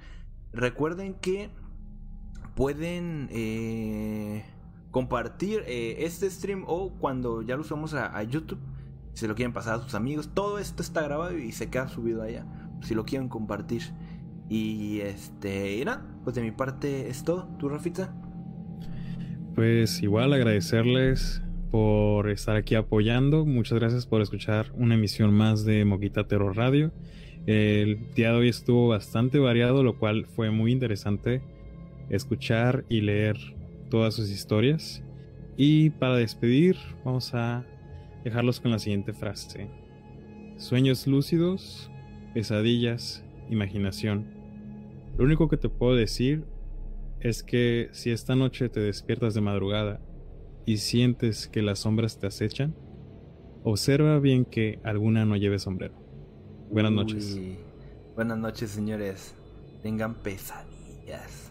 Recuerden que pueden compartir este stream o cuando ya lo subamos a, a YouTube, si lo quieren pasar a sus amigos. Todo esto está grabado y se queda subido allá. Si lo quieren compartir. Y este, y nada, pues de mi parte es todo. ¿Tú, Rafita? Pues igual agradecerles por estar aquí apoyando. Muchas gracias por escuchar una emisión más de Moquita Terror Radio. El día de hoy estuvo bastante variado, lo cual fue muy interesante escuchar y leer todas sus historias. Y para despedir, vamos a dejarlos con la siguiente frase. Sueños lúcidos, pesadillas, imaginación. Lo único que te puedo decir es que si esta noche te despiertas de madrugada y sientes que las sombras te acechan, observa bien que alguna no lleve sombrero. Buenas noches. Buenas noches, señores. Tengan pesadillas.